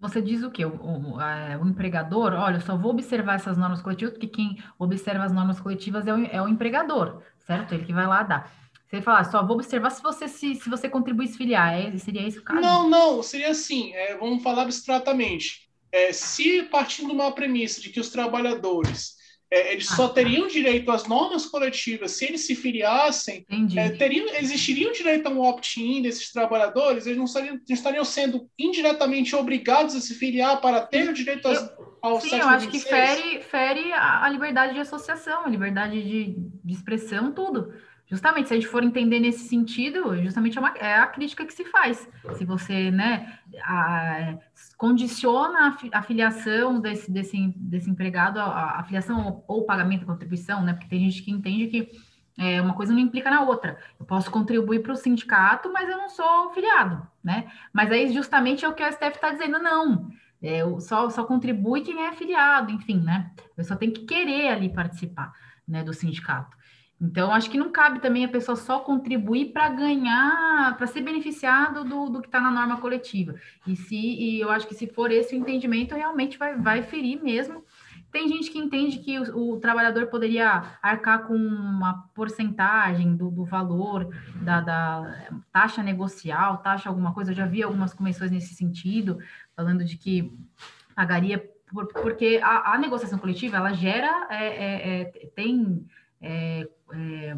Você diz o quê? O, o, a, o, empregador, olha, eu só vou observar essas normas coletivas, porque quem observa as normas coletivas é o, é o empregador, certo? Ele que vai lá dar. Você fala, só vou observar se você se, se você contribuir se filiar. É, seria esse o caso? Não, não, seria assim. É, vamos falar abstratamente. É, se partindo de uma premissa de que os trabalhadores é, eles ah, só tá. teriam direito às normas coletivas se eles se filiassem, é, teriam, existiria um direito a um opt-in desses trabalhadores, eles não estariam, estariam, sendo indiretamente obrigados a se filiar para ter o direito aos, ao Sim, eu acho que fere, fere a, a, liberdade de associação, a liberdade de, de expressão, tudo. Justamente, se a gente for entender nesse sentido, justamente é, uma, é a crítica que se faz. Se você né, a, condiciona a, filiação desse, desse, desse empregado, a, a filiação ou, o pagamento contribuição, né? Porque tem gente que entende que é, uma coisa não implica na outra. Eu posso contribuir para o sindicato, mas eu não sou filiado, né? Mas aí justamente é o que o STF está dizendo, não. É, só, só contribui quem é afiliado, enfim, né? Eu só tenho que querer ali participar né, do sindicato. Então, acho que não cabe também a pessoa só contribuir para ganhar, para ser beneficiado do, do que está na norma coletiva. E se e eu acho que se for esse o entendimento, realmente vai, vai ferir mesmo. Tem gente que entende que o, o trabalhador poderia arcar com uma porcentagem do, do valor da, da, taxa negocial, taxa alguma coisa. Eu já vi algumas convenções nesse sentido, falando de que pagaria, por, porque a, a, negociação coletiva ela gera, é, é, é, tem é,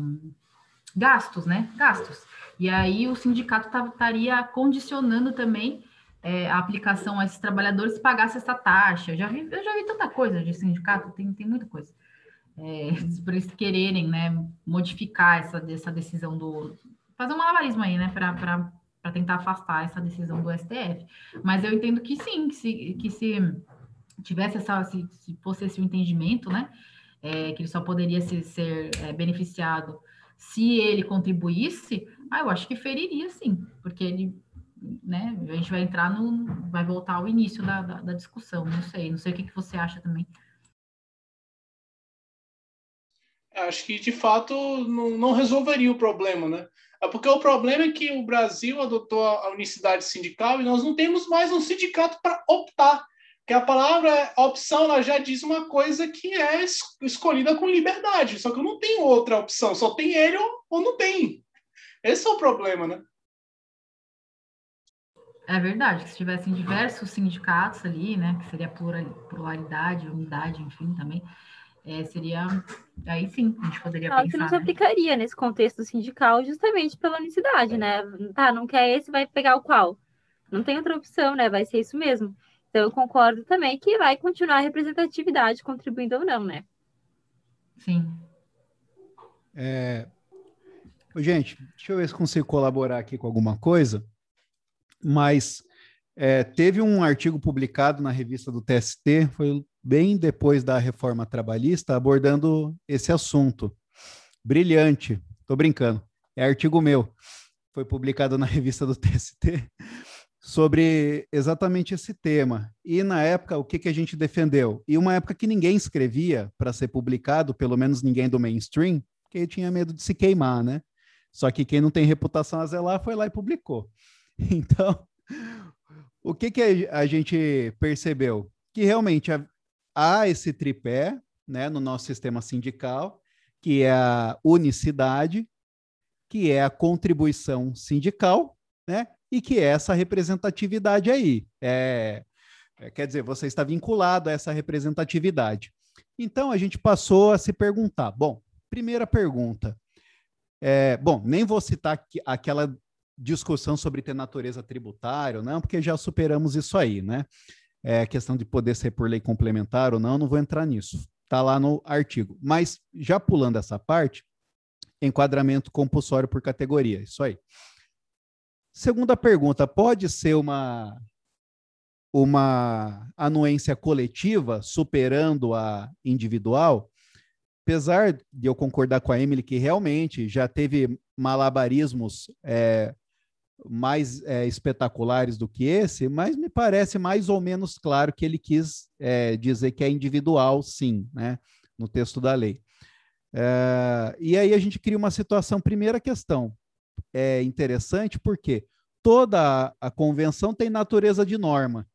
gastos, né? Gastos. E aí o sindicato estaria condicionando também é, a aplicação a esses trabalhadores pagasse essa taxa. Eu já vi, eu já vi tanta coisa de sindicato, tem, tem muita coisa. É, por eles quererem né, modificar essa, essa decisão do. fazer um malabarismo aí, né? Para tentar afastar essa decisão do STF. Mas eu entendo que sim, que se, que se tivesse essa, se, se fosse esse o entendimento, né? É, que ele só poderia se, ser é, beneficiado se ele contribuísse, ah, eu acho que feriria sim, porque ele né? A gente vai entrar no. vai voltar ao início da, da, da discussão, não sei, não sei o que, que você acha também. Acho que de fato não, não resolveria o problema, né? É porque o problema é que o Brasil adotou a unicidade sindical e nós não temos mais um sindicato para optar. Que a palavra opção ela já diz uma coisa que é escolhida com liberdade. Só que não tem outra opção, só tem ele ou, ou não tem. Esse é o problema, né? É verdade, que se tivessem diversos sindicatos ali, né, que seria pluralidade, unidade, enfim, também, é, seria aí sim a gente poderia Claro pensar. que não se né? aplicaria nesse contexto sindical justamente pela unicidade, né? Tá, não quer esse, vai pegar o qual? Não tem outra opção, né? Vai ser isso mesmo. Então eu concordo também que vai continuar a representatividade contribuindo ou não, né? Sim. É... Gente, deixa eu ver se consigo colaborar aqui com alguma coisa mas é, teve um artigo publicado na revista do TST, foi bem depois da reforma trabalhista, abordando esse assunto. Brilhante, tô brincando, é artigo meu, foi publicado na revista do TST, sobre exatamente esse tema. E na época, o que, que a gente defendeu? E uma época que ninguém escrevia para ser publicado, pelo menos ninguém do mainstream, porque tinha medo de se queimar, né? Só que quem não tem reputação a zelar foi lá e publicou. Então, o que, que a gente percebeu? Que realmente há esse tripé né, no nosso sistema sindical, que é a unicidade, que é a contribuição sindical, né, e que é essa representatividade aí. É, é, quer dizer, você está vinculado a essa representatividade. Então, a gente passou a se perguntar: bom, primeira pergunta. É, bom, nem vou citar aquela discussão sobre ter natureza tributária, não, porque já superamos isso aí, né? É questão de poder ser por lei complementar ou não, não vou entrar nisso. Está lá no artigo. Mas já pulando essa parte, enquadramento compulsório por categoria, isso aí. Segunda pergunta, pode ser uma uma anuência coletiva superando a individual? Apesar de eu concordar com a Emily que realmente já teve malabarismos é, mais é, espetaculares do que esse, mas me parece mais ou menos claro que ele quis é, dizer que é individual, sim, né, no texto da lei. É, e aí a gente cria uma situação, primeira questão, é interessante porque toda a, convenção tem natureza de norma,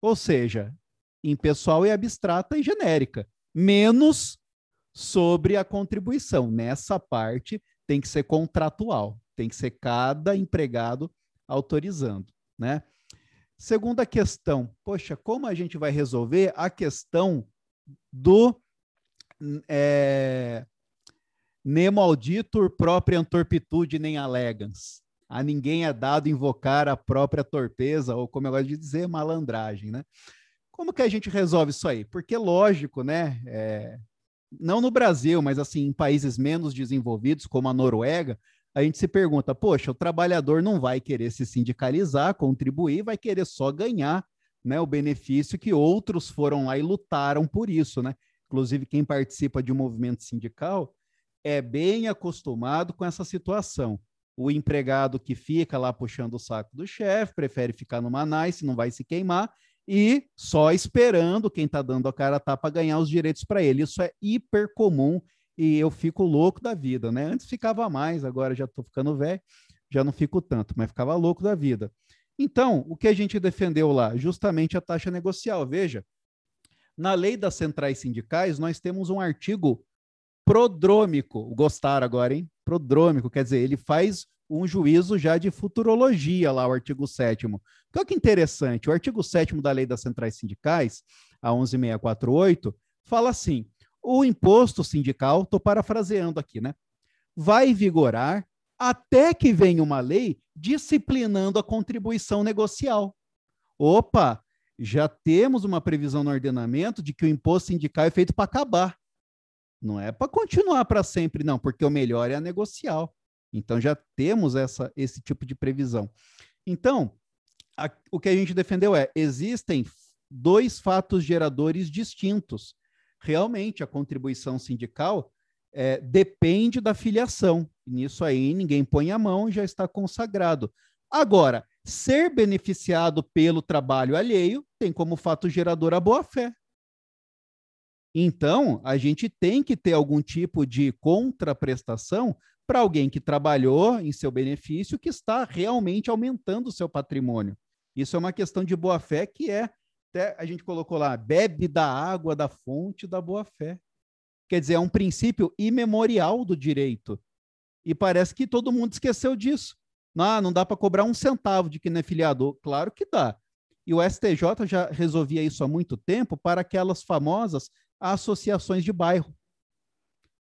ou seja, impessoal e abstrata e genérica, menos sobre a contribuição. Nessa parte tem que ser contratual. Tem que ser cada empregado autorizando, né? Segunda questão, poxa, como a gente vai resolver a questão do é, nemo auditor própria torpitude nem alegans. A ninguém é dado invocar a própria torpeza, ou como eu gosto de dizer, malandragem, né? Como que a gente resolve isso aí? Porque, lógico, né? É, não no Brasil, mas assim, em países menos desenvolvidos, como a Noruega, a gente se pergunta, poxa, o trabalhador não vai querer se sindicalizar, contribuir, vai querer só ganhar né, o benefício que outros foram lá e lutaram por isso, né? Inclusive, quem participa de um movimento sindical é bem acostumado com essa situação. O empregado que fica lá puxando o saco do chefe, prefere ficar numa nice, não vai se queimar, e só esperando quem está dando a cara a tapa ganhar os direitos para ele. Isso é hiper comum e eu fico louco da vida, né? Antes ficava mais, agora já estou ficando velho, já não fico tanto, mas ficava louco da vida. Então, o que a gente defendeu lá? Justamente a taxa negocial. Veja, Na lei das centrais sindicais, nós temos um artigo prodrômico. Gostaram agora, hein? Prodrômico, quer dizer, ele faz um juízo já de futurologia lá, o artigo 7 Olha que interessante, o artigo 7 da lei das centrais sindicais, a 11648, fala assim, o imposto sindical, estou parafraseando aqui, né? Vai vigorar até que venha uma lei disciplinando a contribuição negocial. Opa, já temos uma previsão no ordenamento de que o imposto sindical é feito para acabar. Não é para continuar para sempre, não, porque o melhor é a negocial. Então já temos essa, esse tipo de previsão. Então, a, o que a gente defendeu é: existem dois fatos geradores distintos. Realmente, a contribuição sindical é, depende da filiação. Nisso aí, ninguém põe a mão, já está consagrado. Agora, ser beneficiado pelo trabalho alheio tem como fato gerador a boa-fé. Então, a gente tem que ter algum tipo de contraprestação para alguém que trabalhou em seu benefício, que está realmente aumentando o seu patrimônio. Isso é uma questão de boa-fé que é, até a gente colocou lá, bebe da água da fonte da boa-fé. Quer dizer, é um princípio imemorial do direito. E parece que todo mundo esqueceu disso. Não, não dá para cobrar um centavo de quem não é filiado. Claro que dá. E o STJ já resolvia isso há muito tempo para aquelas famosas associações de bairro.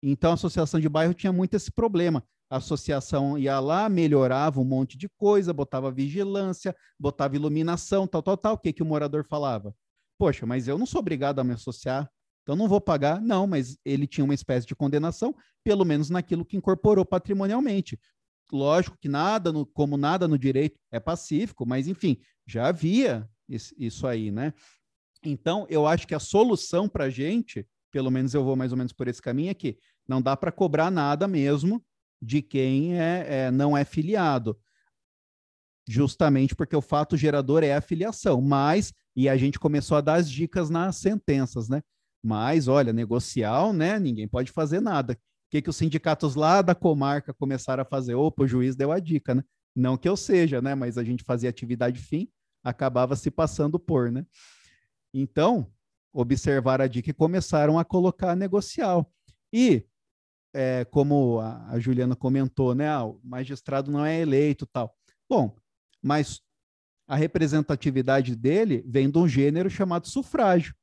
Então, a associação de bairro tinha muito esse problema. A associação ia lá, melhorava um monte de coisa, botava vigilância, botava iluminação, tal, tal, tal. O que, que o morador falava? Poxa, mas eu não sou obrigado a me associar, então não vou pagar. Não, mas ele tinha uma espécie de condenação, pelo menos naquilo que incorporou patrimonialmente. Lógico que nada, no, como nada no direito é pacífico, mas enfim, já havia isso aí, né? Então, eu acho que a solução para a gente, pelo menos eu vou mais ou menos por esse caminho, é que não dá para cobrar nada mesmo de quem é, é, não é filiado. Justamente porque o fato gerador é a filiação. Mas, e a gente começou a dar as dicas nas sentenças, né? Mas, olha, negocial, né? Ninguém pode fazer nada. O que, que os sindicatos lá da comarca começaram a fazer? Opa, o juiz deu a dica, né? Não que eu seja, né? Mas a gente fazia atividade fim, acabava se passando por, né? Então, observar a dica e começaram a colocar negocial. E é, como a, a, Juliana comentou, né? Ah, o magistrado não é eleito tal. Bom, mas a representatividade dele vem de um gênero chamado sufrágio.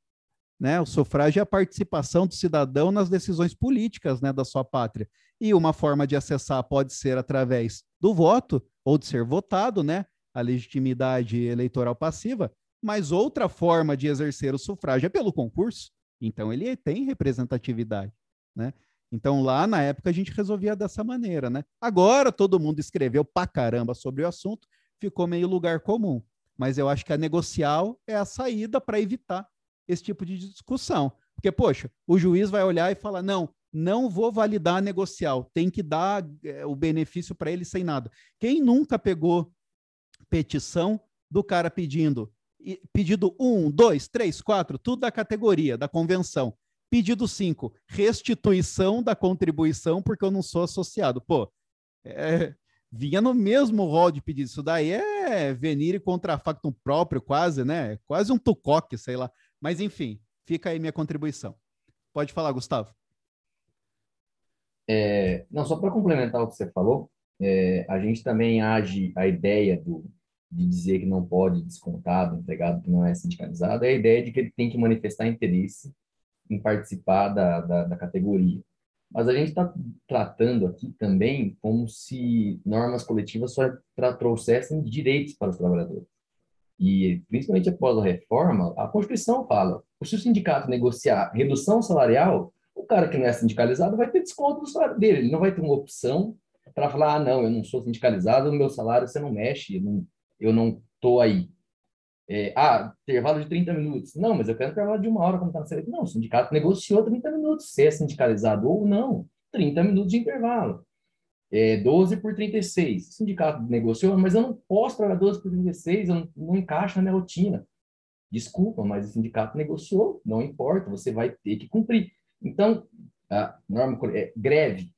Né? O sufrágio é a participação do cidadão nas decisões políticas né, da sua pátria. E uma forma de acessar pode ser através do voto ou de ser votado, né? A legitimidade eleitoral passiva, mas outra forma de exercer o sufrágio é pelo concurso. Então ele tem representatividade, né? Então, lá na época, a gente resolvia dessa maneira, né? Agora todo mundo escreveu pra caramba sobre o assunto, ficou meio lugar comum. Mas eu acho que a negocial é a saída para evitar esse tipo de discussão. Porque, poxa, o juiz vai olhar e falar: não, não vou validar a negocial, tem que dar é, o benefício para ele sem nada. Quem nunca pegou petição do cara pedindo pedido 1, 2, 3, 4, tudo da categoria, da convenção. Pedido 5, restituição da contribuição porque eu não sou associado. Pô, é, vinha no mesmo rol de pedido. Isso daí é venire contra factum próprio, quase, né? Quase um tucoque, sei lá. Mas, enfim, fica aí minha contribuição. Pode falar, Gustavo. É, não, só para complementar o que você falou, é, a gente também age a ideia do, de dizer que não pode descontar do empregado que não é sindicalizado, é a ideia de que ele tem que manifestar interesse em participar da, da, da categoria. Mas a gente está tratando aqui também como se normas coletivas só trouxessem direitos para os trabalhadores. E, principalmente após a reforma, a Constituição fala, se o sindicato negociar redução salarial, o cara que não é sindicalizado vai ter desconto do salário dele, ele não vai ter uma opção para falar, ah, não, eu não sou sindicalizado, o meu salário você não mexe, eu não estou aí. É, ah, intervalo de 30 minutos. Não, mas eu quero intervalo de uma hora, como está na CLT. Não, o sindicato negociou 30 minutos. Se é sindicalizado ou não, 30 minutos de intervalo. É, 12 por 36. O sindicato negociou, mas eu não posso trabalhar 12 por 36, eu não, não encaixa na minha rotina. Desculpa, mas o sindicato negociou, não importa, você vai ter que cumprir. Então, a norma é greve.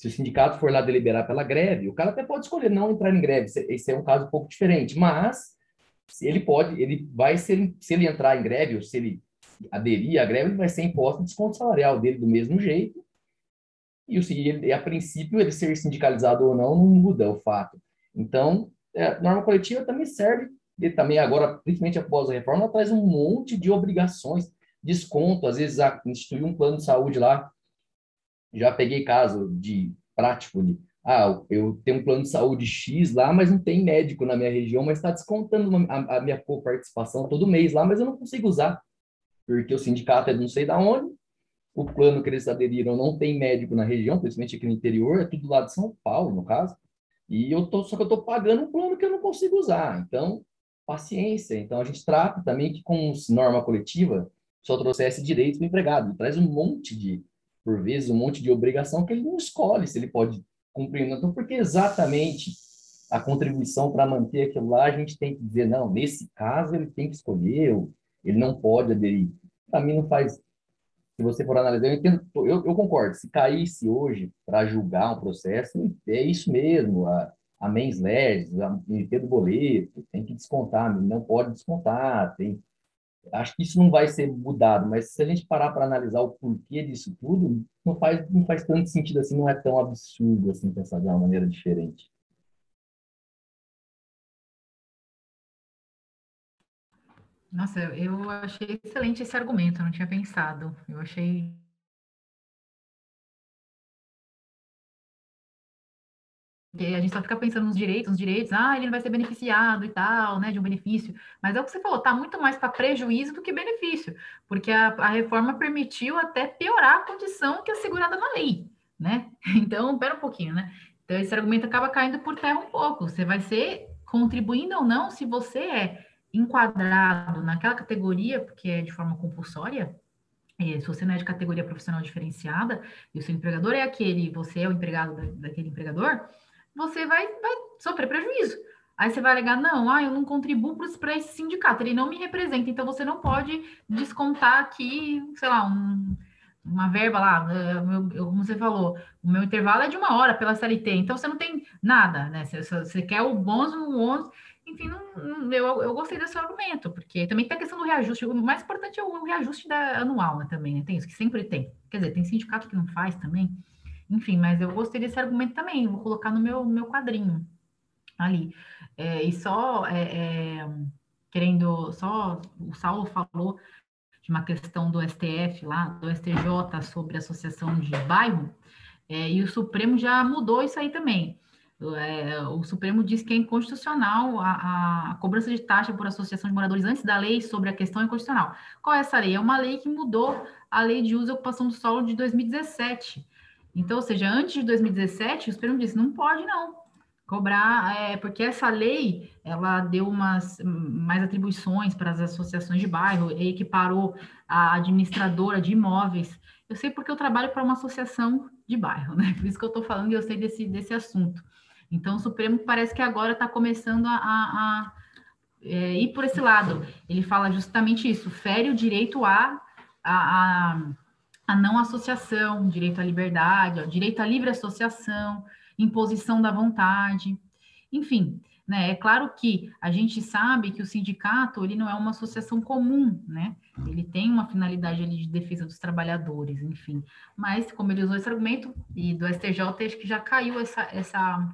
Se o sindicato for lá deliberar pela greve, o cara até pode escolher não entrar em greve. Esse é um caso um pouco diferente, mas ele pode, ele vai ser, se ele entrar em greve ou se ele aderir à greve, ele vai ser imposto desconto salarial dele do mesmo jeito. E, o, e a princípio, ele ser sindicalizado ou não, não muda o fato. Então, é, a norma coletiva também serve, e também agora, principalmente após a reforma, ela traz um monte de obrigações, desconto, às vezes instituir um plano de saúde lá. Já peguei caso de prático de ah, eu tenho um plano de saúde X lá, mas não tem médico na minha região, mas está descontando a, a minha participação todo mês lá, mas eu não consigo usar, porque o sindicato é de não sei da onde, o plano que eles aderiram não tem médico na região, principalmente aqui no interior, é tudo lá de São Paulo, no caso, e eu tô, só que eu estou pagando um plano que eu não consigo usar, então, paciência. Então, a gente trata também que com norma coletiva, só trouxesse direitos para o empregado, traz um monte de, por vezes, um monte de obrigação que ele não escolhe se ele pode cumprindo. Então, porque exatamente a contribuição para manter aquilo lá, a gente tem que dizer, não, nesse caso ele tem que escolher, ele não pode aderir. Para mim não faz, se você for analisar, eu entendo, eu, eu concordo, se caísse hoje para julgar um processo, é isso mesmo, a, a mens legis, a MP do boleto, tem que descontar, não pode descontar, tem acho que isso não vai ser mudado, mas se a gente parar para analisar o porquê disso tudo, não faz, não faz tanto sentido assim, não é tão absurdo assim pensar de uma maneira diferente. Nossa, eu achei excelente esse argumento, eu não tinha pensado. Eu achei Porque a gente só fica pensando nos direitos, nos direitos, ah, ele não vai ser beneficiado e tal, né, de um benefício. Mas é o que você falou, tá muito mais para prejuízo do que benefício, porque a, a, reforma permitiu até piorar a condição que é assegurada na lei, né? Então, pera um pouquinho, né? Então, esse argumento acaba caindo por terra um pouco. Você vai ser contribuindo ou não se você é enquadrado naquela categoria, porque é de forma compulsória, se você não é de categoria profissional diferenciada e o seu empregador é aquele, você é o empregado da, daquele empregador, você vai, vai sofrer prejuízo. Aí você vai alegar, não, ah, eu não contribuo para esse sindicato, ele não me representa, então você não pode descontar aqui, sei lá, um, uma verba lá, eh, como você falou, o meu intervalo é de uma hora pela CLT, então você não tem nada, né? Você, você quer o bônus, o ônus, enfim, não, não, eu, eu gostei desse argumento, porque também tem a questão do reajuste, o mais importante é o reajuste da, anual, né, também, né? Tem isso, que sempre tem. Quer dizer, tem sindicato que não faz também, enfim, mas eu gostei desse argumento também, vou colocar no meu, meu quadrinho ali. É, e só é, é, querendo, só o Saulo falou de uma questão do STF lá, do STJ sobre associação de bairro, é, e o Supremo já mudou isso aí também. É, o Supremo diz que é inconstitucional a, a, cobrança de taxa por associação de moradores antes da lei sobre a questão inconstitucional. Qual é essa lei? É uma lei que mudou a lei de uso e ocupação do solo de 2017. Então, ou seja, antes de 2017, o Supremo disse, não pode não cobrar, é, porque essa lei, ela deu umas mais atribuições para as associações de bairro, e equiparou a administradora de imóveis. Eu sei porque eu trabalho para uma associação de bairro, né? Por isso que eu estou falando e eu sei desse, desse assunto. Então, o Supremo parece que agora está começando a, a, a é, ir por esse lado. Ele fala justamente isso, fere o direito a, a, a a não associação, direito à liberdade, direito à livre associação, imposição da vontade, enfim, né? É claro que a gente sabe que o sindicato ele não é uma associação comum, né? Ele tem uma finalidade ali de defesa dos trabalhadores, enfim. Mas como ele usou esse argumento e do STJ acho que já caiu essa, essa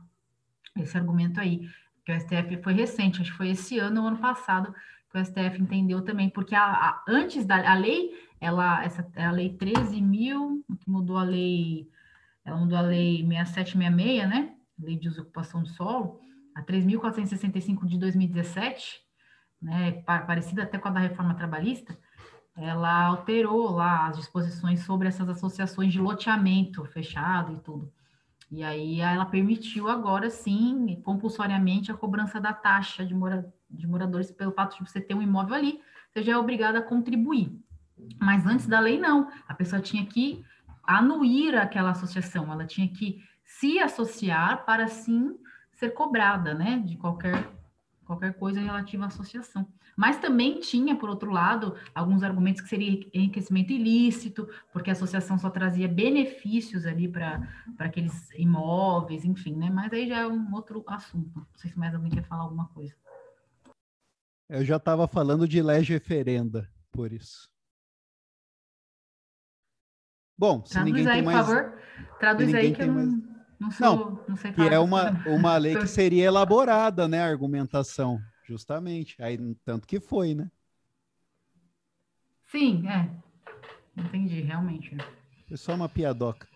esse argumento aí, que o STF foi recente, acho que foi esse ano ou ano passado que o STF entendeu também, porque a, a, antes da a lei ela, essa é a lei 13 mil, que mudou a lei, ela mudou a lei 6766, né? Lei de uso e ocupação do solo, a 3.465 de 2017, né? Parecida até com a da reforma trabalhista, ela alterou lá as disposições sobre essas associações de loteamento fechado e tudo. E aí ela permitiu agora sim, compulsoriamente, a cobrança da taxa de, mora, de moradores pelo fato de você ter um imóvel ali, você já é obrigado a contribuir. Mas antes da lei, não. A pessoa tinha que anuir aquela associação, ela tinha que se associar para sim ser cobrada, né, de qualquer qualquer coisa relativa à associação. Mas também tinha, por outro lado, alguns argumentos que seria enriquecimento ilícito, porque a associação só trazia benefícios ali para aqueles imóveis, enfim, né? Mas aí já é um outro assunto. Não sei se mais alguém quer falar alguma coisa. Eu já estava falando de lei referenda, por isso. Bom, se Traduz ninguém aí, tem por mais... favor. Traduz ninguém aí que tem eu não, mais- não sou, não, sei Que falar é dessa uma, não. uma lei que seria elaborada, né? A argumentação, justamente. Aí, tanto que foi, né? Sim, é. Entendi, realmente. Foi só uma piadoca.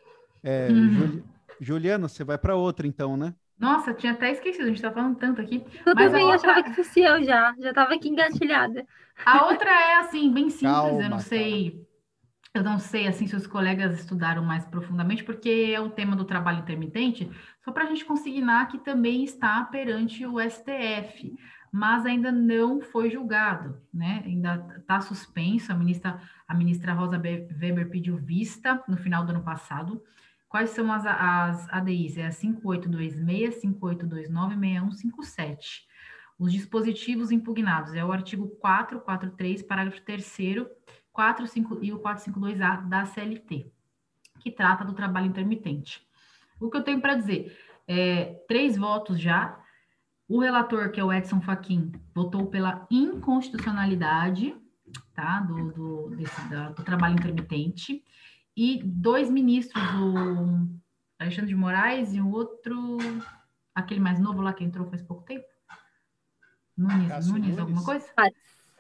É, Uhum. Juli- Juliana, você vai para outra então, né? Nossa, tinha até esquecido, a gente tá falando tanto aqui. Eu Mas também a achava outra- que fosse eu já. Já tava aqui engatilhada. A outra é assim, bem simples, Calma, eu não sei, eu não sei assim se os colegas estudaram mais profundamente, porque é o tema do trabalho intermitente, só para a gente consignar que também está perante o STF, mas ainda não foi julgado, né? Ainda está suspenso. A ministra, a ministra Rosa Be- Weber pediu vista no final do ano passado. Quais são as, as ADIs? É a 5826, 5829 6157. Os dispositivos impugnados é o artigo 443, parágrafo 3 45 e o 452A da CLT, que trata do trabalho intermitente. O que eu tenho para dizer é três votos já. O relator, que é o Edson Fachin, votou pela inconstitucionalidade tá, do, do, desse, da- do trabalho intermitente. E dois ministros, o Alexandre de Moraes e o outro, aquele mais novo lá que entrou faz pouco tempo. Nunes, Nunes, Nunes. alguma coisa?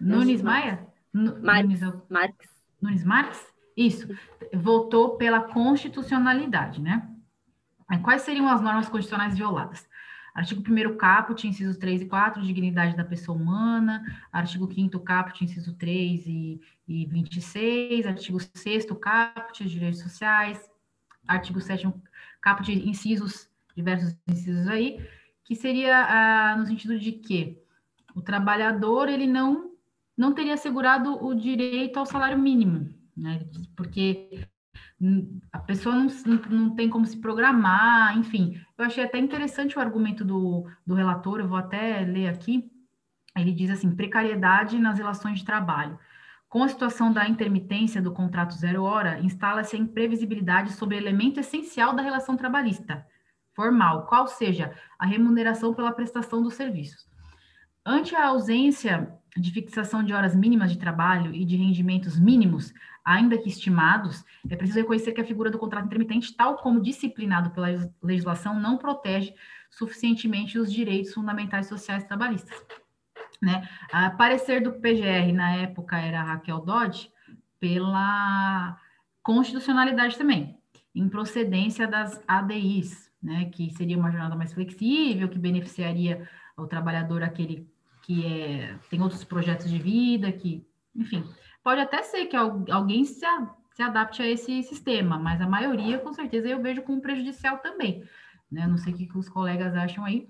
Nunes Maia? Marques. Nunes, Marques. Nunes Marques? Isso. Votou pela constitucionalidade, né? Quais seriam as normas constitucionais violadas? Artigo 1º caput, incisos 3 e 4, dignidade da pessoa humana. Artigo 5º caput, inciso 3 e, e 26. Artigo 6º caput, direitos sociais. Artigo 7º caput, incisos, diversos incisos aí, que seria ah, no sentido de que o trabalhador, ele não não teria assegurado o direito ao salário mínimo, né? Porque a pessoa não, não, não tem como se programar, enfim. Eu achei até interessante o argumento do, do relator, eu vou até ler aqui. Ele diz assim: precariedade nas relações de trabalho. Com a situação da intermitência do contrato zero hora, instala-se a imprevisibilidade sobre elemento essencial da relação trabalhista, formal, qual seja a remuneração pela prestação dos serviços. Ante a ausência de fixação de horas mínimas de trabalho e de rendimentos mínimos, ainda que estimados, é preciso reconhecer que a figura do contrato intermitente, tal como disciplinado pela legislação, não protege suficientemente os direitos fundamentais sociais trabalhistas. Né? A parecer do PGR na época era Raquel Dodge pela constitucionalidade também, em procedência das ADIs, né, que seria uma jornada mais flexível, que beneficiaria o trabalhador aquele que é, tem outros projetos de vida, que, enfim, pode até ser que al- alguém se, a- se adapte a esse sistema, mas a maioria, com certeza, eu vejo como prejudicial também, né? Não sei o que, que os colegas acham aí,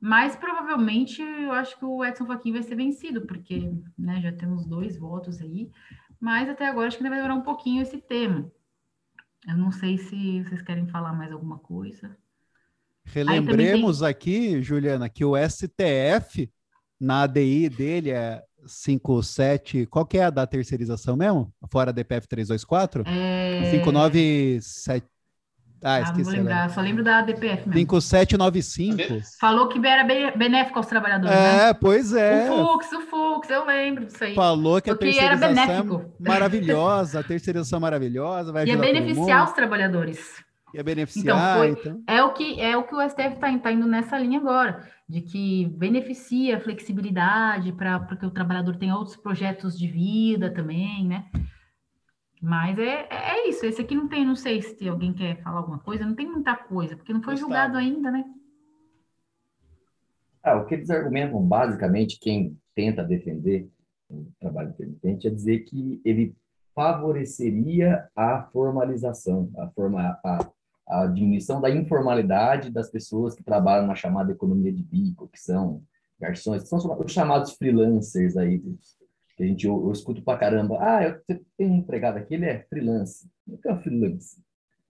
mas provavelmente eu acho que o Edson Fachin vai ser vencido, porque né, já temos dois votos aí, mas até agora acho que ainda vai demorar um pouquinho esse tema. Eu não sei se vocês querem falar mais alguma coisa. Relembremos aqui, Juliana, que o STF, na ADI dele, é 57. Qual que é a da terceirização mesmo? Fora a DPF 324? É... 597. Ah, Ah, não vou esqueci. lembrar, só lembro da DPF mesmo. 5795. Falou que era be- benéfico aos trabalhadores, né? É, pois é. O Fux, o Fux, eu lembro disso aí. Falou que a Porque era terceirização é benéfico. maravilhosa, a terceirização maravilhosa, vai Ia todo beneficiar os trabalhadores. ia beneficiar, foi- então. É o que é o que o STF está indo nessa linha agora, de que beneficia a flexibilidade para que o trabalhador tenha outros projetos de vida também, né? Mas é, é isso. Esse aqui não tem, não sei se alguém quer falar alguma coisa, não tem muita coisa, porque não foi Gustavo. julgado ainda, né? Ah, o que eles argumentam, basicamente, quem tenta defender o trabalho intermitente é dizer que ele favoreceria a formalização, a, forma, a, a diminuição da informalidade das pessoas que trabalham na chamada economia de bico, que são garçons, que são os chamados freelancers aí, que a gente eu, eu escuto pra caramba. Ah, eu te- tenho um empregado aqui, ele é freelance. O que é um freelance?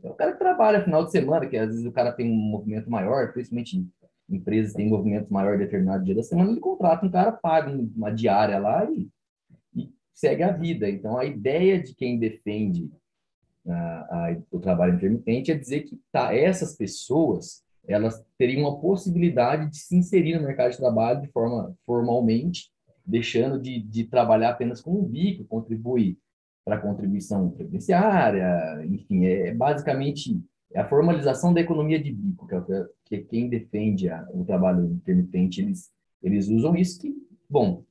É o cara que trabalha final de semana, que às vezes o cara tem um movimento maior, principalmente em empresas têm movimento maior determinado dia da semana, ele contrata um cara, paga uma diária lá e, e segue a vida. Então, a ideia de quem defende ah, a- o trabalho intermitente é dizer que tá, essas pessoas elas teriam a possibilidade de se inserir no mercado de trabalho de forma formalmente, deixando de, de trabalhar apenas como um bico, contribuir para contribuição previdenciária, enfim, é, é basicamente a formalização da economia de bico, que é, que é quem defende a, o trabalho intermitente, eles, eles usam isso que, bom,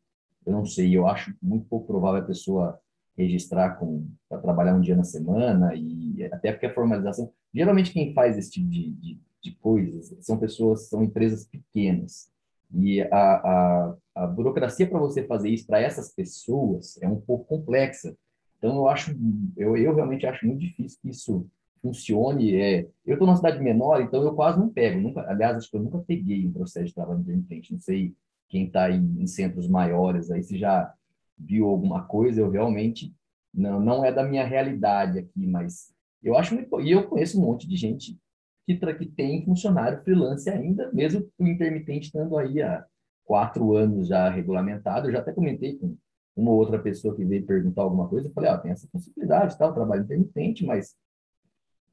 eu não sei, eu acho muito pouco provável a pessoa registrar para trabalhar um dia na semana, e até porque a formalização, geralmente quem faz esse tipo de, de, de coisas são pessoas, são empresas pequenas, e a, a, a burocracia para você fazer isso para essas pessoas é um pouco complexa. Então, eu acho, eu, eu realmente acho muito difícil que isso funcione. É, eu estou numa cidade menor, então eu quase não pego. Nunca, aliás, acho que eu nunca peguei um processo de trabalho intermitente. Não sei quem está em centros maiores aí se já viu alguma coisa. Eu realmente não, não é da minha realidade aqui, mas eu acho muito. E eu conheço um monte de gente que, que tem funcionário freelance ainda, mesmo o intermitente estando aí há quatro anos já regulamentado. Eu já até comentei com uma ou outra pessoa que veio perguntar alguma coisa, eu falei, ah, tem essa possibilidade, tal, trabalho intermitente, mas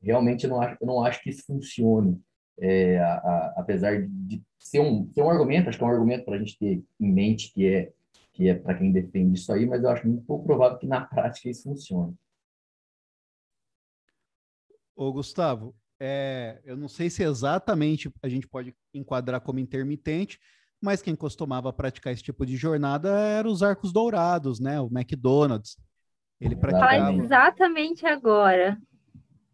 realmente eu não acho, eu não acho que isso funcione, é, a, a, apesar de ser um, ser um argumento, acho que é um argumento para a gente ter em mente que é que é para quem defende isso aí, mas eu acho muito pouco provável que na prática isso funcione. Ô, Gustavo, é, eu não sei se exatamente a gente pode enquadrar como intermitente, mas quem costumava praticar esse tipo de jornada eram os arcos dourados, né? O McDonald's. Ele praticava... Fala exatamente agora.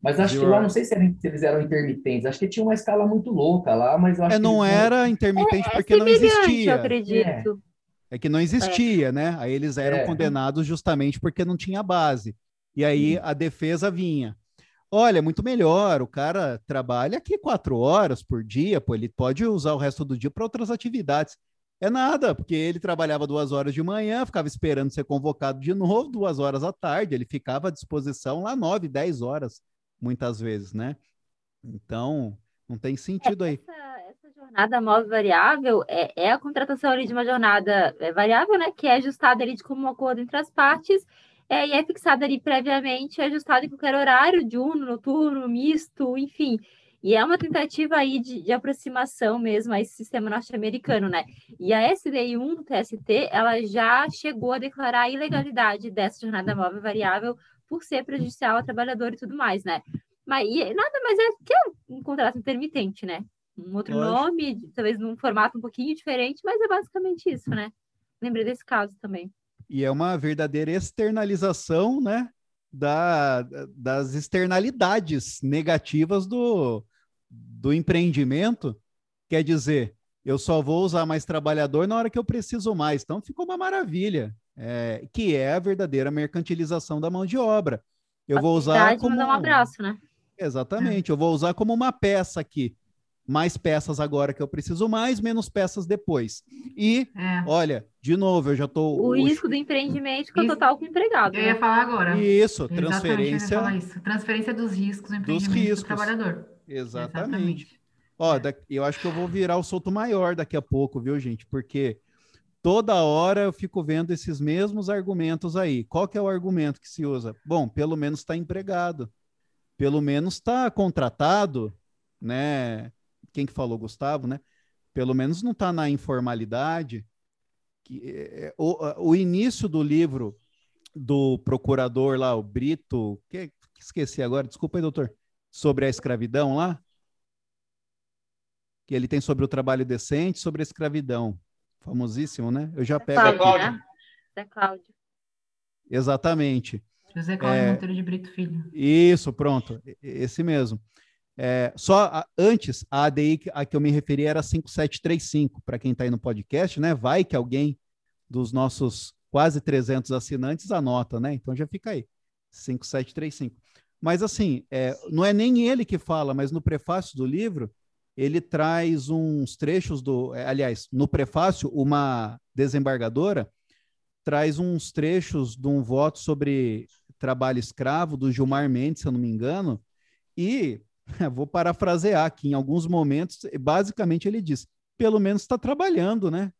Mas acho que lá, não sei se, eles eram intermitentes, acho que tinha uma escala muito louca lá, mas eu acho é, não que era não... intermitente é, porque é não existia. Eu acredito. É. é que não existia, né? Aí eles eram é. condenados justamente porque não tinha base. E aí a defesa vinha. Olha, muito melhor. O cara trabalha aqui quatro horas por dia, pô, ele pode usar o resto do dia para outras atividades. É nada, porque ele trabalhava duas horas de manhã, ficava esperando ser convocado de novo, duas horas à tarde, ele ficava à disposição lá nove, dez horas, muitas vezes, né? Então, não tem sentido aí. Essa, essa jornada móvel variável é, é, a contratação ali de uma jornada é, variável, né? Que é ajustada ali de comum acordo entre as partes é, e é fixado ali previamente, ajustado em qualquer horário, diurno, noturno, misto, enfim. E é uma tentativa aí de, de aproximação mesmo a esse sistema norte-americano, né? E a SDI 1 do TST, ela já chegou a declarar a ilegalidade dessa jornada móvel variável por ser prejudicial ao trabalhador e tudo mais, né? Mas e, nada mais é que um contrato intermitente, né? Um outro Lógico. nome, talvez num formato um pouquinho diferente, mas é basicamente isso, né? Lembrei desse caso também. E é uma verdadeira externalização, né? Da, das externalidades negativas do, do empreendimento. Quer dizer, eu só vou usar mais trabalhador na hora que eu preciso mais. Então ficou uma maravilha, é, que é a verdadeira mercantilização da mão de obra. Eu vou usar como um abraço, né? Exatamente. Eu vou usar como uma peça aqui mais peças agora que eu preciso mais, menos peças depois. E, é. olha, de novo, eu já estou. O, o risco do empreendimento que é total com o empregado. Eu né? ia falar agora. Isso, transferência. Isso. Transferência dos riscos do empreendimento dos riscos. do trabalhador. Exatamente. Exatamente. Ó, é. eu acho que eu vou virar o solto maior daqui a pouco, viu, gente? Porque toda hora eu fico vendo esses mesmos argumentos aí. Qual que é o argumento que se usa? Bom, pelo menos está empregado. Pelo menos está contratado, né? quem que falou, Gustavo, né? Pelo menos não está na informalidade. Que, é, é, o, o início do livro do procurador lá, o Brito, que, que esqueci agora, desculpa aí, doutor, sobre a escravidão lá, que ele tem sobre o trabalho decente, sobre a escravidão. Famosíssimo, né? Eu já pego. Cláudio, aqui. Né? Zé Cláudio. Exatamente. José Cláudio é, Monteiro de Brito Filho. Isso, pronto. Esse mesmo. É, só a, antes, a ADI a que eu me referi era 5735, para quem está aí no podcast, né? Vai que alguém dos nossos quase 300 assinantes anota, né? Então já fica aí, 5735. Mas assim, é, não é nem ele que fala, mas no prefácio do livro, ele traz uns trechos do. É, aliás, no prefácio, uma desembargadora traz uns trechos de um voto sobre trabalho escravo do Gilmar Mendes, se eu não me engano, e vou parafrasear aqui, em alguns momentos, basicamente ele diz: pelo menos está trabalhando, né?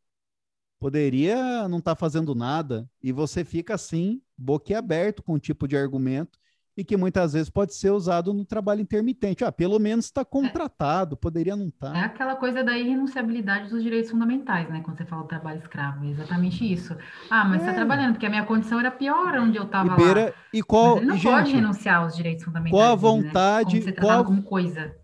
Poderia não estar tá fazendo nada, e você fica assim, boquiaberto com o tipo de argumento, e que muitas vezes pode ser usado no trabalho intermitente. Ah, pelo menos está contratado, poderia não estar. Tá. É aquela coisa da irrenunciabilidade dos direitos fundamentais, né? Quando você fala do trabalho escravo, é exatamente isso. Ah, mas tá é. está trabalhando, porque a minha condição era pior onde eu estava lá. E qual, não gente, pode renunciar aos direitos fundamentais. Qual a vontade, dele, né? qual, como coisa.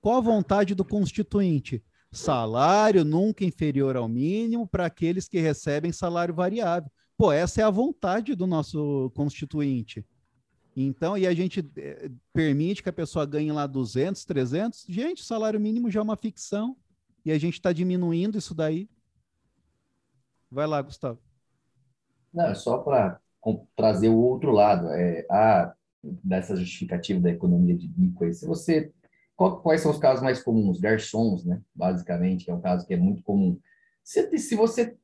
qual a vontade do constituinte? Salário nunca inferior ao mínimo para aqueles que recebem salário variável. Pô, essa é a vontade do nosso constituinte. Então, e a gente é, permite que a pessoa ganhe lá 200, 300. Gente, o salário mínimo já é uma ficção. E a gente está diminuindo isso daí. Vai lá, Gustavo. Não, é só para trazer o outro lado. É, a, dessa justificativa da economia de bico. Se você qual, quais são os casos mais comuns? Garçons, né? Basicamente, que é um caso que é muito comum. Se, se você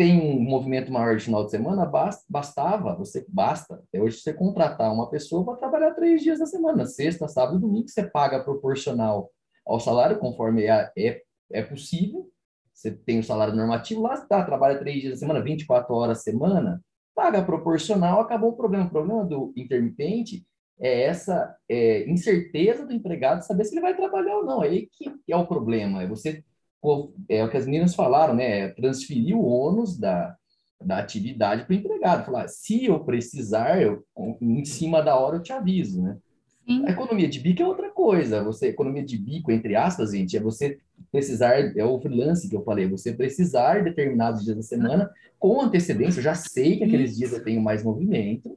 tem um movimento maior de final de semana, bastava, você basta, até hoje, você contratar uma pessoa para trabalhar três dias da semana, sexta, sábado e domingo, você paga proporcional ao salário, conforme é, é, é possível. Você tem o um salário normativo, lá está, trabalha três dias da semana, 24 horas a semana, paga proporcional, acabou o problema. O problema do intermitente é essa é, incerteza do empregado saber se ele vai trabalhar ou não. É aí que é o problema. É você é o que as meninas falaram, né? É transferir o ônus da, da atividade para o empregado. Falar, se eu precisar, eu, em cima da hora eu te aviso, né? Sim. A economia de bico é outra coisa. Você, economia de bico, entre aspas, gente, é você precisar, é o freelance que eu falei, você precisar determinados dias da semana com antecedência. Eu já sei que aqueles dias eu tenho mais movimento.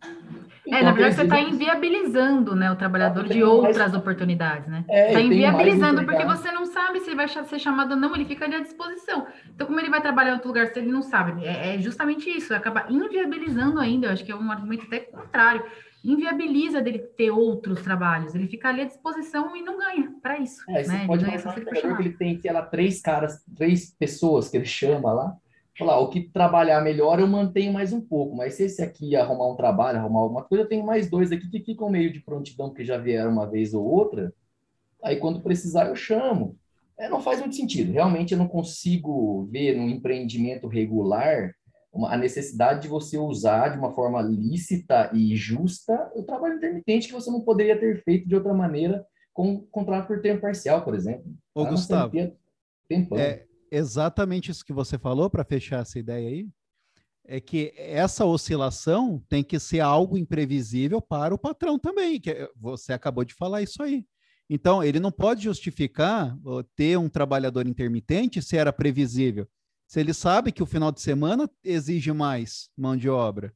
Então, é, na verdade, você está inviabilizando né, o trabalhador de outras mais... oportunidades, né? Está é, tá inviabilizando, porque você não sabe se ele vai ser chamado ou não, ele fica ali à disposição. Então, como ele vai trabalhar em outro lugar se ele não sabe? É, é justamente isso, acaba inviabilizando ainda, eu acho que é um argumento até contrário inviabiliza dele ter outros trabalhos. Ele fica ali à disposição e não ganha para isso. É, né? Você pode ele ganha que ele tem, sei lá, três caras, três pessoas que ele chama lá. Falar, o que trabalhar melhor eu mantenho mais um pouco, mas se esse aqui arrumar um trabalho, arrumar alguma coisa, eu tenho mais dois aqui que ficam meio de prontidão, que já vieram uma vez ou outra. Aí quando precisar eu chamo. É, não faz muito sentido. Realmente eu não consigo ver no empreendimento regular uma, a necessidade de você usar de uma forma lícita e justa o trabalho intermitente que você não poderia ter feito de outra maneira com contrato por tempo parcial, por exemplo. Ô, Gustavo, é exatamente isso que você falou para fechar essa ideia aí. É que essa oscilação tem que ser algo imprevisível para o patrão também, que é, você acabou de falar isso aí. Então, ele não pode justificar ter um trabalhador intermitente se era previsível se ele sabe que o final de semana exige mais mão de obra.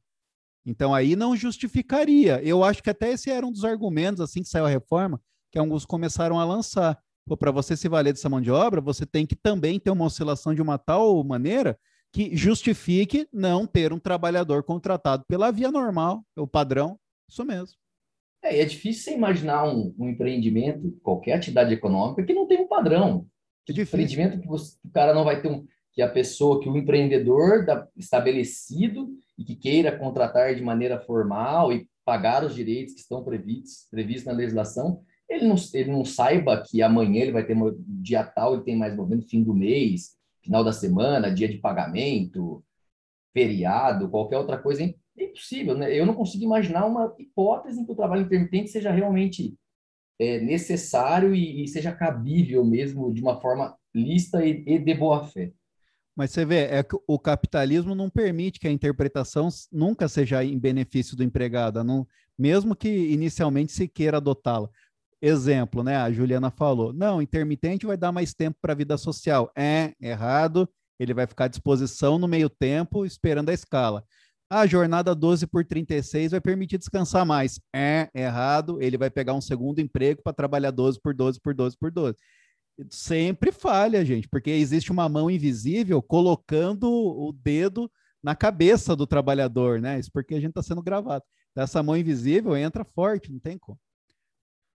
Então aí não justificaria. Eu acho que até esse era um dos argumentos assim que saiu a reforma, que alguns começaram a lançar. Para você se valer dessa mão de obra, você tem que também ter uma oscilação de uma tal maneira que justifique não ter um trabalhador contratado pela via normal, o padrão, isso mesmo. É, é difícil você imaginar um, um, empreendimento, qualquer atividade econômica, que não tem um padrão. É difícil. Empreendimento que você, o cara não vai ter um que a pessoa, que o empreendedor da, estabelecido e que queira contratar de maneira formal e pagar os direitos que estão previstos, previstos na legislação, ele não, ele não saiba que amanhã ele vai ter um dia tal, ele tem mais movimento, fim do mês, final da semana, dia de pagamento, feriado, qualquer outra coisa, é impossível, né? Eu não consigo imaginar uma hipótese em que o trabalho intermitente seja realmente é, necessário e, e, seja cabível mesmo de uma forma lista e, e de boa fé. Mas você vê, é o capitalismo não permite que a interpretação nunca seja em benefício do empregado, não, mesmo que inicialmente se queira adotá-la. Exemplo, né? A Juliana falou: não, intermitente vai dar mais tempo para a vida social. É errado, ele vai ficar à disposição no meio tempo, esperando a escala. A jornada 12 por 36 vai permitir descansar mais. É errado, ele vai pegar um segundo emprego para trabalhar 12 por 12 por 12 por 12 sempre falha, gente, porque existe uma mão invisível colocando o dedo na cabeça do trabalhador, né? Isso porque a gente está sendo gravado. Essa mão invisível entra forte, não tem como.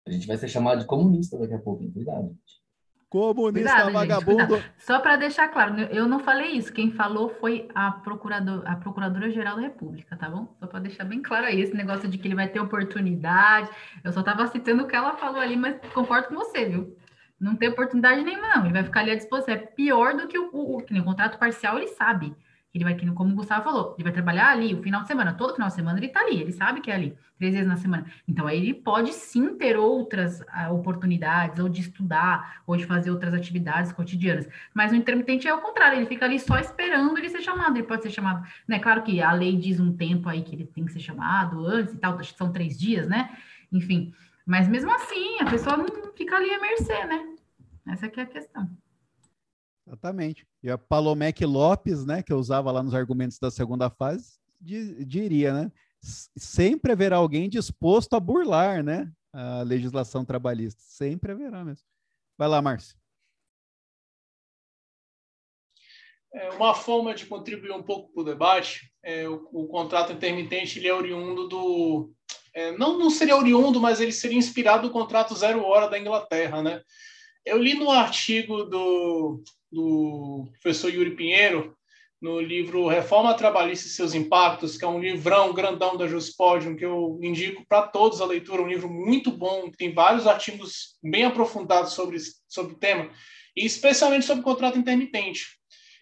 A gente vai ser chamado de comunista daqui a pouco, cuidado, gente. Comunista cuidado, vagabundo. Gente, Só para deixar claro, eu não falei isso. Quem falou foi a, procurador, a Procuradora-Geral da República, tá bom? Só para deixar bem claro aí, esse negócio de que ele vai ter oportunidade. Eu só estava citando o que ela falou ali, mas concordo com você, viu? não tem oportunidade nenhuma, não. Ele vai ficar ali à disposição. É pior do que o, o, o, o contrato parcial, ele sabe Ele vai, como o Gustavo falou, ele vai trabalhar ali o final de semana, todo final de semana ele está ali, ele sabe que é ali, três vezes na semana. Então, aí ele pode sim ter outras uh, oportunidades, ou de estudar, ou de fazer outras atividades cotidianas. Mas o intermitente é o contrário, ele fica ali só esperando ele ser chamado. Ele pode ser chamado, né? Claro que a lei diz um tempo aí que ele tem que ser chamado antes e tal, são três dias, né? Enfim. Mas mesmo assim, a pessoa não fica ali à mercê, né? Essa é a questão. Exatamente. E a Palomec Lopes, né, que eu usava lá nos argumentos da segunda fase, diria, né? Sempre haverá alguém disposto a burlar, né, a legislação trabalhista. Sempre haverá mesmo. Vai lá, Márcio. É, uma forma de contribuir um pouco para o debate, é, o, o, contrato intermitente ele é oriundo do. É, não, não seria oriundo, mas ele seria inspirado no contrato zero hora da Inglaterra. Né? Eu li no artigo do do professor Yuri Pinheiro, no livro Reforma Trabalhista e seus Impactos, que é um livrão grandão da Juspodium, que eu indico para todos a leitura, um livro muito bom, tem vários artigos bem aprofundados sobre, sobre o tema, e especialmente sobre o contrato intermitente.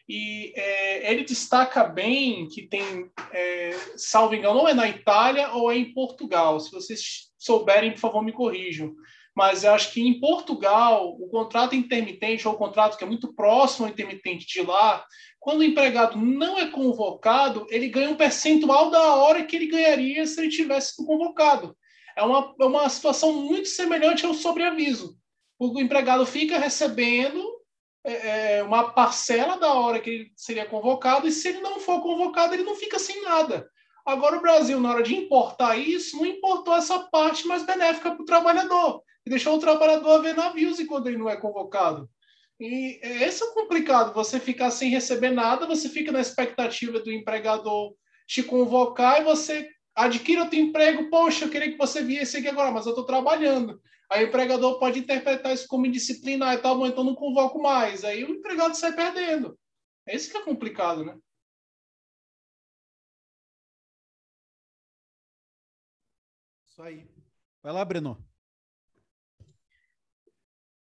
E é, ele destaca bem que tem, é, salvo engano, ou é na Itália ou é em Portugal. Se vocês souberem, por favor, me corrijam mas eu acho que em Portugal, o contrato intermitente, ou o contrato que é muito próximo ao intermitente de lá, quando o empregado não é convocado, ele ganha um percentual da hora que ele ganharia se ele tivesse sido convocado. É uma, é uma situação muito semelhante ao sobreaviso. O empregado fica recebendo é, é, uma parcela da hora que ele seria convocado, e se ele não for convocado, ele não fica sem nada. Agora, o Brasil, na hora de importar isso, não importou essa parte mais benéfica para o trabalhador e deixou o trabalhador ver navios enquanto ele não é convocado. E esse é complicado, você ficar sem receber nada, você fica na expectativa do empregador te convocar e você adquire outro emprego, poxa, eu queria que você viesse aqui agora, mas eu estou trabalhando. Aí o empregador pode interpretar isso como indisciplinar e tal, então não convoco mais. Aí o empregado sai perdendo. É isso que é complicado, né? Isso aí. Vai lá, Breno.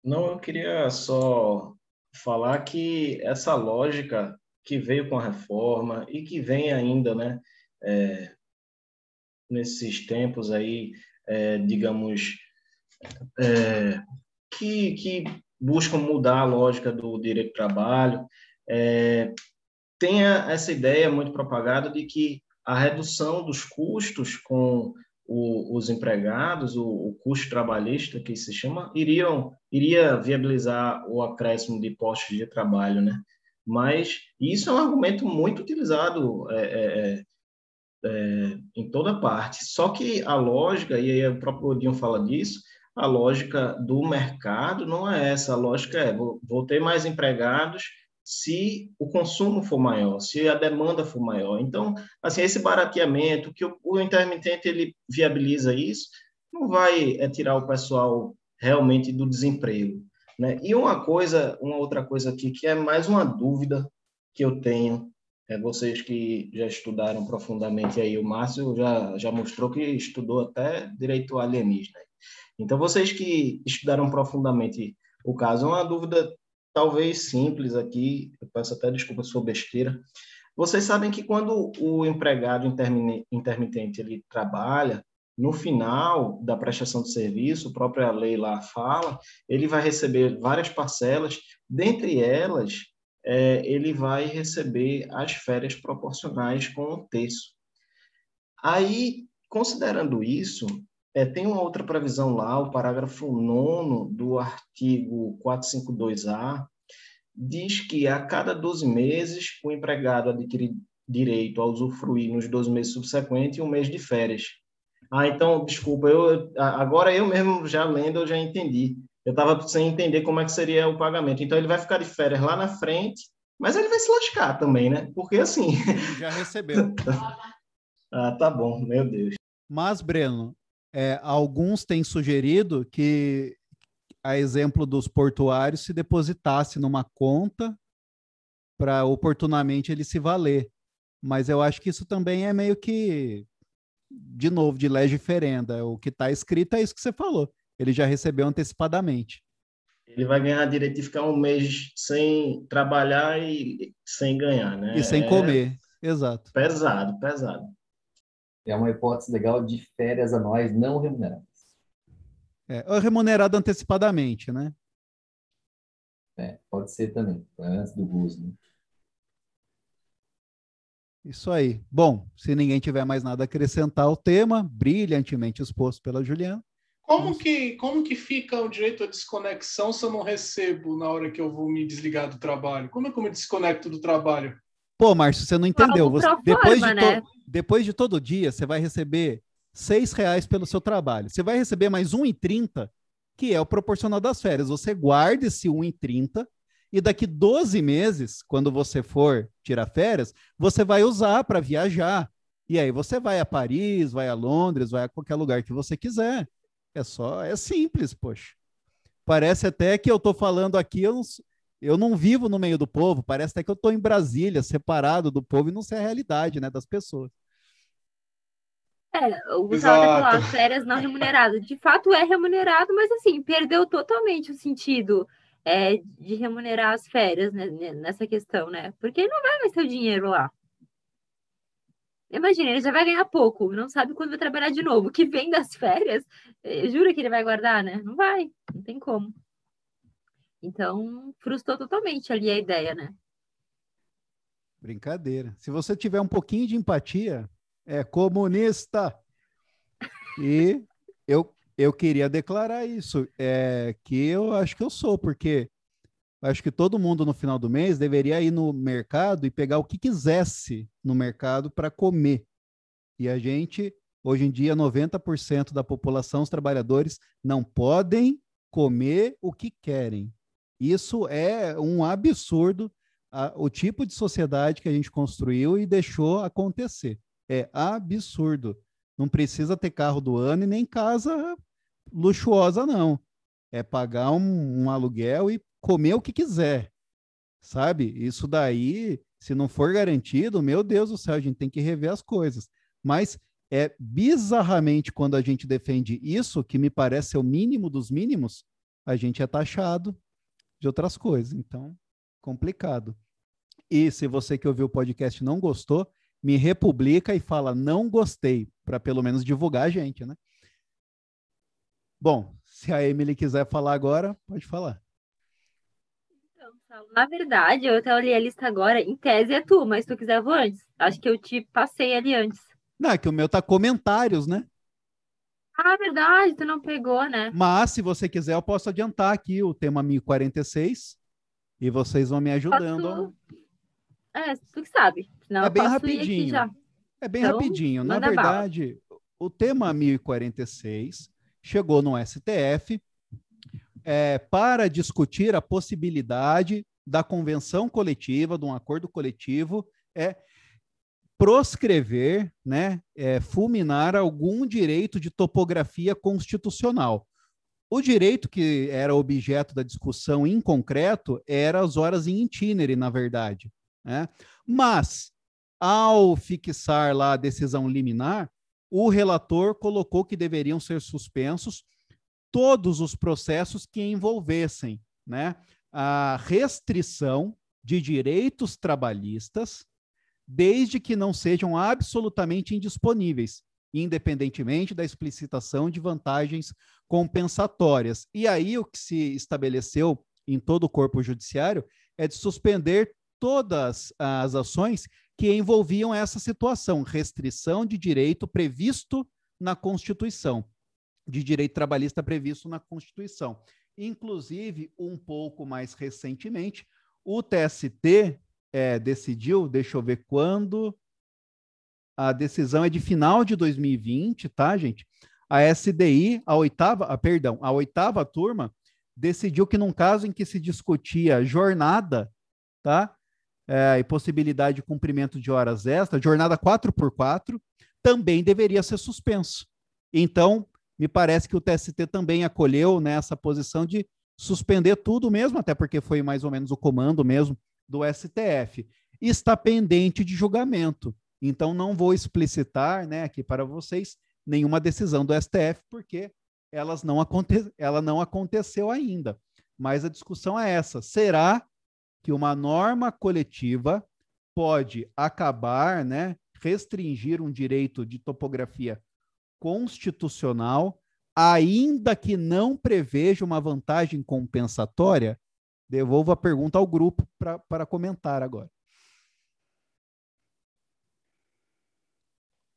Não, eu queria só falar que essa lógica que veio com a reforma e que vem ainda, né, é, nesses tempos aí, é, digamos, é, que, que buscam mudar a lógica do direito do trabalho, é, tem essa ideia muito propagada de que a redução dos custos com o, os empregados, o, o, custo trabalhista, que se chama, iriam, iria viabilizar o acréscimo de postos de trabalho, né? Mas isso é um argumento muito utilizado é, é, é, é em toda parte. Só que a lógica, e aí o próprio Odinho fala disso, a lógica do mercado não é essa. A lógica é, vou, vou ter mais empregados, se o consumo for maior, se a demanda for maior. Então, assim, esse barateamento, que o, o intermitente ele viabiliza isso, não vai é, tirar o pessoal realmente do desemprego. Né? E uma coisa, uma outra coisa aqui, que é mais uma dúvida que eu tenho, é vocês que já estudaram profundamente aí, o Márcio já, já mostrou que estudou até direito alienígena. Então, vocês que estudaram profundamente o caso, é uma dúvida talvez simples aqui, eu peço até desculpa se for besteira. Vocês sabem que quando o empregado intermitente ele trabalha, no final da prestação de serviço, a própria lei lá fala, ele vai receber várias parcelas, dentre elas, é, ele vai receber as férias proporcionais com um terço. Aí, considerando isso, é, tem uma outra previsão lá, o parágrafo 9 do artigo 452A, diz que a cada 12 meses o empregado adquire direito a usufruir nos 12 meses subsequentes um mês de férias. Ah, então, desculpa, eu, agora eu mesmo já lendo, eu já entendi. Eu estava sem entender como é que seria o pagamento. Então, ele vai ficar de férias lá na frente, mas ele vai se lascar também, né? Porque assim. Já recebeu. ah, tá bom, meu Deus. Mas, Breno, é, alguns têm sugerido que, a exemplo dos portuários, se depositasse numa conta para oportunamente ele se valer. Mas eu acho que isso também é meio que, de novo, de lei diferenda. O que está escrito é isso que você falou. Ele já recebeu antecipadamente. ele vai ganhar direito de ficar um mês sem trabalhar e sem ganhar, né? E sem é comer, exato. Pesado, pesado. É uma hipótese legal de férias anuais não remuneradas. É, remunerado antecipadamente, né? É, pode ser também, antes do gozo, né? Isso aí. Bom, se ninguém tiver mais nada a acrescentar ao tema, brilhantemente exposto pela Juliana. Como que, como que fica o direito à desconexão se eu não recebo na hora que eu vou me desligar do trabalho? Como é que eu me desconecto do trabalho? Pô, Márcio, você não entendeu. Você, depois, de né? to, depois de todo dia, você vai receber seis reais pelo seu trabalho. Você vai receber mais R$1,30, que é o proporcional das férias. Você guarda esse R$1,30 e daqui 12 meses, quando você for tirar férias, você vai usar para viajar. E aí você vai a Paris, vai a Londres, vai a qualquer lugar que você quiser. É só, é simples, poxa. Parece até que eu estou falando aqui, eu eu não vivo no meio do povo, parece até que eu estou em Brasília, separado do povo e não sei a realidade né, das pessoas. É, o Gustavo até falou, as férias não remuneradas. De fato é remunerado, mas assim, perdeu totalmente o sentido é, de remunerar as férias né, nessa questão, né? Porque não vai mais ter o dinheiro lá. Imagina, ele já vai ganhar pouco, não sabe quando vai trabalhar de novo. O que vem das férias, eh, jura que ele vai guardar, né? Não vai, não tem como. Então, frustrou totalmente ali a ideia, né? Brincadeira. Se você tiver um pouquinho de empatia, é comunista. E eu, eu queria declarar isso, é, que eu acho que eu sou, porque acho que todo mundo no final do mês deveria ir no mercado e pegar o que quisesse no mercado para comer. E a gente, hoje em dia, 90% da população, os trabalhadores, não podem comer o que querem. Isso é um absurdo, a, o tipo de sociedade que a gente construiu e deixou acontecer. É absurdo. Não precisa ter carro do ano e nem casa luxuosa, não. É pagar um, um aluguel e comer o que quiser, sabe? Isso daí, se não for garantido, meu Deus do céu, a gente tem que rever as coisas. Mas é bizarramente quando a gente defende isso, que me parece ser o mínimo dos mínimos, a gente é taxado de outras coisas. Então, complicado. E se você que ouviu o podcast não gostou, me republica e fala não gostei, para pelo menos divulgar a gente, né? Bom, se a Emily quiser falar agora, pode falar. Na verdade, eu até olhei a lista agora, em tese é tu, mas tu quiser eu vou antes. Acho que eu te passei ali antes. Não, é que o meu tá comentários, né? Ah, verdade, tu não pegou, né? Mas, se você quiser, eu posso adiantar aqui o tema 1046 e vocês vão me ajudando. Posso... É, tu que sabe. Senão é bem rapidinho. É bem então, rapidinho. Na verdade, bala. o tema 1046 chegou no STF é, para discutir a possibilidade da convenção coletiva, de um acordo coletivo, é proscrever, né, é, fulminar algum direito de topografia constitucional. O direito que era objeto da discussão em concreto era as horas em itinere, na verdade. Né? Mas, ao fixar lá a decisão liminar, o relator colocou que deveriam ser suspensos todos os processos que envolvessem né, a restrição de direitos trabalhistas, desde que não sejam absolutamente indisponíveis, independentemente da explicitação de vantagens compensatórias. E aí o que se estabeleceu em todo o corpo judiciário é de suspender todas as ações que envolviam essa situação, restrição de direito previsto na Constituição de direito trabalhista previsto na Constituição. Inclusive, um pouco mais recentemente, o TST é, decidiu, deixa eu ver quando, a decisão é de final de 2020, tá, gente? A SDI, a oitava, a, perdão, a oitava turma, decidiu que num caso em que se discutia jornada, tá? É, e possibilidade de cumprimento de horas extras, jornada 4 por 4 também deveria ser suspenso. Então, me parece que o TST também acolheu nessa né, posição de suspender tudo mesmo, até porque foi mais ou menos o comando mesmo do STF. Está pendente de julgamento. Então, não vou explicitar né, aqui para vocês nenhuma decisão do STF, porque elas não aconte ela não aconteceu ainda. mas a discussão é essa: será que uma norma coletiva pode acabar, né, restringir um direito de topografia constitucional, ainda que não preveja uma vantagem compensatória? Devolvo a pergunta ao grupo para comentar agora.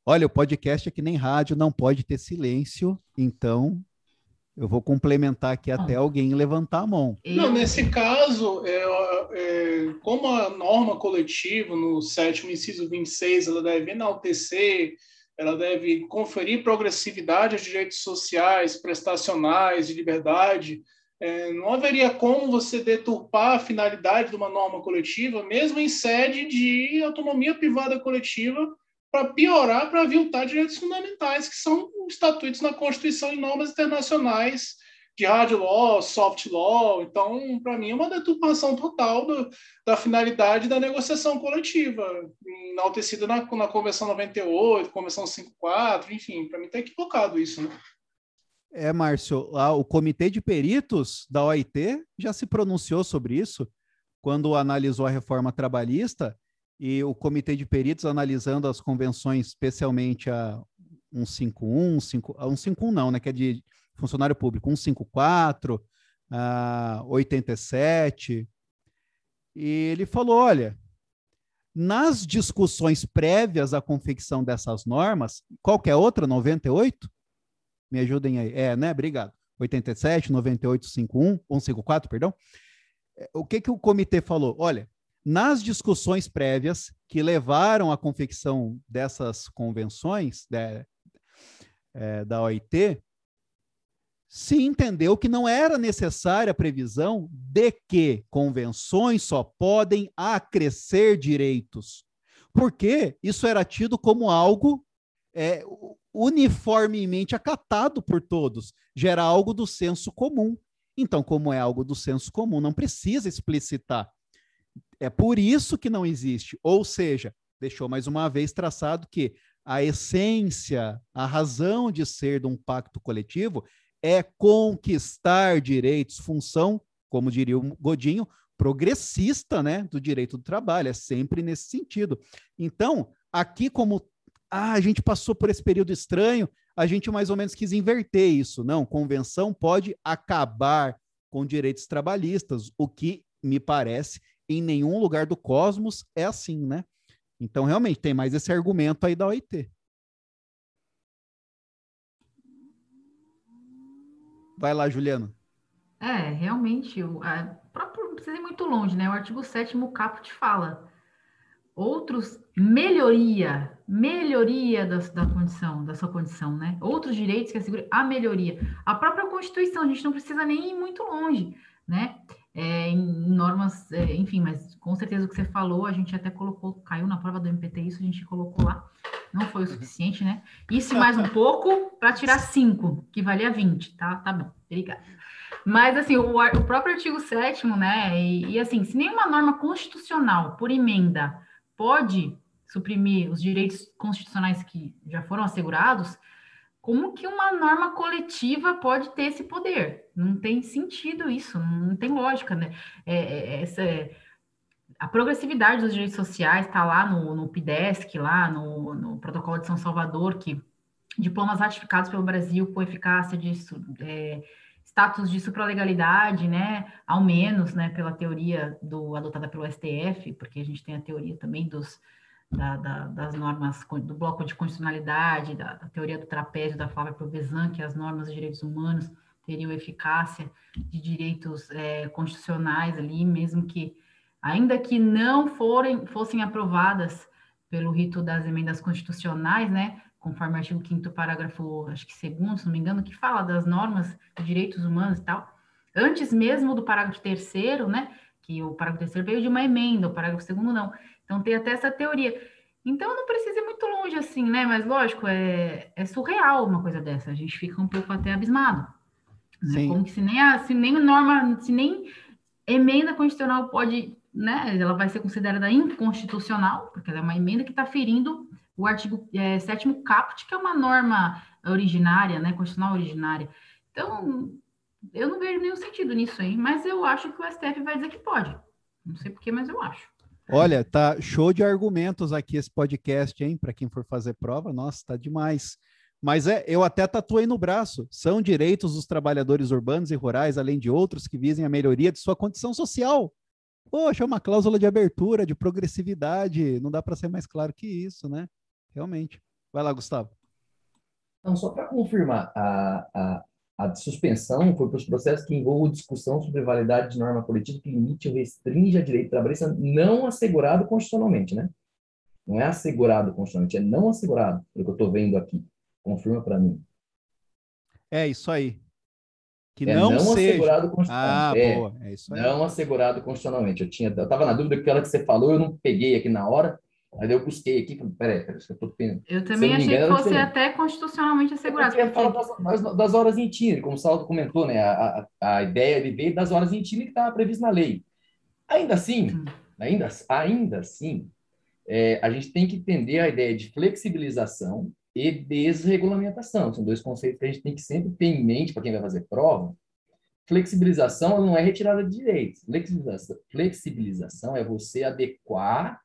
Olha, o podcast é que nem rádio, não pode ter silêncio, então eu vou complementar aqui até alguém levantar a mão. Não, nesse caso, é, é, como a norma coletiva, no sétimo inciso 26, ela deve enaltecer, ela deve conferir progressividade aos direitos sociais, prestacionais, de liberdade, é, não haveria como você deturpar a finalidade de uma norma coletiva, mesmo em sede de autonomia privada coletiva, para piorar, para aviltar direitos fundamentais, que são estatutos na Constituição e normas internacionais de hard law, soft law. Então, para mim, é uma deturpação total do, da finalidade da negociação coletiva, enaltecida na, na Convenção 98, Convenção 54, enfim, para mim está equivocado isso. Né? É, Márcio, o Comitê de Peritos da OIT já se pronunciou sobre isso quando analisou a reforma trabalhista e o Comitê de Peritos analisando as convenções, especialmente a 151, 5, a 151 não, né, que é de funcionário público, 154, a 87. E ele falou, olha, nas discussões prévias à confecção dessas normas, qualquer outra, 98? Me ajudem aí. É, né? Obrigado. 87, 98, 51, 154, perdão. É, o que, que o comitê falou? Olha, nas discussões prévias que levaram à confecção dessas convenções né, é, da OIT, se entendeu que não era necessária a previsão de que convenções só podem acrescer direitos, porque isso era tido como algo é, uniformemente acatado por todos, gera algo do senso comum. Então, como é algo do senso comum, não precisa explicitar. É por isso que não existe. Ou seja, deixou mais uma vez traçado que a essência, a razão de ser de um pacto coletivo é conquistar direitos, função, como diria o Godinho, progressista, né, do direito do trabalho, é sempre nesse sentido. Então, aqui como ah, a gente passou por esse período estranho, a gente mais ou menos quis inverter isso. Não, convenção pode acabar com direitos trabalhistas, o que me parece em nenhum lugar do cosmos é assim, né? Então, realmente, tem mais esse argumento aí da OIT. Vai lá, Juliano. É, realmente, o a, próprio, não precisa ir muito longe, né? O artigo 7 caput fala outros melhoria, melhoria da, da condição, da sua condição, né? Outros direitos que asseguram a melhoria. A própria Constituição, a gente não precisa nem ir muito longe, né? É, em normas, é, enfim, mas com certeza o que você falou, a gente até colocou, caiu na prova do MPT, isso a gente colocou lá, não foi o suficiente, né? Isso mais um pouco para tirar 5, que valia 20, tá? Tá bom, obrigada. Mas, assim, o, o próprio artigo 7 né? E, e, assim, se nenhuma norma constitucional, por emenda, pode suprimir os direitos constitucionais que já foram assegurados, como que uma norma coletiva pode ter esse poder? Não tem sentido isso, não tem lógica, né? É, é, essa, a progressividade dos direitos sociais está lá no, no PIDESC, lá no, no, Protocolo de São Salvador, que diplomas ratificados pelo Brasil com eficácia de é, status de supralegalidade, né, ao menos, né, pela teoria do adotada pelo STF, porque a gente tem a teoria também dos da, da, das normas do bloco de constitucionalidade, da, da teoria do trapézio da Flávia Provezan, que as normas de direitos humanos teriam eficácia de direitos é, constitucionais ali, mesmo que, ainda que não forem, fossem aprovadas pelo rito das emendas constitucionais, né, conforme o artigo 5 parágrafo, acho que segundo, se não me engano, que fala das normas de direitos humanos e tal, antes mesmo do parágrafo terceiro, né, que o parágrafo terceiro veio de uma emenda, o parágrafo segundo não. Então tem até essa teoria. Então não precisa ir muito longe assim, né? Mas lógico, é, é surreal uma coisa dessa. A gente fica um pouco até abismado. Né? Como que se nem, a, se nem norma, se nem emenda constitucional pode, né? Ela vai ser considerada inconstitucional, porque ela é uma emenda que está ferindo o artigo é, 7 caput, que é uma norma originária, né? Constitucional originária. Então, eu não vejo nenhum sentido nisso aí, mas eu acho que o STF vai dizer que pode. Não sei porquê, mas eu acho. Olha, tá show de argumentos aqui esse podcast, hein? Para quem for fazer prova, nossa, tá demais. Mas é, eu até tatuei no braço. São direitos dos trabalhadores urbanos e rurais, além de outros que visem a melhoria de sua condição social. Poxa, é uma cláusula de abertura, de progressividade. Não dá para ser mais claro que isso, né? Realmente. Vai lá, Gustavo. Então, só para confirmar, a, a, a suspensão foi para os processos que envolvam discussão sobre validade de norma coletiva que limite ou restringe a direito trabalhista não assegurado constitucionalmente, né? Não é assegurado constitucionalmente, é não assegurado, pelo que eu estou vendo aqui. Confirma para mim. É isso aí. Que é não, não seja... assegurado constitucionalmente. Ah, é, boa. É isso aí. Não assegurado constitucionalmente. Eu tinha, eu estava na dúvida que ela que você falou, eu não peguei aqui na hora. Aí eu busquei aqui, peraí, peraí, eu tô Eu também achei engano, que fosse até constitucionalmente assegurado. Eu porque... das, das, das, horas em time, como o Salto comentou, né? A, a, a ideia ele veio das horas em time que estava previsto na lei. Ainda assim, hum. ainda, ainda assim, é, a gente tem que entender a ideia de flexibilização e desregulamentação. São dois conceitos que a gente tem que sempre ter em mente para quem vai fazer prova. Flexibilização não é retirada de direitos. Flexibilização, flexibilização é você adequar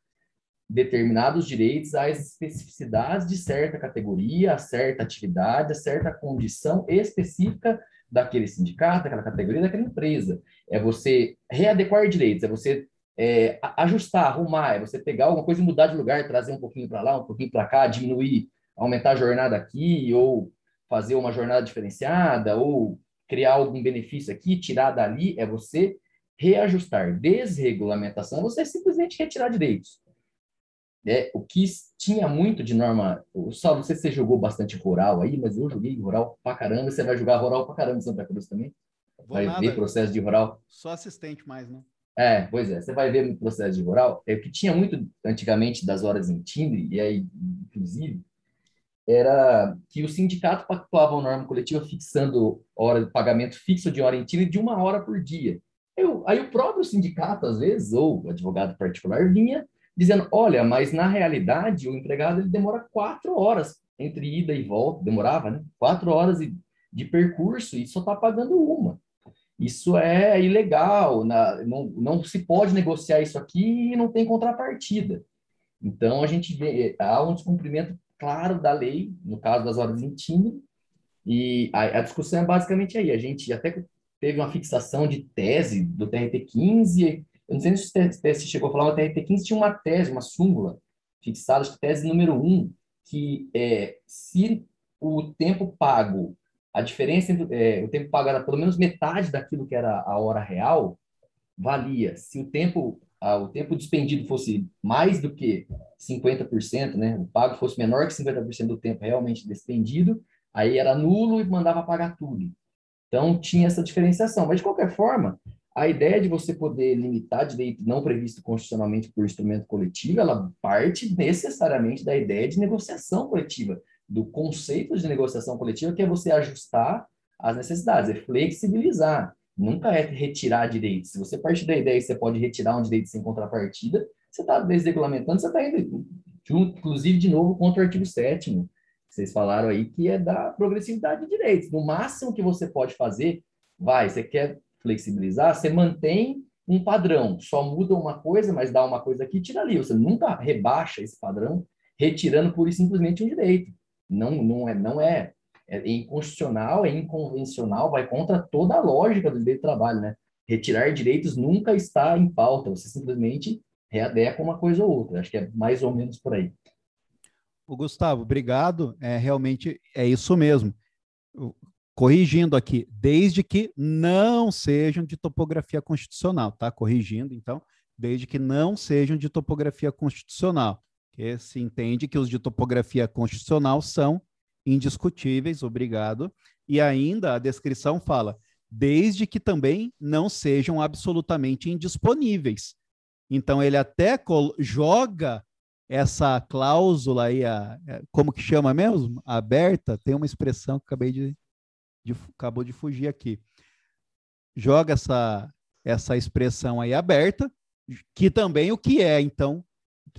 determinados direitos às especificidades de certa categoria, a certa atividade, a certa condição específica daquele sindicato, daquela categoria, daquela empresa. É você readequar direitos, é você é, ajustar, arrumar, é você pegar alguma coisa e mudar de lugar, trazer um pouquinho para lá, um pouquinho para cá, diminuir aumentar a jornada aqui, ou fazer uma jornada diferenciada, ou criar algum benefício aqui, tirar dali, é você reajustar. Desregulamentação é você simplesmente retirar direitos. É, o que tinha muito de norma. Saulo, não sei se você jogou bastante rural aí, mas eu joguei rural pra caramba. Você vai jogar rural pra caramba em Santa Cruz também? Vou vai nada. ver processo de rural. Só assistente mais, né? É, pois é. Você vai ver no processo de rural. É o que tinha muito antigamente das horas em timbre, e aí, inclusive, era que o sindicato pactuava uma norma coletiva fixando hora de pagamento fixo de hora em tiro de uma hora por dia. Eu, aí o próprio sindicato, às vezes, ou o advogado particular, vinha dizendo, olha, mas na realidade o empregado ele demora quatro horas entre ida e volta, demorava, né? Quatro horas de percurso e só está pagando uma. Isso é ilegal, na, não, não se pode negociar isso aqui e não tem contrapartida. Então, a gente vê, há um descumprimento claro da lei, no caso das horas em time, e a, a discussão é basicamente aí. A gente até teve uma fixação de tese do TRT-15, eu não sei se o TRT chegou a falar, mas o TRT-15 tinha uma tese, uma súmula fixada, acho que tese número 1, que é, se o tempo pago, a diferença entre é, o tempo pago era pelo menos metade daquilo que era a hora real, valia. Se o tempo ah, o tempo despendido fosse mais do que 50%, né, o pago fosse menor que 50% do tempo realmente despendido, aí era nulo e mandava pagar tudo. Então, tinha essa diferenciação. Mas, de qualquer forma, a ideia de você poder limitar direito não previsto constitucionalmente por instrumento coletivo, ela parte necessariamente da ideia de negociação coletiva, do conceito de negociação coletiva, que é você ajustar as necessidades, é flexibilizar. Nunca é retirar direitos. Se você partir da ideia que você pode retirar um direito sem contrapartida, você está desregulamentando, você está indo, inclusive, de novo, contra o artigo 7 vocês falaram aí, que é da progressividade de direitos. No máximo que você pode fazer, vai, você quer flexibilizar, você mantém um padrão, só muda uma coisa, mas dá uma coisa aqui e tira ali. Você nunca rebaixa esse padrão, retirando pura e simplesmente um direito. Não, não, é, não é é inconstitucional, é inconvencional, vai contra toda a lógica do direito do trabalho, né? Retirar direitos nunca está em pauta, você simplesmente readequa uma coisa ou outra. Acho que é mais ou menos por aí. O Gustavo, obrigado. É realmente é isso mesmo. Corrigindo aqui, desde que não sejam de topografia constitucional, tá? Corrigindo, então, desde que não sejam de topografia constitucional, que se entende que os de topografia constitucional são indiscutíveis, obrigado. E ainda a descrição fala, desde que também não sejam absolutamente indisponíveis. Então ele até joga essa cláusula aí, a, como que chama mesmo? Aberta, tem uma expressão que acabei de, de acabou de fugir aqui. Joga essa essa expressão aí aberta, que também o que é, então,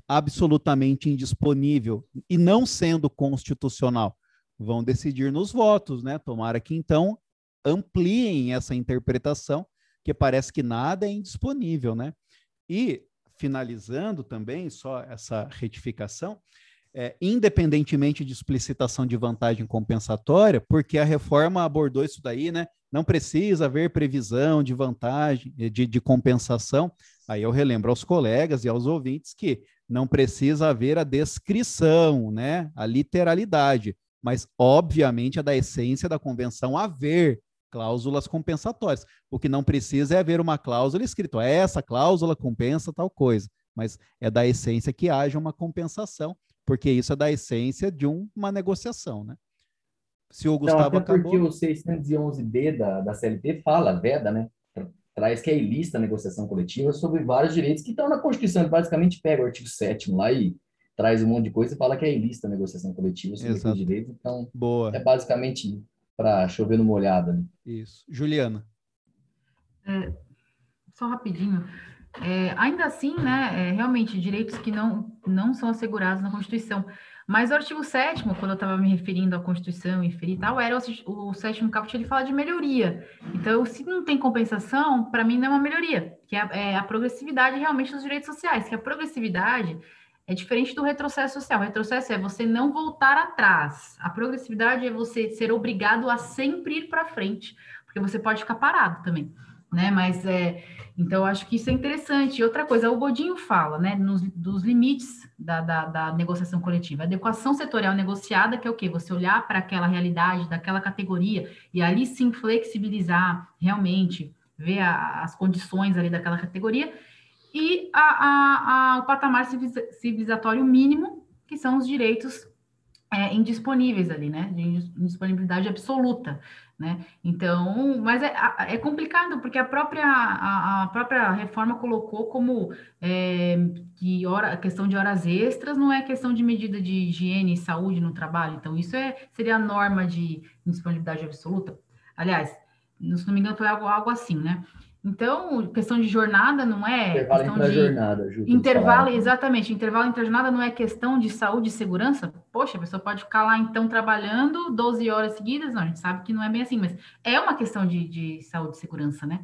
absolutamente indisponível e não sendo constitucional vão decidir nos votos, né? Tomara que então ampliem essa interpretação, que parece que nada é indisponível, né? E finalizando também só essa retificação, é, independentemente de explicitação de vantagem compensatória, porque a reforma abordou isso daí, né? Não precisa haver previsão de vantagem, de, de compensação. Aí eu relembro aos colegas e aos ouvintes que não precisa haver a descrição, né? A literalidade, mas obviamente é da essência da convenção haver cláusulas compensatórias. O que não precisa é haver uma cláusula escrita, essa cláusula compensa tal coisa, mas é da essência que haja uma compensação porque isso é da essência de um, uma negociação, né? Se o Gustavo Não, até acabou... porque o 611B da, da CLT fala, veda, né? Traz que é ilícita a negociação coletiva sobre vários direitos que estão na Constituição. Ele basicamente pega o artigo 7 lá e traz um monte de coisa e fala que é ilícita a negociação coletiva sobre Exato. esses direitos. Então, Boa. é basicamente para chover no molhado. Né? Isso. Juliana. É, só rapidinho. É, ainda assim, né, é, realmente, direitos que não, não são assegurados na Constituição. Mas o artigo 7 quando eu estava me referindo à Constituição e tal, era o, o sétimo caput, ele fala de melhoria. Então, se não tem compensação, para mim não é uma melhoria, que é, é, a progressividade realmente dos direitos sociais, que a progressividade é diferente do retrocesso social. O retrocesso é você não voltar atrás. A progressividade é você ser obrigado a sempre ir para frente, porque você pode ficar parado também, né? Mas é então, acho que isso é interessante. E outra coisa, o Godinho fala, né, nos, dos limites da, da, da, negociação coletiva. Adequação setorial negociada, que é o quê? Você olhar para aquela realidade, daquela categoria, e ali sim flexibilizar realmente, ver a, as condições ali daquela categoria, e a, a, o patamar civilizatório mínimo, que são os direitos é, indisponíveis ali, né? De indisponibilidade absoluta né? Então, mas é, é complicado porque a própria, a, a própria reforma colocou como é, que hora, a questão de horas extras não é questão de medida de higiene e saúde no trabalho. Então, isso é, seria a norma de disponibilidade absoluta. Aliás, se não me engano, foi algo, algo assim, né? Então, questão de jornada não é. Intervalo questão de jornada, Ju, Intervalo, exatamente. Intervalo entre jornada não é questão de saúde e segurança. Poxa, a pessoa pode ficar lá então trabalhando 12 horas seguidas. Não, a gente sabe que não é bem assim, mas é uma questão de, de saúde e segurança, né?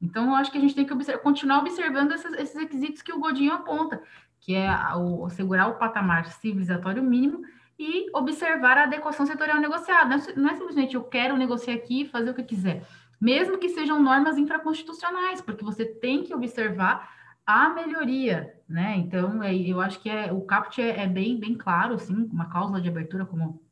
Então, eu acho que a gente tem que observar, continuar observando esses, esses, requisitos que o Godinho aponta, que é o, assegurar o patamar civilizatório mínimo e observar a adequação setorial negociada. Não é, não é simplesmente eu quero negociar aqui e fazer o que quiser mesmo que sejam normas infraconstitucionais, porque você tem que observar a melhoria, né? Então, é, eu acho que é, o caput é, é, bem, bem claro, assim, uma cláusula de abertura, como,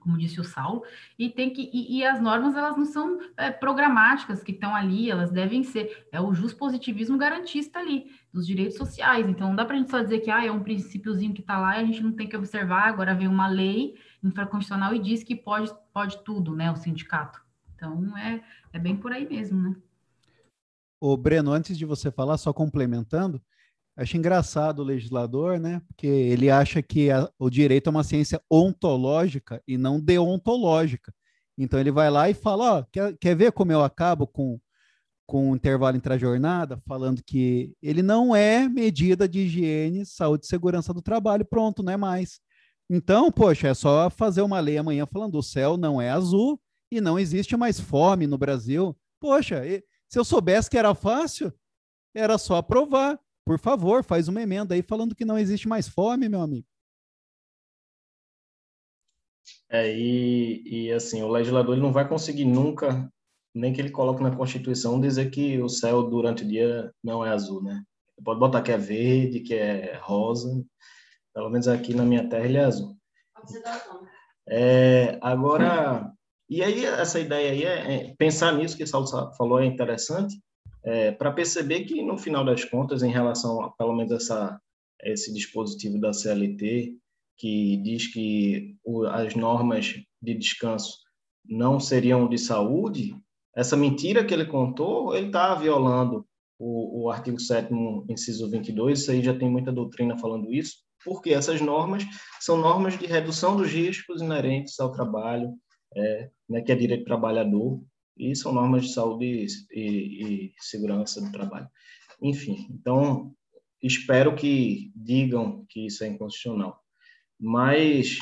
como disse o Saulo, e tem que e, e as normas elas não são é, programáticas que estão ali, elas devem ser é o positivismo garantista ali dos direitos sociais. Então, não dá para a gente só dizer que ah, é um princípiozinho que está lá e a gente não tem que observar. Agora vem uma lei infraconstitucional e diz que pode pode tudo, né? O sindicato. Então, é, é bem por aí mesmo, né? O Breno, antes de você falar, só complementando, acho engraçado o legislador, né? Porque ele acha que a, o direito é uma ciência ontológica e não deontológica. Então ele vai lá e fala: ó, quer, quer ver como eu acabo com, com o intervalo entre a jornada? Falando que ele não é medida de higiene, saúde e segurança do trabalho, pronto, não é mais. Então, poxa, é só fazer uma lei amanhã falando: o céu não é azul, e não existe mais fome no Brasil. Poxa, se eu soubesse que era fácil, era só aprovar. Por favor, faz uma emenda aí falando que não existe mais fome, meu amigo. É, e, e assim, o legislador ele não vai conseguir nunca, nem que ele coloque na Constituição, dizer que o céu durante o dia não é azul, né? Pode botar que é verde, que é rosa, pelo menos aqui na minha terra ele é azul. É, agora, e aí, essa ideia aí é, é pensar nisso que o Saulo falou é interessante, é, para perceber que, no final das contas, em relação a, pelo menos, essa, esse dispositivo da CLT, que diz que o, as normas de descanso não seriam de saúde, essa mentira que ele contou, ele está violando o, o artigo 7 inciso 22, isso aí já tem muita doutrina falando isso, porque essas normas são normas de redução dos riscos inerentes ao trabalho, é, né, que é direito do trabalhador, e são normas de saúde e, e, e segurança do trabalho. Enfim, então, espero que digam que isso é inconstitucional. Mas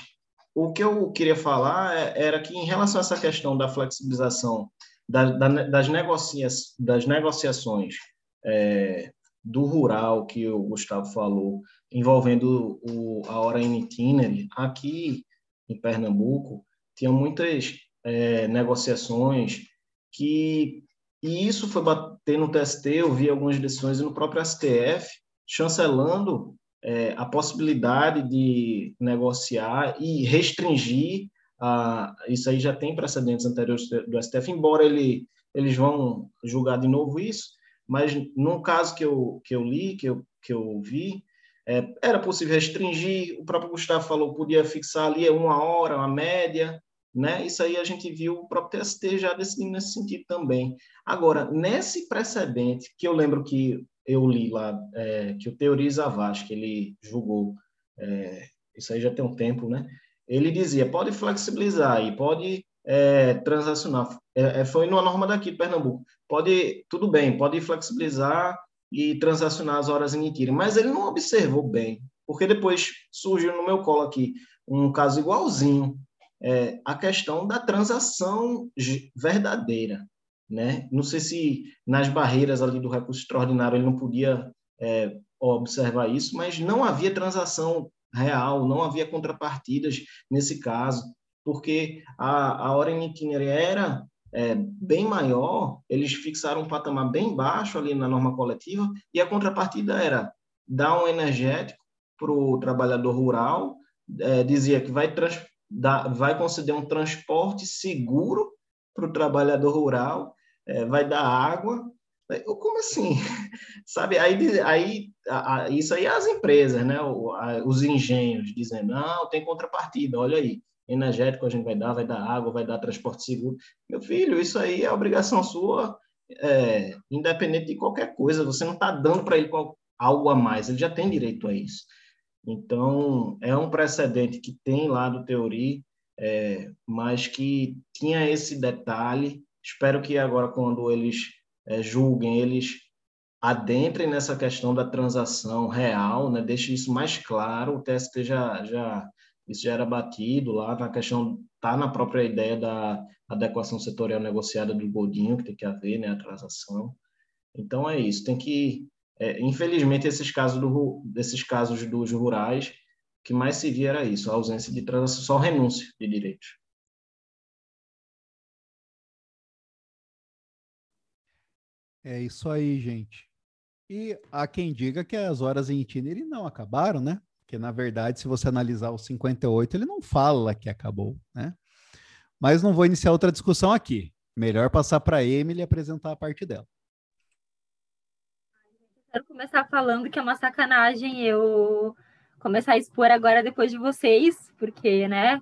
o que eu queria falar é, era que, em relação a essa questão da flexibilização da, da, das, negocia das negociações é, do rural que o Gustavo falou, envolvendo o, a hora in itinere, aqui em Pernambuco, tinha muitas é, negociações que e isso foi bater no TST, eu vi algumas decisões no próprio STF chancelando é, a possibilidade de negociar e restringir a, isso aí já tem precedentes anteriores do STF, embora ele, eles vão julgar de novo isso, mas no caso que eu, que eu li, que eu, que eu vi, é, era possível restringir, o próprio Gustavo falou, podia fixar ali uma hora, uma média, né? Isso aí a gente viu o próprio TST já decidindo nesse sentido também. Agora, nesse precedente, que eu lembro que eu li lá, é, que o Teori Zavascki, ele julgou, é, isso aí já tem um tempo, né? Ele dizia, pode flexibilizar e pode é, transacionar. É, é, foi numa norma daqui de Pernambuco. Pode, tudo bem, pode flexibilizar e transacionar as horas em mas ele não observou bem, porque depois surgiu no meu colo aqui um caso igualzinho, é, a questão da transação verdadeira. Né? Não sei se nas barreiras ali do recurso extraordinário ele não podia é, observar isso, mas não havia transação real, não havia contrapartidas nesse caso, porque a, a hora em itinerário era é, bem maior, eles fixaram um patamar bem baixo ali na norma coletiva, e a contrapartida era dar um energético para o trabalhador rural, é, dizia que vai trans, dá, vai conceder um transporte seguro para o trabalhador rural, é, vai dar água. Como assim? Sabe, aí, aí a, a, isso aí é as empresas, né? O, a, os engenhos dizendo, não, tem contrapartida, olha aí, energético a gente vai dar, vai dar água, vai dar transporte seguro. Meu filho, isso aí é obrigação sua, é, independente de qualquer coisa, você não está dando para ele algo a mais, ele já tem direito a isso. Então, é um precedente que tem lá do Teori, é, mas que tinha esse detalhe. Espero que agora, quando eles é, julguem, eles adentrem nessa questão da transação real, né? deixe isso mais claro. O TST já, já, isso já era batido lá na questão, está na própria ideia da adequação setorial negociada do Godinho, que tem que haver né? a transação. Então, é isso, tem que é, infelizmente, esses casos, do, casos dos rurais, que mais se via era isso, a ausência de transação, só renúncia de direitos. É isso aí, gente. E há quem diga que as horas em itinerário não acabaram, né? Porque, na verdade, se você analisar o 58, ele não fala que acabou, né? Mas não vou iniciar outra discussão aqui. Melhor passar para a Emily apresentar a parte dela quero começar falando que é uma sacanagem eu começar a expor agora depois de vocês, porque, né,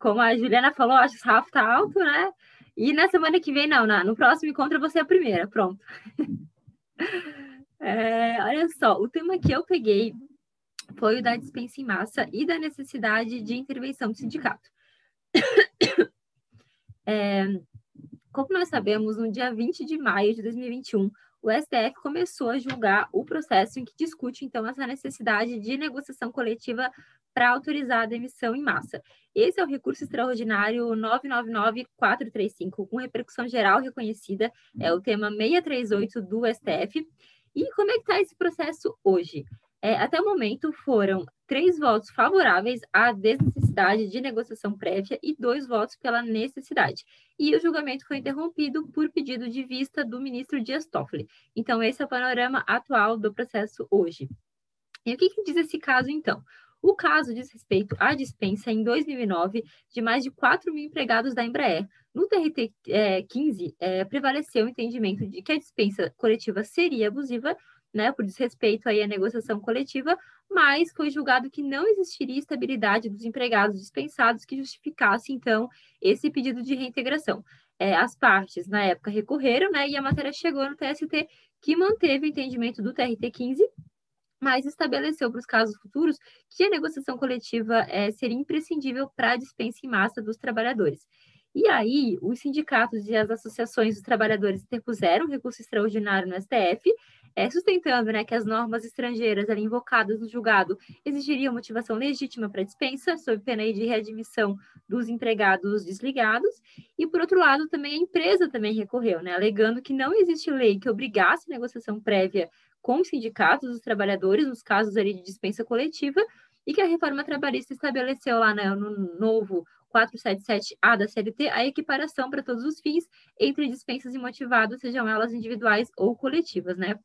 como a Juliana falou, acho que o sarrafo tá alto, né? E na semana que vem, não, na, no próximo encontro você é a primeira, pronto. é, olha só, o tema que eu peguei foi o da dispensa em massa e da necessidade de intervenção do sindicato. É, como nós sabemos, no dia 20 de maio de 2021, o STF começou a julgar o processo em que discute, então, essa necessidade de negociação coletiva para autorizar a demissão em massa. Esse é o recurso extraordinário 999435, com repercussão geral reconhecida, é o tema 638 do STF. E como é que está esse processo hoje? É, até o momento foram três votos favoráveis à desnecessidade de negociação prévia e dois votos pela necessidade. E o julgamento foi interrompido por pedido de vista do ministro Dias Toffoli. Então, esse é o panorama atual do processo hoje. E o que, que diz esse caso, então? O caso diz respeito à dispensa em 2009 de mais de 4 mil empregados da Embraer. No TRT é, 15, é, prevaleceu o entendimento de que a dispensa coletiva seria abusiva, né, por desrespeito aí à negociação coletiva, mas foi julgado que não existiria estabilidade dos empregados dispensados que justificasse, então, esse pedido de reintegração. É, as partes, na época, recorreram, né, e a matéria chegou no TST, que manteve o entendimento do TRT 15, mas estabeleceu para os casos futuros que a negociação coletiva é, seria imprescindível para a dispensa em massa dos trabalhadores. E aí, os sindicatos e as associações dos trabalhadores interpuseram recurso extraordinário no STF é, sustentando né, que as normas estrangeiras ali, invocadas no julgado exigiriam motivação legítima para dispensa, sob pena de readmissão dos empregados desligados, e por outro lado também a empresa também recorreu, né, alegando que não existe lei que obrigasse negociação prévia com os sindicatos dos trabalhadores nos casos ali de dispensa coletiva, e que a reforma trabalhista estabeleceu lá né, no novo 477A da CLT a equiparação para todos os fins entre dispensas imotivadas, sejam elas individuais ou coletivas, né?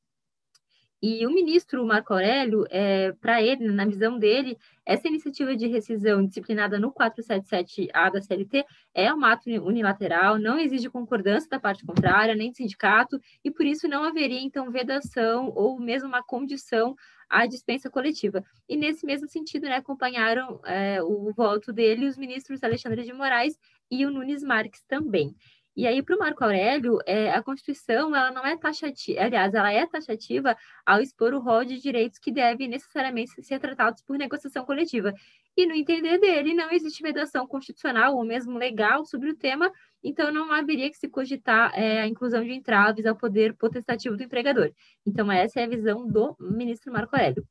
E o ministro Marco Aurélio, é, para ele, na visão dele, essa iniciativa de rescisão disciplinada no 477A da CLT é um ato unilateral, não exige concordância da parte contrária, nem do sindicato, e por isso não haveria, então, vedação ou mesmo uma condição à dispensa coletiva. E nesse mesmo sentido, né, acompanharam é, o voto dele os ministros Alexandre de Moraes e o Nunes Marques também. E aí, para o Marco Aurélio, é, a Constituição ela não é taxativa, aliás, ela é taxativa ao expor o rol de direitos que devem necessariamente ser tratados por negociação coletiva. E no entender dele, não existe vedação constitucional ou mesmo legal sobre o tema, então não haveria que se cogitar é, a inclusão de entraves ao poder potestativo do empregador. Então, essa é a visão do ministro Marco Aurélio.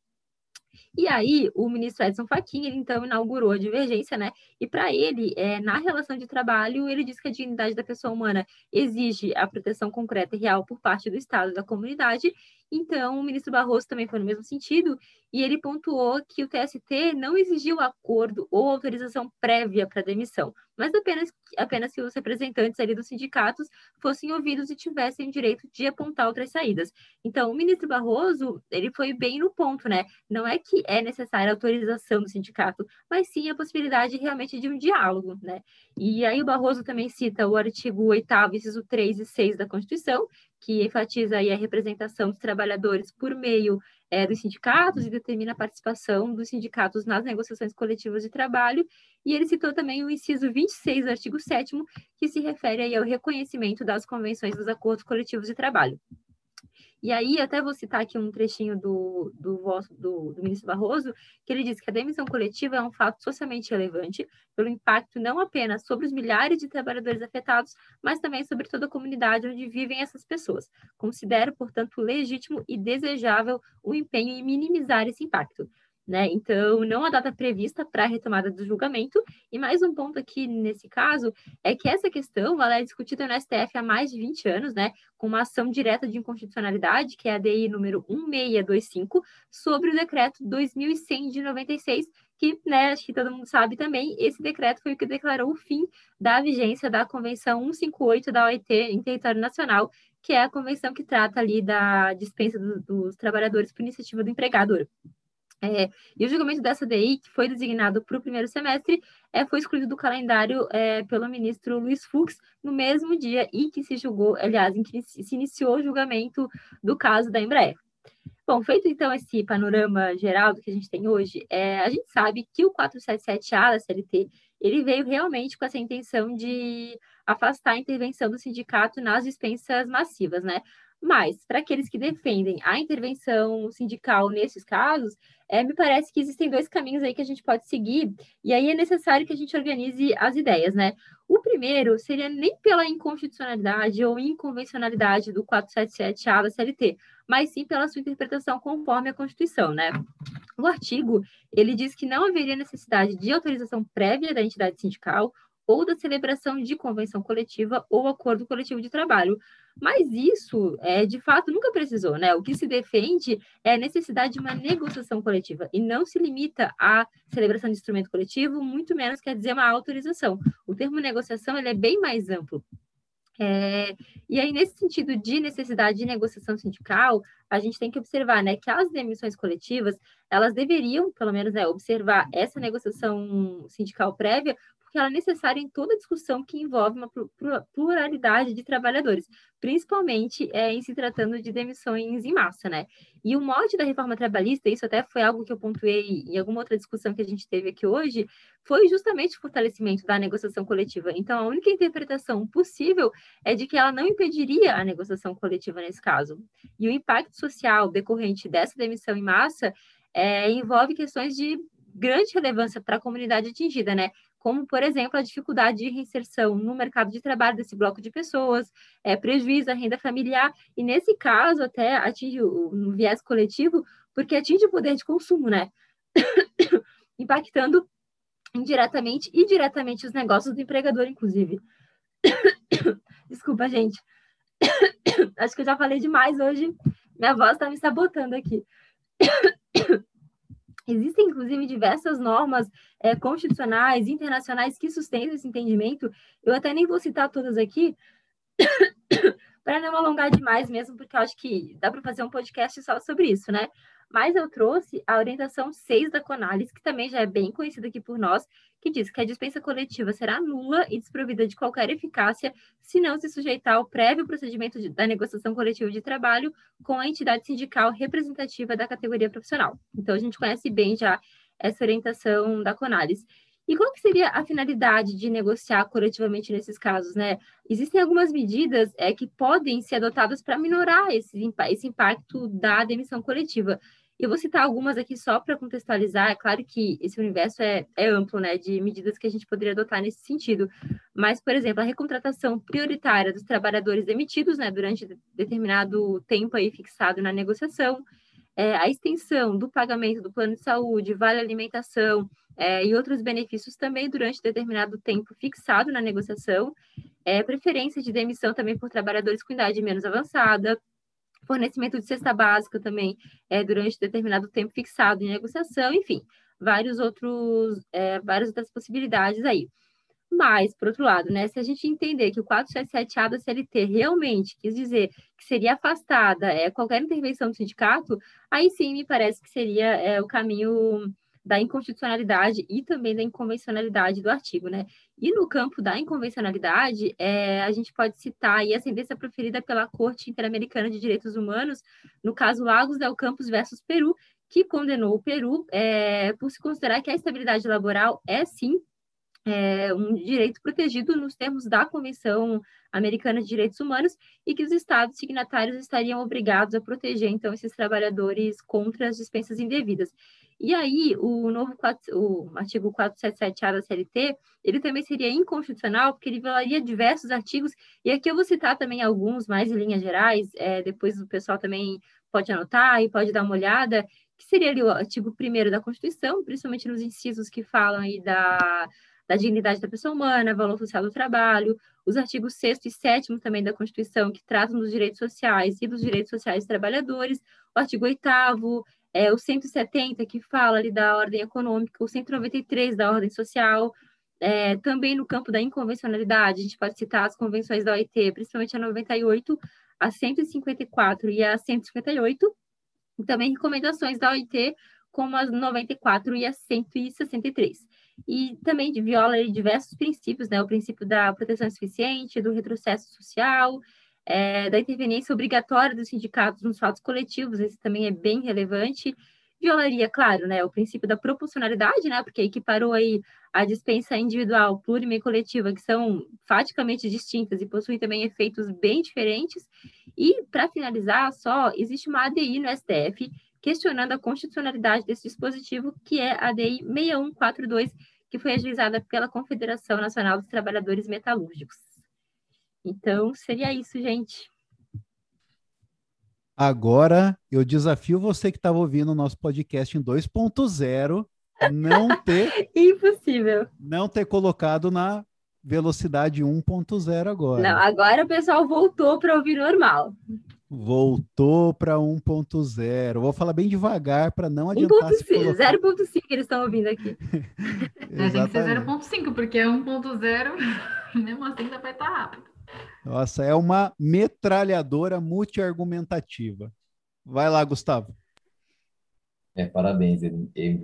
E aí, o ministro Edson Fachin, ele então inaugurou a divergência, né? E para ele, é, na relação de trabalho, ele diz que a dignidade da pessoa humana exige a proteção concreta e real por parte do Estado e da comunidade. Então, o ministro Barroso também foi no mesmo sentido, e ele pontuou que o TST não exigiu acordo ou autorização prévia para demissão, mas apenas, apenas que os representantes ali dos sindicatos fossem ouvidos e tivessem o direito de apontar outras saídas. Então, o ministro Barroso, ele foi bem no ponto, né? Não é que é necessária a autorização do sindicato, mas sim a possibilidade realmente de um diálogo, né? E aí o Barroso também cita o artigo 8 inciso 3 e 6 da Constituição, que enfatiza aí a representação dos trabalhadores por meio é, dos sindicatos e determina a participação dos sindicatos nas negociações coletivas de trabalho. E ele citou também o inciso 26 do artigo 7 que se refere aí ao reconhecimento das convenções dos acordos coletivos de trabalho. E aí, até vou citar aqui um trechinho do, do, do, do ministro Barroso, que ele diz que a demissão coletiva é um fato socialmente relevante, pelo impacto não apenas sobre os milhares de trabalhadores afetados, mas também sobre toda a comunidade onde vivem essas pessoas. Considero, portanto, legítimo e desejável o empenho em minimizar esse impacto. Né? Então, não há data prevista para a retomada do julgamento. E mais um ponto aqui nesse caso é que essa questão ela é discutida no STF há mais de 20 anos, né? com uma ação direta de inconstitucionalidade, que é a DI número 1625, sobre o decreto 2100 de 96, que, né, acho que todo mundo sabe também, esse decreto foi o que declarou o fim da vigência da Convenção 158 da OIT em território nacional, que é a convenção que trata ali da dispensa do, dos trabalhadores por iniciativa do empregador. É, e o julgamento dessa DI, que foi designado para o primeiro semestre, é, foi excluído do calendário é, pelo ministro Luiz Fux no mesmo dia em que se julgou, aliás, em que se iniciou o julgamento do caso da Embraer. Bom, feito então esse panorama geral do que a gente tem hoje, é, a gente sabe que o 477A da CLT ele veio realmente com essa intenção de afastar a intervenção do sindicato nas dispensas massivas, né? Mas, para aqueles que defendem a intervenção sindical nesses casos, é, me parece que existem dois caminhos aí que a gente pode seguir, e aí é necessário que a gente organize as ideias, né? O primeiro seria nem pela inconstitucionalidade ou inconvencionalidade do 477A da CLT, mas sim pela sua interpretação conforme a Constituição, né? O artigo, ele diz que não haveria necessidade de autorização prévia da entidade sindical ou da celebração de convenção coletiva ou acordo coletivo de trabalho. Mas isso, é, de fato, nunca precisou, né? O que se defende é a necessidade de uma negociação coletiva e não se limita à celebração de instrumento coletivo, muito menos quer dizer uma autorização. O termo negociação ele é bem mais amplo. É, e aí, nesse sentido de necessidade de negociação sindical, a gente tem que observar né, que as demissões coletivas, elas deveriam, pelo menos, né, observar essa negociação sindical prévia, porque ela é necessária em toda discussão que envolve uma pluralidade de trabalhadores, principalmente é, em se tratando de demissões em massa, né? E o mote da reforma trabalhista, isso até foi algo que eu pontuei em alguma outra discussão que a gente teve aqui hoje, foi justamente o fortalecimento da negociação coletiva. Então, a única interpretação possível é de que ela não impediria a negociação coletiva nesse caso. E o impacto social decorrente dessa demissão em massa é, envolve questões de grande relevância para a comunidade atingida, né? Como, por exemplo, a dificuldade de reinserção no mercado de trabalho desse bloco de pessoas, é, prejuízo à renda familiar, e nesse caso até atinge no viés coletivo, porque atinge o poder de consumo, né? Impactando indiretamente e diretamente os negócios do empregador, inclusive. Desculpa, gente. Acho que eu já falei demais hoje. Minha voz está me sabotando aqui. Existem, inclusive, diversas normas é, constitucionais, internacionais que sustentam esse entendimento. Eu até nem vou citar todas aqui, para não alongar demais mesmo, porque eu acho que dá para fazer um podcast só sobre isso, né? Mas eu trouxe a orientação 6 da Conalis, que também já é bem conhecida aqui por nós, que diz que a dispensa coletiva será nula e desprovida de qualquer eficácia se não se sujeitar ao prévio procedimento de, da negociação coletiva de trabalho com a entidade sindical representativa da categoria profissional. Então, a gente conhece bem já essa orientação da Conalis. E qual que seria a finalidade de negociar coletivamente nesses casos, né? Existem algumas medidas é, que podem ser adotadas para minorar esse, esse impacto da demissão coletiva. Eu vou citar algumas aqui só para contextualizar. É claro que esse universo é, é, amplo, né, de medidas que a gente poderia adotar nesse sentido. Mas, por exemplo, a recontratação prioritária dos trabalhadores demitidos, né, durante determinado tempo aí fixado na negociação, é, a extensão do pagamento do plano de saúde, vale alimentação é, e outros benefícios também durante determinado tempo fixado na negociação, é, preferência de demissão também por trabalhadores com idade menos avançada, fornecimento de cesta básica também é, durante determinado tempo fixado em negociação, enfim, vários outros, é, várias outras possibilidades aí. Mas, por outro lado, né, se a gente entender que o 477A da CLT realmente quis dizer que seria afastada é, qualquer intervenção do sindicato, aí sim me parece que seria é, o caminho da inconstitucionalidade e também da inconvencionalidade do artigo, né? E no campo da inconvencionalidade, é, a gente pode citar aí a sentença proferida pela Corte Interamericana de Direitos Humanos, no caso Lagos del Campos versus Peru, que condenou o Peru é, por se considerar que a estabilidade laboral é sim é, um direito protegido nos termos da Convenção Americana de Direitos Humanos e que os estados signatários estariam obrigados a proteger então esses trabalhadores contra as dispensas indevidas. E aí, o novo 4, o artigo 477A da CLT, ele também seria inconstitucional, porque ele violaria diversos artigos, e aqui eu vou citar também alguns mais em linhas gerais, é, depois o pessoal também pode anotar e pode dar uma olhada, que seria ali o artigo 1 da Constituição, principalmente nos incisos que falam aí da, da dignidade da pessoa humana, valor social do trabalho, os artigos 6 e 7 também da Constituição, que tratam dos direitos sociais e dos direitos sociais dos trabalhadores, o artigo 8 é, o 170, que fala ali da ordem econômica, o 193 da ordem social, é, também no campo da inconvencionalidade, a gente pode citar as convenções da OIT, principalmente a 98, a 154 e a 158, e também recomendações da OIT, como as 94 e a 163. E também viola diversos princípios, né? O princípio da proteção suficiente, do retrocesso social, é, da interveniência obrigatória dos sindicatos nos fatos coletivos, esse também é bem relevante. Violaria, claro, né, o princípio da proporcionalidade, né, porque equiparou aí a dispensa individual, plurima e coletiva, que são faticamente distintas e possuem também efeitos bem diferentes. E, para finalizar, só existe uma ADI no STF questionando a constitucionalidade desse dispositivo, que é a ADI 6142, que foi ajuizada pela Confederação Nacional dos Trabalhadores Metalúrgicos. Então, seria isso, gente. Agora, eu desafio você que estava ouvindo o nosso podcast em 2.0 não ter. Impossível. Não ter colocado na velocidade 1.0 agora. Não, agora o pessoal voltou para ouvir normal. Voltou para 1.0. Vou falar bem devagar para não adiantar. 1.5, 0.5 eles estão ouvindo aqui. é, tem que ser 0.5, porque é 1.0, mesmo assim dá para estar rápido. Nossa, é uma metralhadora multiargumentativa. Vai lá, Gustavo. É, parabéns,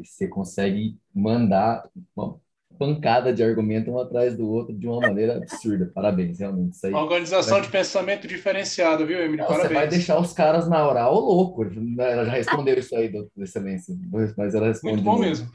Você consegue mandar uma pancada de argumento um atrás do outro de uma maneira absurda. Parabéns, realmente. Isso aí uma organização vai... de pensamento diferenciada, viu, Emílio? Parabéns. Você vai deixar os caras na oral, ô louco. Ela já respondeu isso aí, do excelência. Mas ela responde. Muito bom mesmo.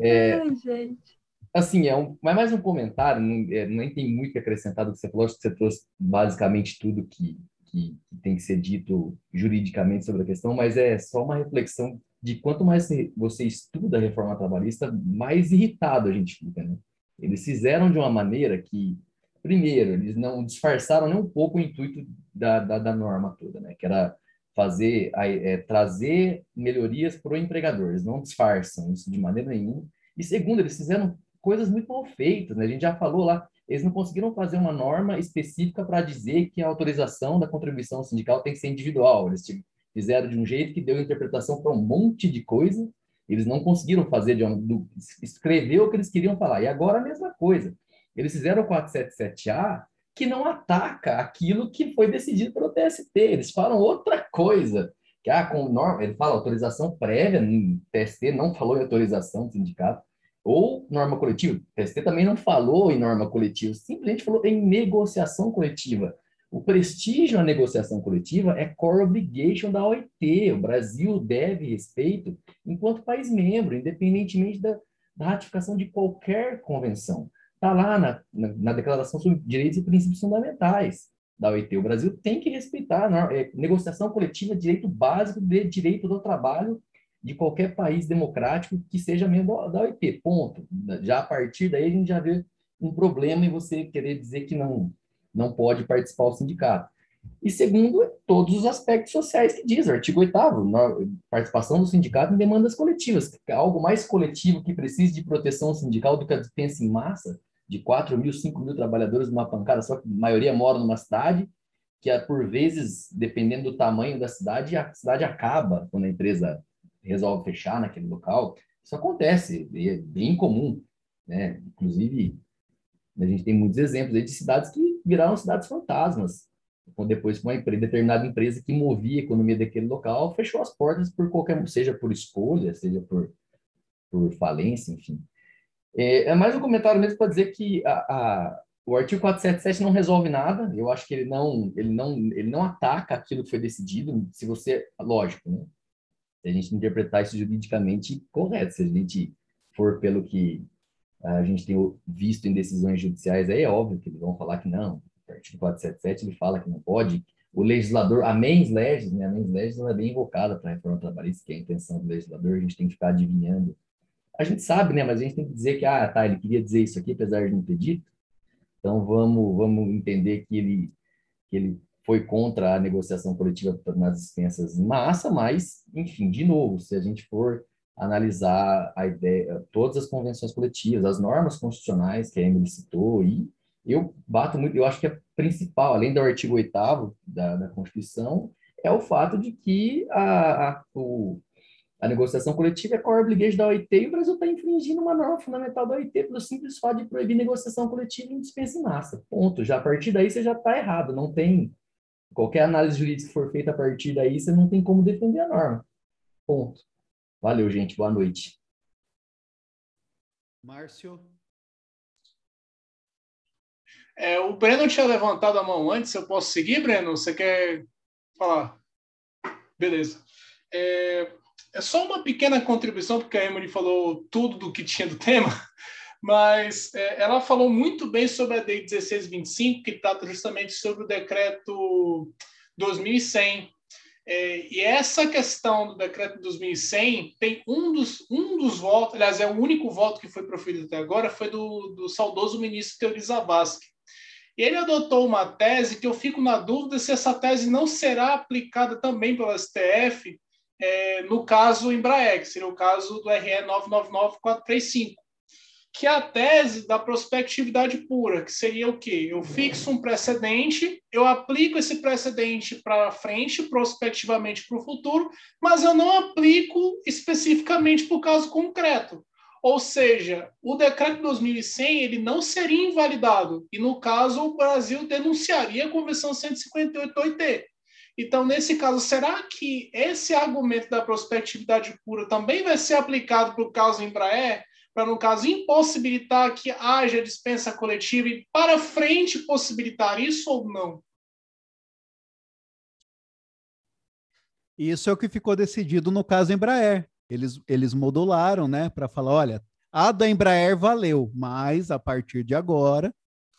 É, Ai, gente assim, é, um, é mais um comentário, não, é, nem tem muito que acrescentar do que você falou, acho que você trouxe basicamente tudo que, que, que, tem que ser dito juridicamente sobre a questão, mas é só uma reflexão de quanto mais você estuda a reforma trabalhista, mais irritado a gente fica, né? Eles fizeram de uma maneira que, primeiro, eles não disfarçaram nem um pouco o intuito da, da, da norma toda, né? Que era fazer, é, trazer melhorias para o empregador. Eles não disfarçam isso de maneira nenhuma. E segundo, eles fizeram coisas muito mal feitas, né? A gente já falou lá, eles não conseguiram fazer uma norma específica para dizer que a autorização da contribuição sindical tem que ser individual. Eles fizeram de um jeito que deu interpretação para um monte de coisa. Eles não conseguiram fazer de uma, do, escrever o que eles queriam falar. E agora a mesma coisa. Eles fizeram o 477A que não ataca aquilo que foi decidido pelo TST. Eles falam outra coisa. Que ah, com norma, ele fala autorização prévia, o TST não falou em autorização do sindicato ou norma coletiva. O TST também não falou em norma coletiva, simplesmente falou em negociação coletiva. O prestígio na negociação coletiva é core obligation da OIT. O Brasil deve respeito enquanto país membro, independentemente da, da ratificação de qualquer convenção. Está lá na, na, na, Declaração sobre Direitos e Princípios Fundamentais da OIT. O Brasil tem que respeitar a é, negociação coletiva, direito básico de direito do trabalho de qualquer país democrático que seja membro da OIT, ponto. Já a partir daí a gente já vê um problema em você querer dizer que não, não pode participar do sindicato. E segundo, todos os aspectos sociais que diz, artigo 8 participação do sindicato em demandas coletivas, algo mais coletivo que precise de proteção sindical do que a dispensa em massa de 4 mil, 5 mil trabalhadores numa pancada, só que a maioria mora numa cidade, que por vezes, dependendo do tamanho da cidade, a cidade acaba quando a empresa resolve fechar naquele local. Isso acontece, é bem comum, né? Inclusive, a gente tem muitos exemplos de cidades que viraram cidades fantasmas. Depois uma empresa, determinada empresa que movia a economia daquele local fechou as portas por qualquer, seja por escolha, seja por, por falência, enfim. É, é mais um comentário mesmo para dizer que a, a, o artigo 477 não resolve nada. Eu acho que ele não, ele não, ele não ataca aquilo que foi decidido. Se você, lógico, né? Se a gente interpretar isso juridicamente correto, se a gente for pelo que a gente tem visto em decisões judiciais, aí é óbvio que eles vão falar que não. O artigo 477 ele fala que não pode. O legislador, a mens legis, né, a mens legis ela é bem invocada para a reforma trabalhista, que é a intenção do legislador, a gente tem que ficar adivinhando. A gente sabe, né, mas a gente tem que dizer que, ah, tá, ele queria dizer isso aqui, apesar de não ter dito. Então, vamos, vamos entender que ele, que ele foi contra a negociação coletiva nas dispensas em massa, mas, enfim, de novo, se a gente for analisar a ideia, todas as convenções coletivas, as normas constitucionais que a Emily citou, e eu bato muito, eu acho que a principal, além do artigo 8 da, da Constituição, é o fato de que a, a, o, a negociação coletiva é core obligation da OIT e o Brasil está infringindo uma norma fundamental da OIT pelo simples fato de proibir negociação coletiva em dispensa em massa. Ponto. Já a partir daí você já está errado, não tem Qualquer análise jurídica que for feita a partir daí, você não tem como defender a norma. Ponto. Valeu, gente. Boa noite. Márcio. É, o Breno tinha levantado a mão antes. Eu posso seguir, Breno? Você quer falar? Beleza. É, é só uma pequena contribuição, porque a Emily falou tudo do que tinha do tema mas é, ela falou muito bem sobre a Lei 1625, que trata justamente sobre o decreto 2100. É, e essa questão do decreto 2100 tem um dos, um dos votos, aliás, é o único voto que foi proferido até agora, foi do, do saudoso ministro Teori Zavascki. Ele adotou uma tese que eu fico na dúvida se essa tese não será aplicada também pelo STF é, no caso Embraer, que seria o caso do RE 999435 que é a tese da prospectividade pura, que seria o quê? Eu fixo um precedente, eu aplico esse precedente para frente, prospectivamente para o futuro, mas eu não aplico especificamente para o caso concreto. Ou seja, o decreto de 2100 ele não seria invalidado, e no caso o Brasil denunciaria a Convenção 158-OIT. Então, nesse caso, será que esse argumento da prospectividade pura também vai ser aplicado para o caso Embraer? Para, no caso, impossibilitar que haja dispensa coletiva e, para frente, possibilitar isso ou não? Isso é o que ficou decidido no caso Embraer. Eles, eles modularam, né, para falar: olha, a da Embraer valeu, mas a partir de agora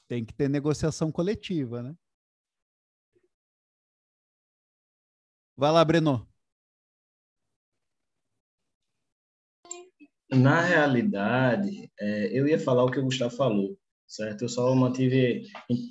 tem que ter negociação coletiva, né? Vai lá, Breno. Na realidade, é, eu ia falar o que o Gustavo falou, certo? Eu só mantive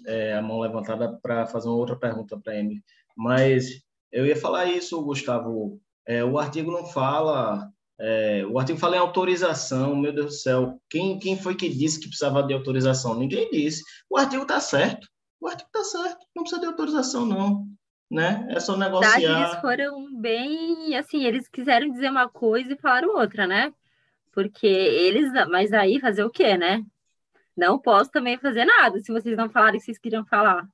é, a mão levantada para fazer uma outra pergunta para ele. Mas eu ia falar isso, Gustavo. É, o artigo não fala. É, o artigo fala em autorização, meu Deus do céu. Quem, quem foi que disse que precisava de autorização? Ninguém disse. O artigo está certo. O artigo está certo. Não precisa de autorização, não. Né? É só negociar. Eles foram bem. Assim, eles quiseram dizer uma coisa e falaram outra, né? Porque eles. Mas aí fazer o quê, né? Não posso também fazer nada se vocês não falarem que vocês queriam falar.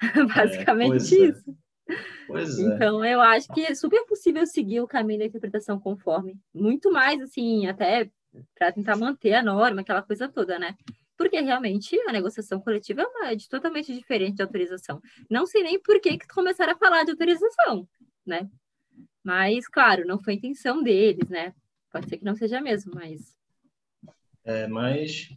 Basicamente é, isso. É. Pois é. Então, eu acho que é super possível seguir o caminho da interpretação conforme. Muito mais, assim, até para tentar manter a norma, aquela coisa toda, né? Porque realmente a negociação coletiva é uma é totalmente diferente de autorização. Não sei nem por que, que começaram a falar de autorização, né? Mas, claro, não foi a intenção deles, né? Pode ser que não seja mesmo, mas é, mas,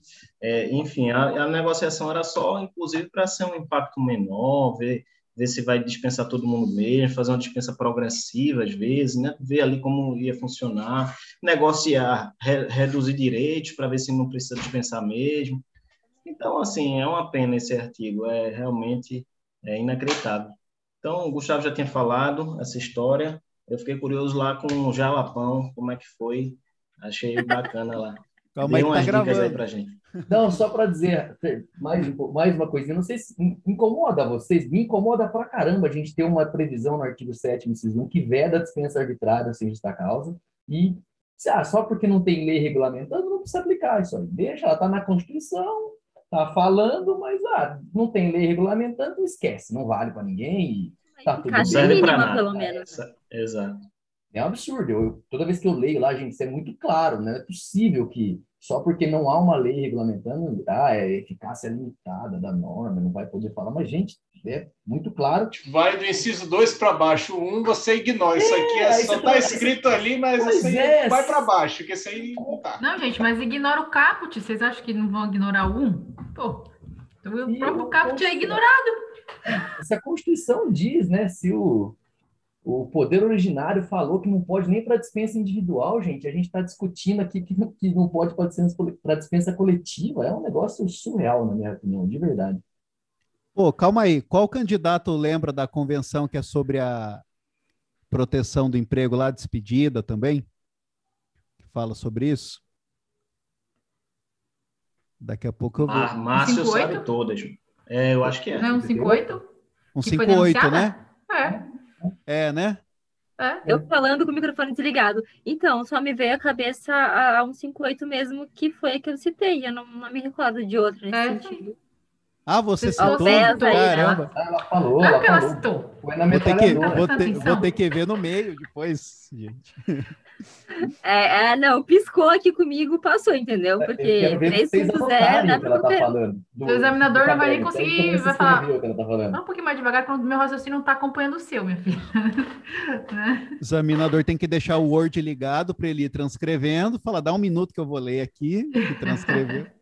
é, enfim, a, a, negociação era só, inclusive, para ser um impacto menor, ver, ver se vai dispensar todo mundo mesmo, fazer uma dispensa progressiva, às vezes, né? ver ali como ia funcionar, negociar, re, reduzir direitos para ver se não precisa dispensar mesmo. Então, assim, é uma pena esse artigo, é realmente é inacreditável. Então, o Gustavo já tinha falado essa história, eu fiquei curioso lá com o Jalapão, como é que foi, achei bacana lá. Calma aí, tá gravando. Aí pra gente. Não, só para dizer mais, mais uma coisinha, não sei se incomoda vocês, me incomoda pra caramba a gente ter uma previsão no artigo 7 inciso 1 que veda a dispensa arbitrária sem justa causa e ah, só porque não tem lei regulamentando não precisa aplicar isso aí. Deixa, ela está na Constituição, está falando, mas ah, não tem lei regulamentando, esquece, não vale para ninguém e tá tudo bem. Serve nada. Pelo menos. É, exato. É um absurdo. Eu, toda vez que eu leio lá, gente, isso é muito claro, né? Não é possível que só porque não há uma lei regulamentando, ah, é eficácia limitada da norma, não vai poder falar. Mas, gente, é muito claro. Vai do inciso 2 para baixo. O 1 um, você ignora. É, isso aqui é, só está escrito ali, mas assim, é. vai para baixo, que esse aí não tá. Não, gente, mas ignora o caput. Vocês acham que não vão ignorar o 1? Um? Pô, então o próprio caput é ignorado. Se a Constituição diz, né, se o o poder originário falou que não pode nem para dispensa individual, gente. A gente está discutindo aqui que, que não pode para dispensa coletiva. É um negócio surreal, na minha opinião, de verdade. Pô, calma aí. Qual candidato lembra da convenção que é sobre a proteção do emprego lá, despedida também? Que fala sobre isso? Daqui a pouco eu vou. Ah, Márcio sabe todas. É, eu acho que é. Não é um 58? Um 58, né? É. É, né? É, eu falando com o microfone desligado. Então, só me veio a cabeça a, a 158 mesmo, que foi a que eu citei. Eu não, não me recordo de outra nesse é. sentido. Ah, você citou? Caramba. Ela falou, ela, ela citou. Foi na vou ter, que, vou, ter, vou ter que ver no meio depois, gente. É, é, não, piscou aqui comigo, passou, entendeu? É, Porque 350 dá pra tá falando, do, o examinador não vai nem conseguir, vai falar. Tá um pouquinho mais devagar quando o meu raciocínio não tá acompanhando o seu, minha filha. né? O examinador tem que deixar o Word ligado para ele ir transcrevendo, falar, dá um minuto que eu vou ler aqui e transcrever.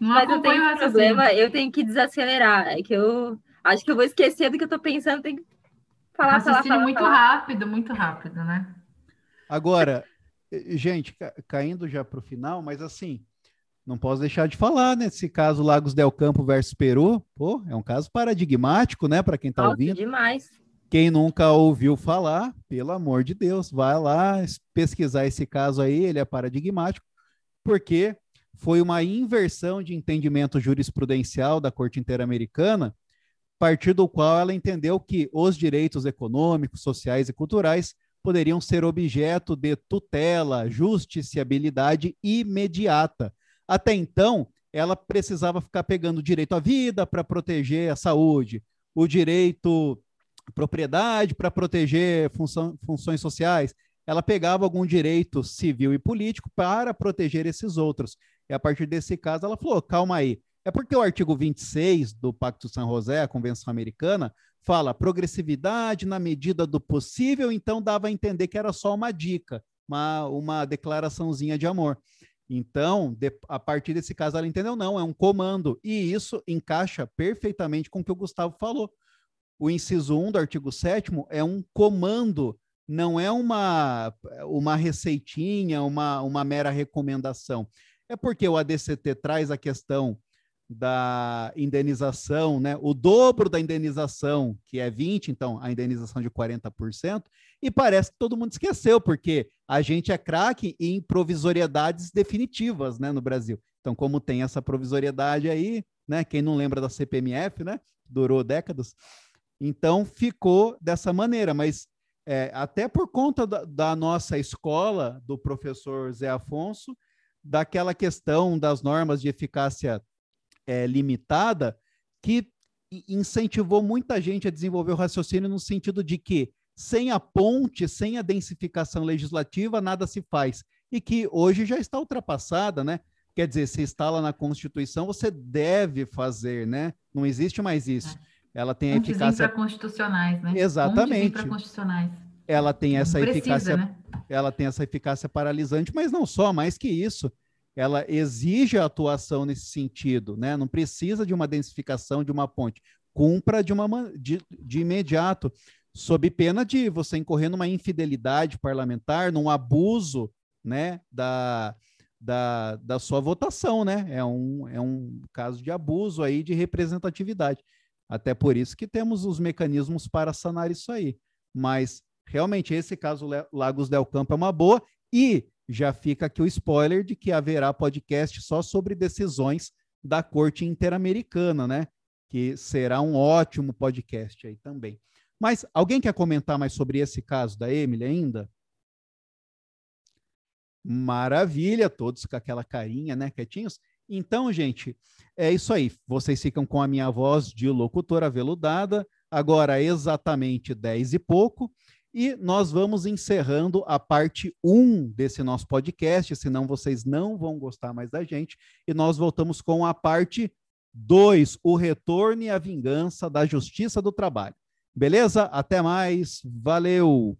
Não Mas eu tenho um problema, eu tenho que desacelerar. É que eu acho que eu vou esquecer do que eu tô pensando, tem que falar, falar, falar, muito falar. rápido, muito rápido, né? Agora, gente, caindo já para o final, mas assim, não posso deixar de falar nesse caso Lagos del Campo versus Peru. Pô, é um caso paradigmático, né, para quem está ouvindo. demais. Quem nunca ouviu falar, pelo amor de Deus, vai lá pesquisar esse caso aí, ele é paradigmático, porque foi uma inversão de entendimento jurisprudencial da Corte Interamericana, a partir do qual ela entendeu que os direitos econômicos, sociais e culturais poderiam ser objeto de tutela, justiciabilidade imediata. Até então, ela precisava ficar pegando o direito à vida para proteger a saúde, o direito à propriedade para proteger funções sociais. Ela pegava algum direito civil e político para proteger esses outros. E a partir desse caso, ela falou: calma aí. É porque o artigo 26 do Pacto San José, a Convenção Americana, fala progressividade na medida do possível, então dava a entender que era só uma dica, uma, uma declaraçãozinha de amor. Então, de, a partir desse caso, ela entendeu, não, é um comando. E isso encaixa perfeitamente com o que o Gustavo falou. O inciso 1 do artigo 7 é um comando não é uma, uma receitinha, uma, uma mera recomendação. É porque o ADCT traz a questão da indenização, né? O dobro da indenização, que é 20, então a indenização de 40%, e parece que todo mundo esqueceu, porque a gente é craque em provisoriedades definitivas, né, no Brasil. Então, como tem essa provisoriedade aí, né? Quem não lembra da CPMF, né? Durou décadas. Então, ficou dessa maneira, mas é, até por conta da, da nossa escola, do professor Zé Afonso, daquela questão das normas de eficácia é, limitada, que incentivou muita gente a desenvolver o raciocínio no sentido de que sem a ponte, sem a densificação legislativa, nada se faz. E que hoje já está ultrapassada, né? Quer dizer, se está lá na Constituição, você deve fazer, né? Não existe mais isso. É. Ela tem a Pontes eficácia. constitucionais, né? Exatamente. constitucionais. Ela tem essa Precisa, eficácia. Né? Ela tem essa eficácia paralisante, mas não só, mais que isso ela exige a atuação nesse sentido, né? Não precisa de uma densificação de uma ponte, cumpra de uma de, de imediato, sob pena de você incorrer numa infidelidade parlamentar, num abuso, né, da, da, da sua votação, né? É um, é um caso de abuso aí de representatividade. Até por isso que temos os mecanismos para sanar isso aí. Mas realmente esse caso Lagos del Campo é uma boa e já fica aqui o spoiler de que haverá podcast só sobre decisões da Corte Interamericana, né? Que será um ótimo podcast aí também. Mas alguém quer comentar mais sobre esse caso da Emily ainda? Maravilha, todos com aquela carinha, né, quietinhos. Então, gente, é isso aí. Vocês ficam com a minha voz de locutora veludada, agora exatamente 10 e pouco. E nós vamos encerrando a parte 1 desse nosso podcast, senão vocês não vão gostar mais da gente. E nós voltamos com a parte 2, o retorno e a vingança da justiça do trabalho. Beleza? Até mais. Valeu!